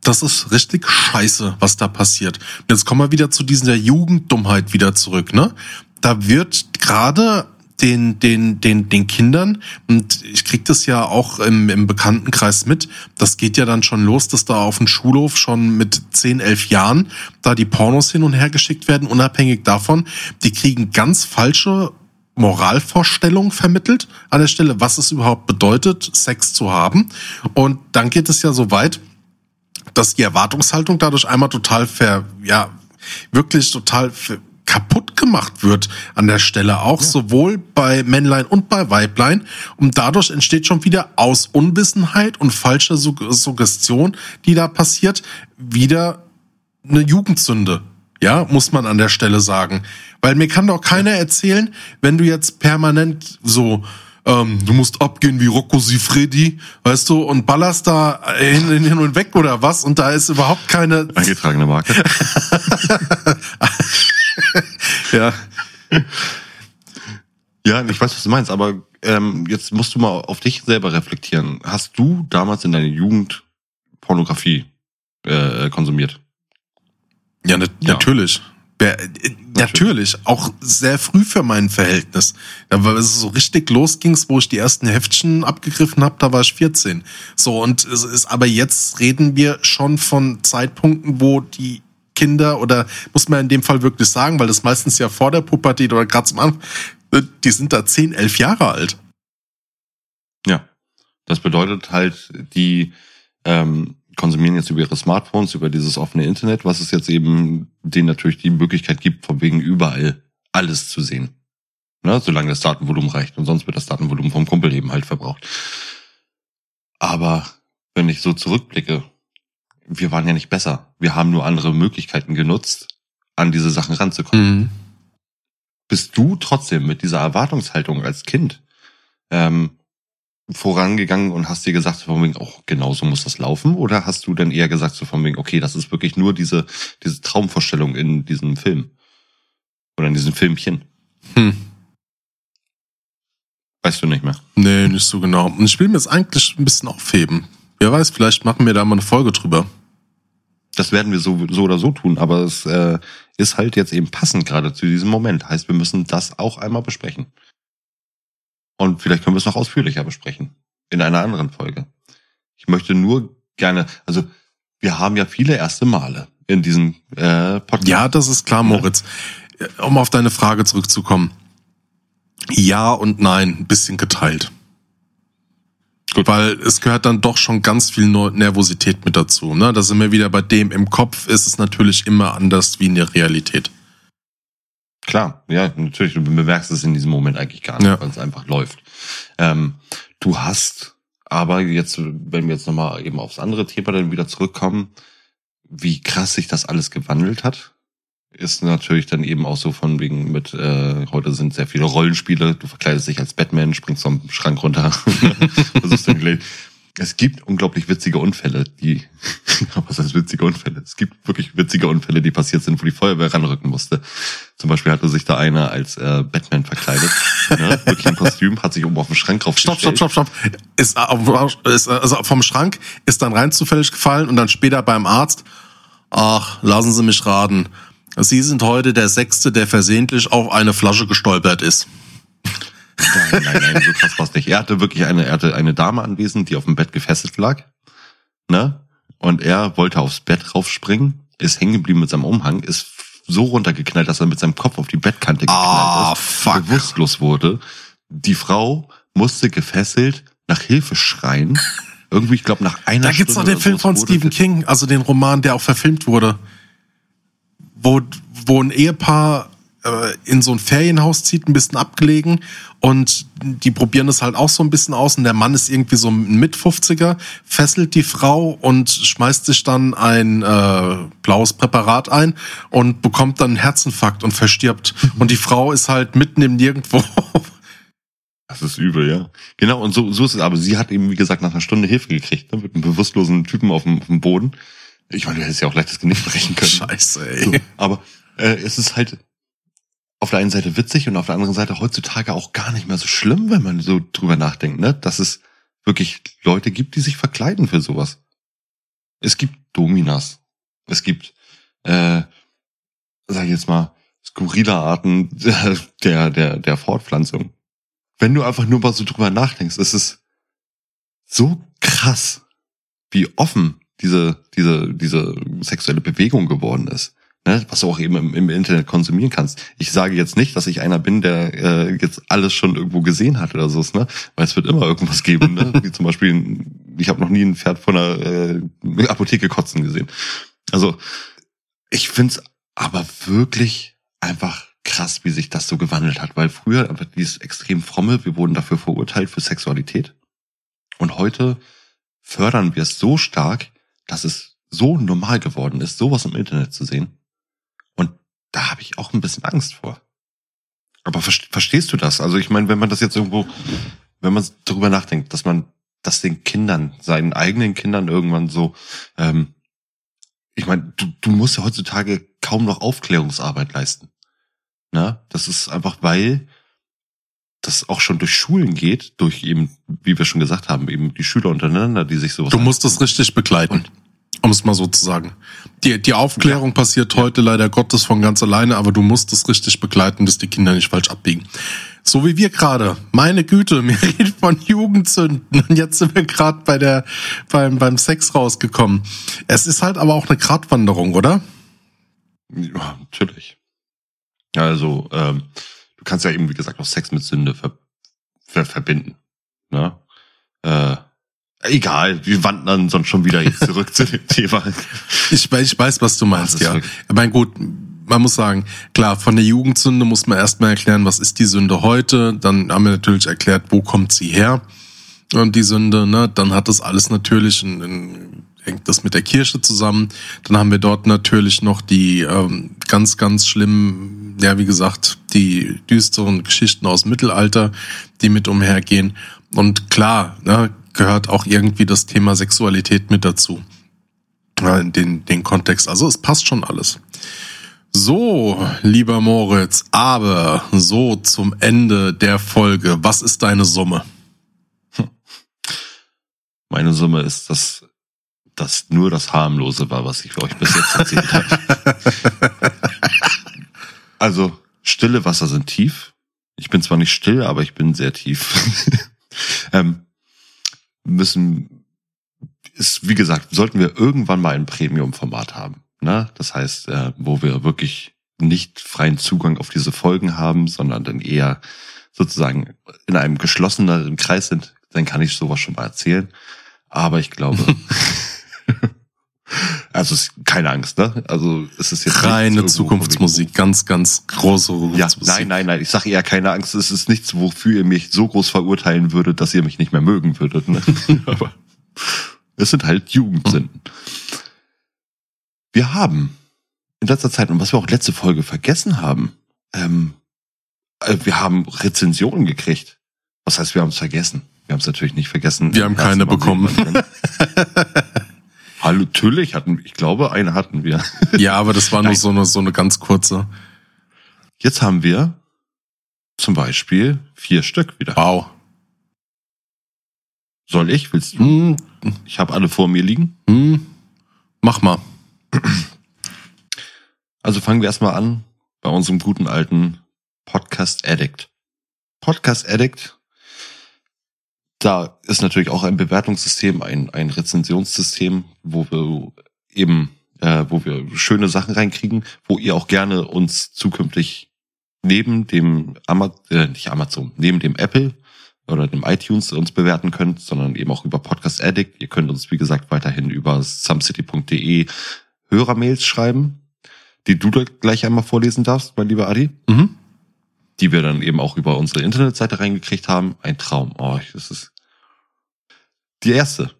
Das ist richtig scheiße, was da passiert. Jetzt kommen wir wieder zu dieser Jugenddummheit wieder zurück, ne? Da wird gerade den, den, den, den Kindern, und ich krieg das ja auch im, im Bekanntenkreis mit, das geht ja dann schon los, dass da auf dem Schulhof schon mit 10, 11 Jahren da die Pornos hin und her geschickt werden, unabhängig davon, die kriegen ganz falsche Moralvorstellung vermittelt an der Stelle, was es überhaupt bedeutet, Sex zu haben. Und dann geht es ja so weit, dass die Erwartungshaltung dadurch einmal total ver, ja, wirklich total ver, kaputt gemacht wird an der Stelle auch, sowohl bei Männlein und bei Weiblein. Und dadurch entsteht schon wieder aus Unwissenheit und falscher Sug Suggestion, die da passiert, wieder eine Jugendsünde. Ja, muss man an der Stelle sagen. Weil mir kann doch keiner erzählen, wenn du jetzt permanent so, ähm, du musst abgehen wie Rocco Sifredi, weißt du, und ballerst da hin, hin und weg oder was, und da ist überhaupt keine. Eingetragene Marke. ja. Ja, ich weiß, was du meinst, aber ähm, jetzt musst du mal auf dich selber reflektieren. Hast du damals in deiner Jugend Pornografie äh, konsumiert? Ja, nat natürlich. Wer- äh, Natürlich, auch sehr früh für mein Verhältnis. Da war es so richtig losging's, wo ich die ersten Heftchen abgegriffen habe, da war ich 14. So, und es ist, aber jetzt reden wir schon von Zeitpunkten, wo die Kinder, oder muss man in dem Fall wirklich sagen, weil das meistens ja vor der Pubertät oder gerade zum Anfang, äh, die sind da 10, 11 Jahre alt. Ja. Das bedeutet halt, die ähm, konsumieren jetzt über ihre Smartphones, über dieses offene Internet, was es jetzt eben denen natürlich die Möglichkeit gibt, von wegen überall alles zu sehen. Ne? Solange das Datenvolumen reicht. Und sonst wird das Datenvolumen vom Kumpel eben halt verbraucht. Aber wenn ich so zurückblicke, wir waren ja nicht besser. Wir haben nur andere Möglichkeiten genutzt, an diese Sachen ranzukommen. Bist du trotzdem mit dieser Erwartungshaltung als Kind ähm, vorangegangen und hast dir gesagt, so von wegen, oh, genau so muss das laufen? Oder hast du dann eher gesagt, so von wegen, okay, das ist wirklich nur diese, diese Traumvorstellung in diesem Film? Oder in diesem Filmchen? Hm. Weißt du nicht mehr. Nee, nicht so genau. Und ich will mir das eigentlich ein bisschen aufheben. Wer weiß, vielleicht machen wir da mal eine Folge drüber. Das werden wir so, so oder so tun, aber es äh, ist halt jetzt eben passend gerade zu diesem Moment. Heißt, wir müssen das auch einmal besprechen. Und vielleicht können wir es noch ausführlicher besprechen. In einer anderen Folge. Ich möchte nur gerne, also wir haben ja viele erste Male in diesem äh, Podcast. Ja, das ist klar, Moritz. Um auf deine Frage zurückzukommen. Ja und nein, ein bisschen geteilt. Weil es gehört dann doch schon ganz viel Nervosität mit dazu. Ne? Da sind wir wieder bei dem, im Kopf ist es natürlich immer anders wie in der Realität. Klar, ja, natürlich, du bemerkst es in diesem Moment eigentlich gar nicht, Ja. weil es einfach läuft. Ähm, du hast aber jetzt, wenn wir jetzt nochmal eben aufs andere Thema dann wieder zurückkommen, wie krass sich das alles gewandelt hat, ist natürlich dann eben auch so von wegen mit, äh, heute sind sehr viele Rollenspiele, du verkleidest dich als Batman, springst vom Schrank runter, versuchst den. Es gibt unglaublich witzige Unfälle, die, was heißt witzige Unfälle? Es gibt wirklich witzige Unfälle, die passiert sind, wo die Feuerwehr ranrücken musste. Zum Beispiel hatte sich da einer als äh, Batman verkleidet, ne, wirklich im Kostüm, hat sich oben auf den Schrank drauf Stopp, stopp, stopp, stopp. Ist, auf- ist also vom Schrank, ist dann rein zufällig gefallen und dann später beim Arzt. Ach, lassen Sie mich raten. Sie sind heute der Sechste, der versehentlich auf eine Flasche gestolpert ist. Nein, nein, nein, so krass war's nicht. Er hatte wirklich eine, er hatte eine Dame anwesend, die auf dem Bett gefesselt lag. Ne? Und er wollte aufs Bett raufspringen, ist hängen geblieben mit seinem Umhang, ist so runtergeknallt, dass er mit seinem Kopf auf die Bettkante geknallt Ah, ist, fuck. bewusstlos wurde. Die Frau musste gefesselt nach Hilfe schreien. Irgendwie, ich glaube, nach einer Da gibt's noch Stunde den Film von Stephen King, also den Roman, der auch verfilmt wurde. Wo, wo ein Ehepaar in so ein Ferienhaus zieht, ein bisschen abgelegen und die probieren es halt auch so ein bisschen aus und der Mann ist irgendwie so ein Mit-50er, fesselt die Frau und schmeißt sich dann ein äh, blaues Präparat ein und bekommt dann einen Herzinfarkt und verstirbt. Und die Frau ist halt mitten im Nirgendwo. Das ist übel, ja. Genau, und so, so ist es. Aber sie hat eben, wie gesagt, nach einer Stunde Hilfe gekriegt, ne, mit einem bewusstlosen Typen auf dem, auf dem Boden. Ich meine, du hättest ja auch leicht das Genick brechen können. Scheiße, ey. So, aber äh, es ist halt auf der einen Seite witzig und auf der anderen Seite heutzutage auch gar nicht mehr so schlimm, wenn man so drüber nachdenkt, ne? Dass es wirklich Leute gibt, die sich verkleiden für sowas. Es gibt Dominas. Es gibt, äh, sag ich jetzt mal, skurrile Arten der, der, der Fortpflanzung. Wenn du einfach nur mal so drüber nachdenkst, es ist so krass, wie offen diese, diese, diese sexuelle Bewegung geworden ist. Ne, was du auch eben im, im Internet konsumieren kannst. Ich sage jetzt nicht, dass ich einer bin, der äh, jetzt alles schon irgendwo gesehen hat oder so, ne? Weil es wird immer irgendwas geben, ne? Wie zum Beispiel, ein- ich habe noch nie ein Pferd von einer äh, Apotheke kotzen gesehen. Also ich find's aber wirklich einfach krass, wie sich das so gewandelt hat, weil früher einfach dieses extrem fromme, wir wurden dafür verurteilt für Sexualität. Und heute fördern wir es so stark, dass es so normal geworden ist, sowas im Internet zu sehen. Da habe ich auch ein bisschen Angst vor. Aber ver- verstehst du das? Also ich meine, wenn man das jetzt irgendwo, wenn man darüber nachdenkt, dass man das den Kindern, seinen eigenen Kindern irgendwann so, ähm, ich meine, du, du musst ja heutzutage kaum noch Aufklärungsarbeit leisten. Na, das ist einfach, weil das auch schon durch Schulen geht, durch eben, wie wir schon gesagt haben, eben die Schüler untereinander, die sich sowas. Du musst es richtig begleiten, um es mal so zu sagen. Die, die Aufklärung passiert heute leider Gottes von ganz alleine, aber du musst es richtig begleiten, dass die Kinder nicht falsch abbiegen. So wie wir gerade. Meine Güte, mir redet von Jugendzünden und jetzt sind wir gerade bei der beim beim Sex rausgekommen. Es ist halt aber auch eine Gratwanderung, oder? Ja, natürlich. Ja, Also, ähm, du kannst ja eben, wie gesagt, auch Sex mit Sünde ver ver verbinden. Ne? Äh, egal, wir wandern sonst schon wieder zurück zu dem Thema. Ich, weiß- ich weiß, was du meinst, ja. wirklich- Ich meine, gut, man muss sagen, klar, von der Jugendsünde muss man erstmal erklären, was ist die Sünde heute. Dann haben wir natürlich erklärt, wo kommt sie her. Und die Sünde, ne, dann hat das alles natürlich, ein, ein, hängt das mit der Kirche zusammen. Dann haben wir dort natürlich noch die ähm, ganz, ganz schlimmen, ja, wie gesagt, die düsteren Geschichten aus dem Mittelalter, die mit umhergehen. Und klar, ne, gehört auch irgendwie das Thema Sexualität mit dazu in den, den Kontext. Also es passt schon alles. So, lieber Moritz, aber so zum Ende der Folge. Was ist deine Summe? Meine Summe ist, dass das nur das harmlose war, was ich für euch bis jetzt erzählt habe. Also, stille Wasser sind tief. Ich bin zwar nicht still, aber ich bin sehr tief. ähm, müssen, ist, wie gesagt, sollten wir irgendwann mal ein Premium-Format haben. Ne? Das heißt, äh, wo wir wirklich nicht freien Zugang auf diese Folgen haben, sondern dann eher sozusagen in einem geschlosseneren Kreis sind, dann kann ich sowas schon mal erzählen. Aber ich glaube, also keine Angst, ne? Also es ist jetzt Reine Zukunftsmusik, ganz, ganz große Ja, nein, nein, nein. Ich sage eher keine Angst. Es ist nichts, wofür ihr mich so groß verurteilen würdet, dass ihr mich nicht mehr mögen würdet. Ne? Aber es sind halt Jugendsünden. Wir haben in letzter Zeit, und was wir auch letzte Folge vergessen haben, ähm, äh, wir haben Rezensionen gekriegt. Was heißt, wir haben es vergessen? Wir haben es natürlich nicht vergessen. Wir haben keine bekommen. Hallo, natürlich hatten, ich glaube, eine hatten wir. Ja, aber das war nur so eine, so eine ganz kurze. Jetzt haben wir zum Beispiel vier Stück wieder. Wow. Soll ich? Willst du? Hm, Ich habe alle vor mir liegen. hm, mach mal. Also fangen wir erstmal an bei unserem guten alten Podcast Addict. Podcast Addict, da ist natürlich auch ein Bewertungssystem, ein, ein Rezensionssystem, wo wir eben, äh, wo wir schöne Sachen reinkriegen, wo ihr auch gerne uns zukünftig neben dem Ama äh, nicht Amazon, neben dem Apple oder dem iTunes uns bewerten könnt, sondern eben auch über Podcast Addict. Ihr könnt uns, wie gesagt, weiterhin über sumcity.de Hörermails schreiben, die du da gleich einmal vorlesen darfst, mein lieber Adi. Mhm. Die wir dann eben auch über unsere Internetseite reingekriegt haben. Ein Traum. Oh, das ist die erste,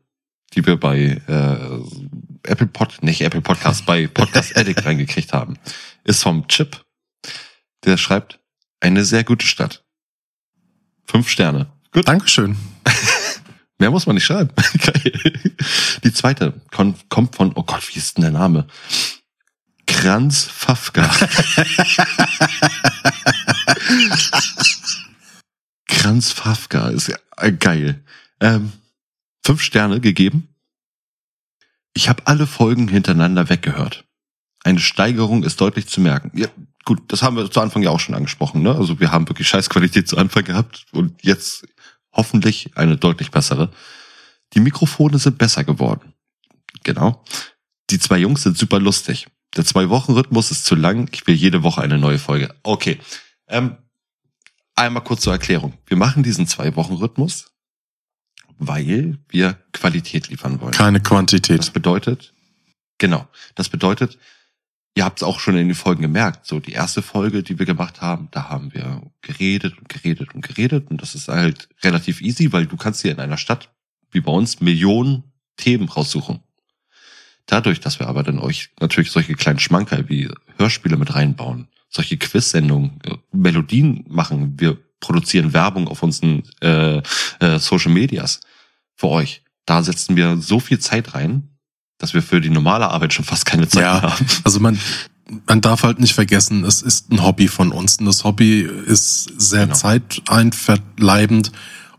die wir bei äh, Apple Pod, nicht Apple Podcast, bei Podcast Addict reingekriegt haben, ist vom Chip. Der schreibt, eine sehr gute Stadt. Fünf Sterne. Gut. Dankeschön. Mehr muss man nicht schreiben. Die zweite kommt von, oh Gott, wie ist denn der Name? Kranz Fafka. Kranz Fafka ist ja geil. Ähm, fünf Sterne gegeben. Ich habe alle Folgen hintereinander weggehört. Eine Steigerung ist deutlich zu merken. Ja, gut, das haben wir zu Anfang ja auch schon angesprochen. Ne? Also wir haben wirklich Scheißqualität zu Anfang gehabt und jetzt hoffentlich eine deutlich bessere. Die Mikrofone sind besser geworden. Genau. Die zwei Jungs sind super lustig. Der Zwei-Wochen-Rhythmus ist zu lang. Ich will jede Woche eine neue Folge. Okay. Ähm, einmal kurz zur Erklärung. Wir machen diesen Zwei-Wochen-Rhythmus, weil wir Qualität liefern wollen. Keine Das Quantität. bedeutet, genau, das bedeutet, ihr habt es auch schon in den Folgen gemerkt, so die erste Folge, die wir gemacht haben, da haben wir geredet und geredet und geredet und das ist halt relativ easy, weil du kannst hier in einer Stadt wie bei uns Millionen Themen raussuchen. Dadurch, dass wir aber dann euch natürlich solche kleinen Schmankerl wie Hörspiele mit reinbauen, solche Quiz-Sendungen, äh, Melodien machen, wir produzieren Werbung auf unseren äh, äh, Social Medias für euch. Da setzen wir so viel Zeit rein, dass wir für die normale Arbeit schon fast keine Zeit Ja. haben. Also man, man darf halt nicht vergessen, es ist ein Hobby von uns. Und das Hobby ist sehr Genau. zeiteinverleibend.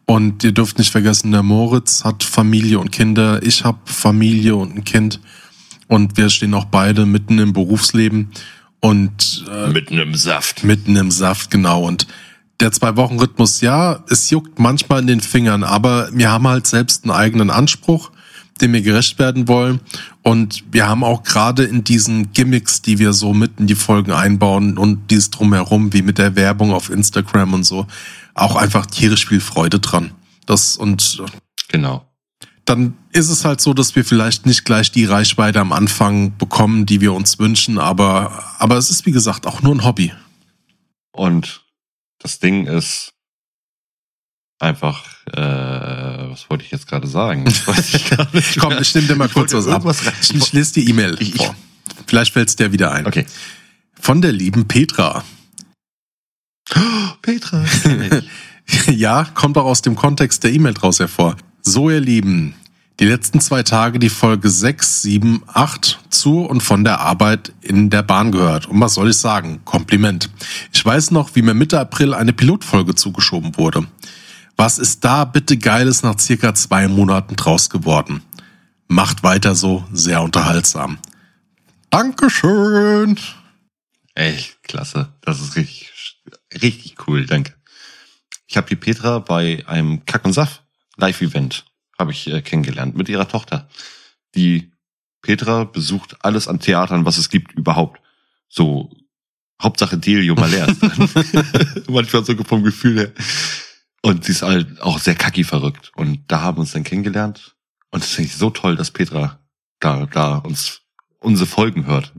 Und ihr dürft nicht vergessen, der Moritz hat Familie und Kinder. Ich habe Familie und ein Kind. Und wir stehen auch beide mitten im Berufsleben und äh, Mitten im Saft. mitten im Saft, genau. Und der Zwei-Wochen-Rhythmus, ja, es juckt manchmal in den Fingern, aber wir haben halt selbst einen eigenen Anspruch, dem wir gerecht werden wollen. Und wir haben auch gerade in diesen Gimmicks, die wir so mit in die Folgen einbauen und dieses drumherum, wie mit der Werbung auf Instagram und so, auch einfach tierisch viel Freude dran. Das und Genau. dann ist es halt so, dass wir vielleicht nicht gleich die Reichweite am Anfang bekommen, die wir uns wünschen, aber, aber es ist wie gesagt auch nur ein Hobby. Und das Ding ist einfach, äh, was wollte ich jetzt gerade sagen? Das weiß ich gar nicht. Komm, ich nehme dir mal Ich kurz was ab. Ich, lese die E-Mail. Vielleicht fällt es dir wieder ein. Okay. Von der lieben Petra. Petra. ja, kommt auch aus dem Kontext der E-Mail draus hervor. So, ihr Lieben, die letzten zwei Tage die Folge 6, 7, 8 zu und von der Arbeit in der Bahn gehört. Und was soll ich sagen? Kompliment. Ich weiß noch, wie mir Mitte April eine Pilotfolge zugeschoben wurde. Was ist da bitte Geiles nach circa zwei Monaten draus geworden? Macht weiter so, sehr unterhaltsam. Dankeschön. Echt klasse. Das ist richtig, richtig cool. Danke. Ich habe die Petra bei einem Kack und Saft Live-Event habe ich äh, kennengelernt mit ihrer Tochter. Die Petra besucht alles an Theatern, was es gibt überhaupt. So Hauptsache Delio ist drin. Manchmal sogar vom Gefühl her. Und sie ist halt auch sehr kacki verrückt. Und da haben wir uns dann kennengelernt. Und das finde ich so toll, dass Petra da, da uns unsere Folgen hört.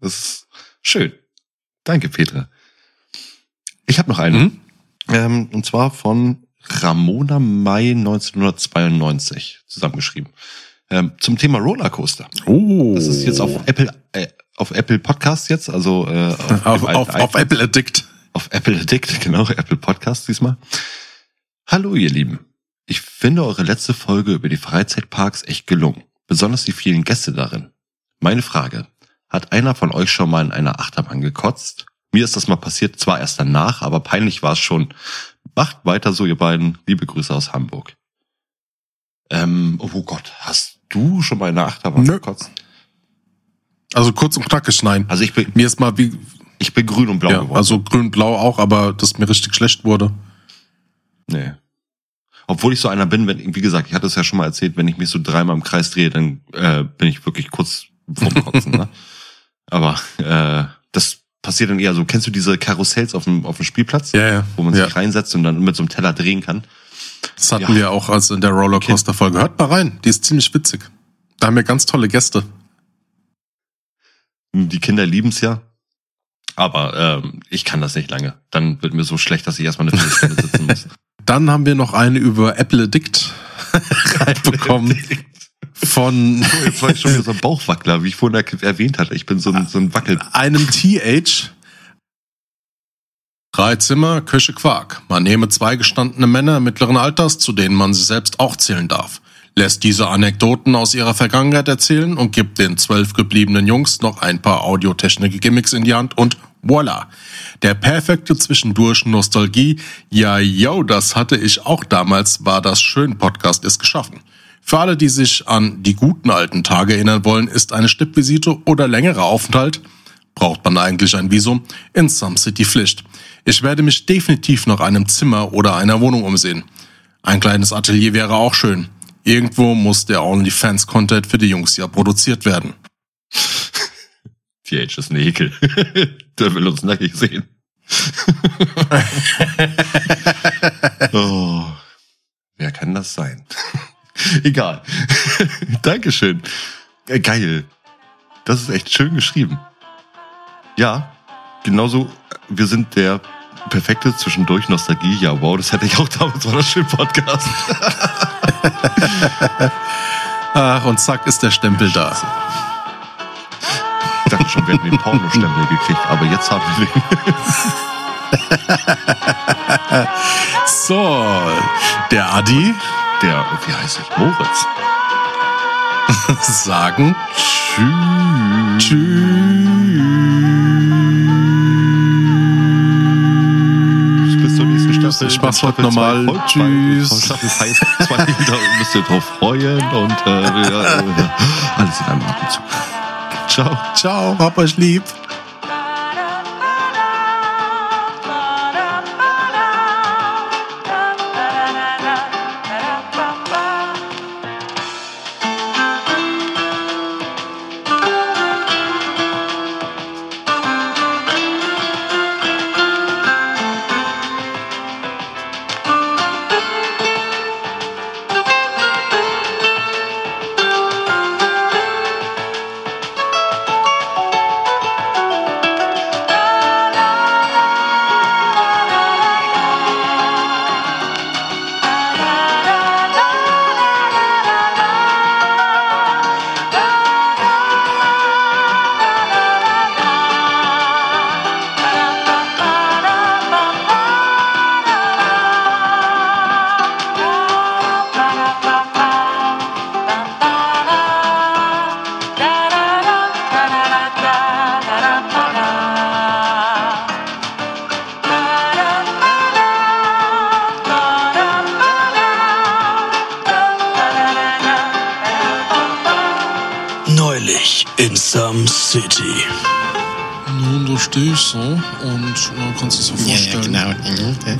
Das ist schön. Danke, Petra. Ich habe noch einen. Mhm. Ähm, und zwar von Ramona Mai 1992 zusammengeschrieben. Ähm, zum Thema Rollercoaster. Oh. Das ist jetzt auf Apple, äh, auf Apple Podcast jetzt, also äh, Auf, auf, auf iPhone. Apple Addict. Auf Apple Addict, genau, Apple Podcast diesmal. Hallo ihr Lieben. Ich finde eure letzte Folge über die Freizeitparks echt gelungen. Besonders die vielen Gäste darin. Meine Frage. Hat einer von euch schon mal in einer Achterbahn gekotzt? Mir ist das mal passiert, zwar erst danach, aber peinlich war es schon. Macht weiter so, ihr beiden. Liebe Grüße aus Hamburg. Ähm, oh Gott, hast du schon mal in einer Achterbahn Nö. gekotzt? Also kurz und knackig, nein. Also ich bin, Mir ist mal wie, ich bin grün und blau ja, geworden. also grün-blau auch, aber dass mir richtig schlecht wurde. Nee. Obwohl ich so einer bin, wenn, wie gesagt, ich hatte es ja schon mal erzählt, wenn ich mich so dreimal im Kreis drehe, dann äh, bin ich wirklich kurz vorm Kotzen. ne? Aber äh, das passiert dann eher so. Kennst du diese Karussells auf dem, auf dem Spielplatz? Ja, ja. Wo man ja. sich reinsetzt und dann mit so einem Teller drehen kann. Das hatten Ja. wir auch also in der Rollercoaster-Folge. Hört mal rein, die ist ziemlich witzig. Da haben wir ganz tolle Gäste. Die Kinder lieben's ja. Aber ähm, ich kann das nicht lange. Dann wird mir so schlecht, dass ich erstmal eine Viertelstunde sitzen muss. Dann haben wir noch eine über Apple Addict reinbekommen. Von Oh, Jetzt war ich schon wieder so ein Bauchwackler, wie ich vorhin erwähnt hatte. Ich bin so ein, so ein Wackel. einem TH. Drei Zimmer, Küche Quark. Man nehme zwei gestandene Männer mittleren Alters, zu denen man sich selbst auch zählen darf. Lässt diese Anekdoten aus ihrer Vergangenheit erzählen und gibt den zwölf gebliebenen Jungs noch ein paar Audiotechnik-Gimmicks in die Hand und voila. Der perfekte Zwischendurch Nostalgie. Ja, yo, das hatte ich auch damals, war das schön Podcast ist geschaffen. Für alle, die sich an die guten alten Tage erinnern wollen, ist eine Stippvisite oder längerer Aufenthalt braucht man eigentlich ein Visum in Some City Pflicht. Ich werde mich definitiv nach einem Zimmer oder einer Wohnung umsehen. Ein kleines Atelier wäre auch schön. Irgendwo muss der OnlyFans-Content für die Jungs ja produziert werden. TH ist ein Ekel. Der will uns nackig sehen. oh, wer kann das sein? Egal. Dankeschön. Äh, Geil. Das ist echt schön geschrieben. Ja, genauso, wir sind der perfekte zwischendurch Nostalgie. Ja, wow, das hätte ich auch damals, war das schön Podcast. Ach, und zack ist der Stempel da. Ich dachte schon, wir hätten den Pornostempel gekriegt, aber jetzt haben wir den. So, der Adi Der, wie heißt ich? Moritz. sagen Bis zur nächsten Staffel. Ich mach's heute nochmal. Tschüss. Staffel heißt zwei, da müsst ihr drauf freuen und äh, ja, äh, alles in einem Atemzug. Ciao. Ciao, hab euch lieb.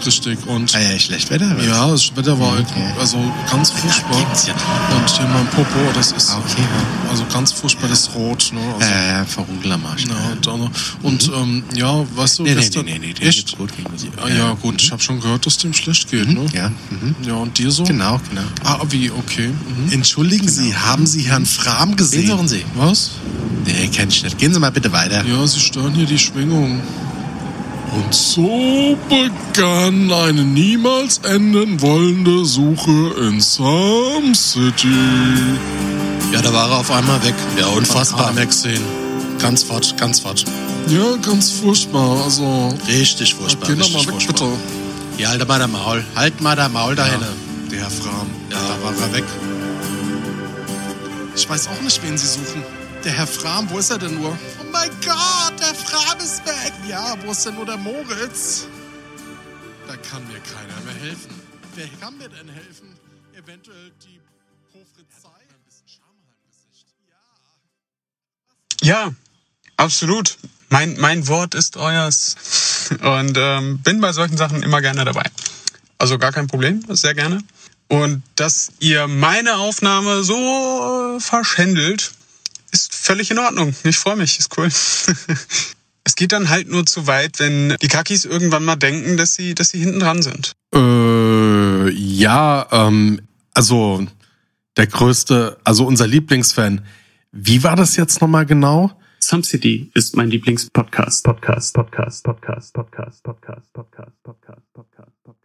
Genau. Mhm. Richtig. Und Ah, ja, schlecht Wetter? was? ja, das Wetter war halt, Okay. also ganz furchtbar. Ja. Und hier mein Popo, das ist Ah, okay, ja. also ganz furchtbar das Rot. Ne? Also, Ja, ja, Verruggel am Arsch. ja, und, dann- und ähm, ja, weißt du, Nee, nee, gestern, nee, nee, nee, echt? gut, gegen das- Ja, ja, gut, ich habe schon gehört, dass dem schlecht geht. Ne? Ja, mhm. Ja, und dir so? genau, genau. Ah, wie, okay. Mhm. Entschuldigen Sie, haben Sie Herrn Fram gesehen? Wen suchen Sie? Was? Nee, kenn ich nicht. Gehen Sie mal bitte weiter. Ja, sie stören hier die Schwingung. Und so begann eine niemals enden wollende Suche in Sam City. Ja, da war er auf einmal weg. Ja, unfassbar. wegsehen. Ganz fort, ganz fort. Ja, ganz furchtbar. Also, Richtig furchtbar. geh doch mal weg, furchtbar. bitte. Ja, halt mal der Maul. Halt mal der Maul Ja. hinten. Der Herr Fram. Ja, da war er weg. Ich weiß auch nicht, wen Sie suchen. Der Herr Fram, wo ist er denn nur? Ja, wo ist denn nur der Moritz? Da kann mir keiner mehr helfen. Wer kann mir denn helfen? Eventuell die Gesicht. Ja, absolut. Mein, mein Wort ist euers. Und ähm, bin bei solchen Sachen immer gerne dabei. Also gar kein Problem, sehr gerne. Und dass ihr meine Aufnahme so verschändelt, ist völlig in Ordnung. Ich freue mich, ist cool. es geht dann halt nur zu weit, wenn die Kakis irgendwann mal denken, dass sie, dass sie hinten dran sind. Äh, ja, ähm, also der größte, also unser Lieblingsfan. Wie war das jetzt nochmal genau? Some City ist mein Lieblingspodcast. Podcast, Podcast, Podcast, Podcast, Podcast, Podcast, Podcast, Podcast, Podcast.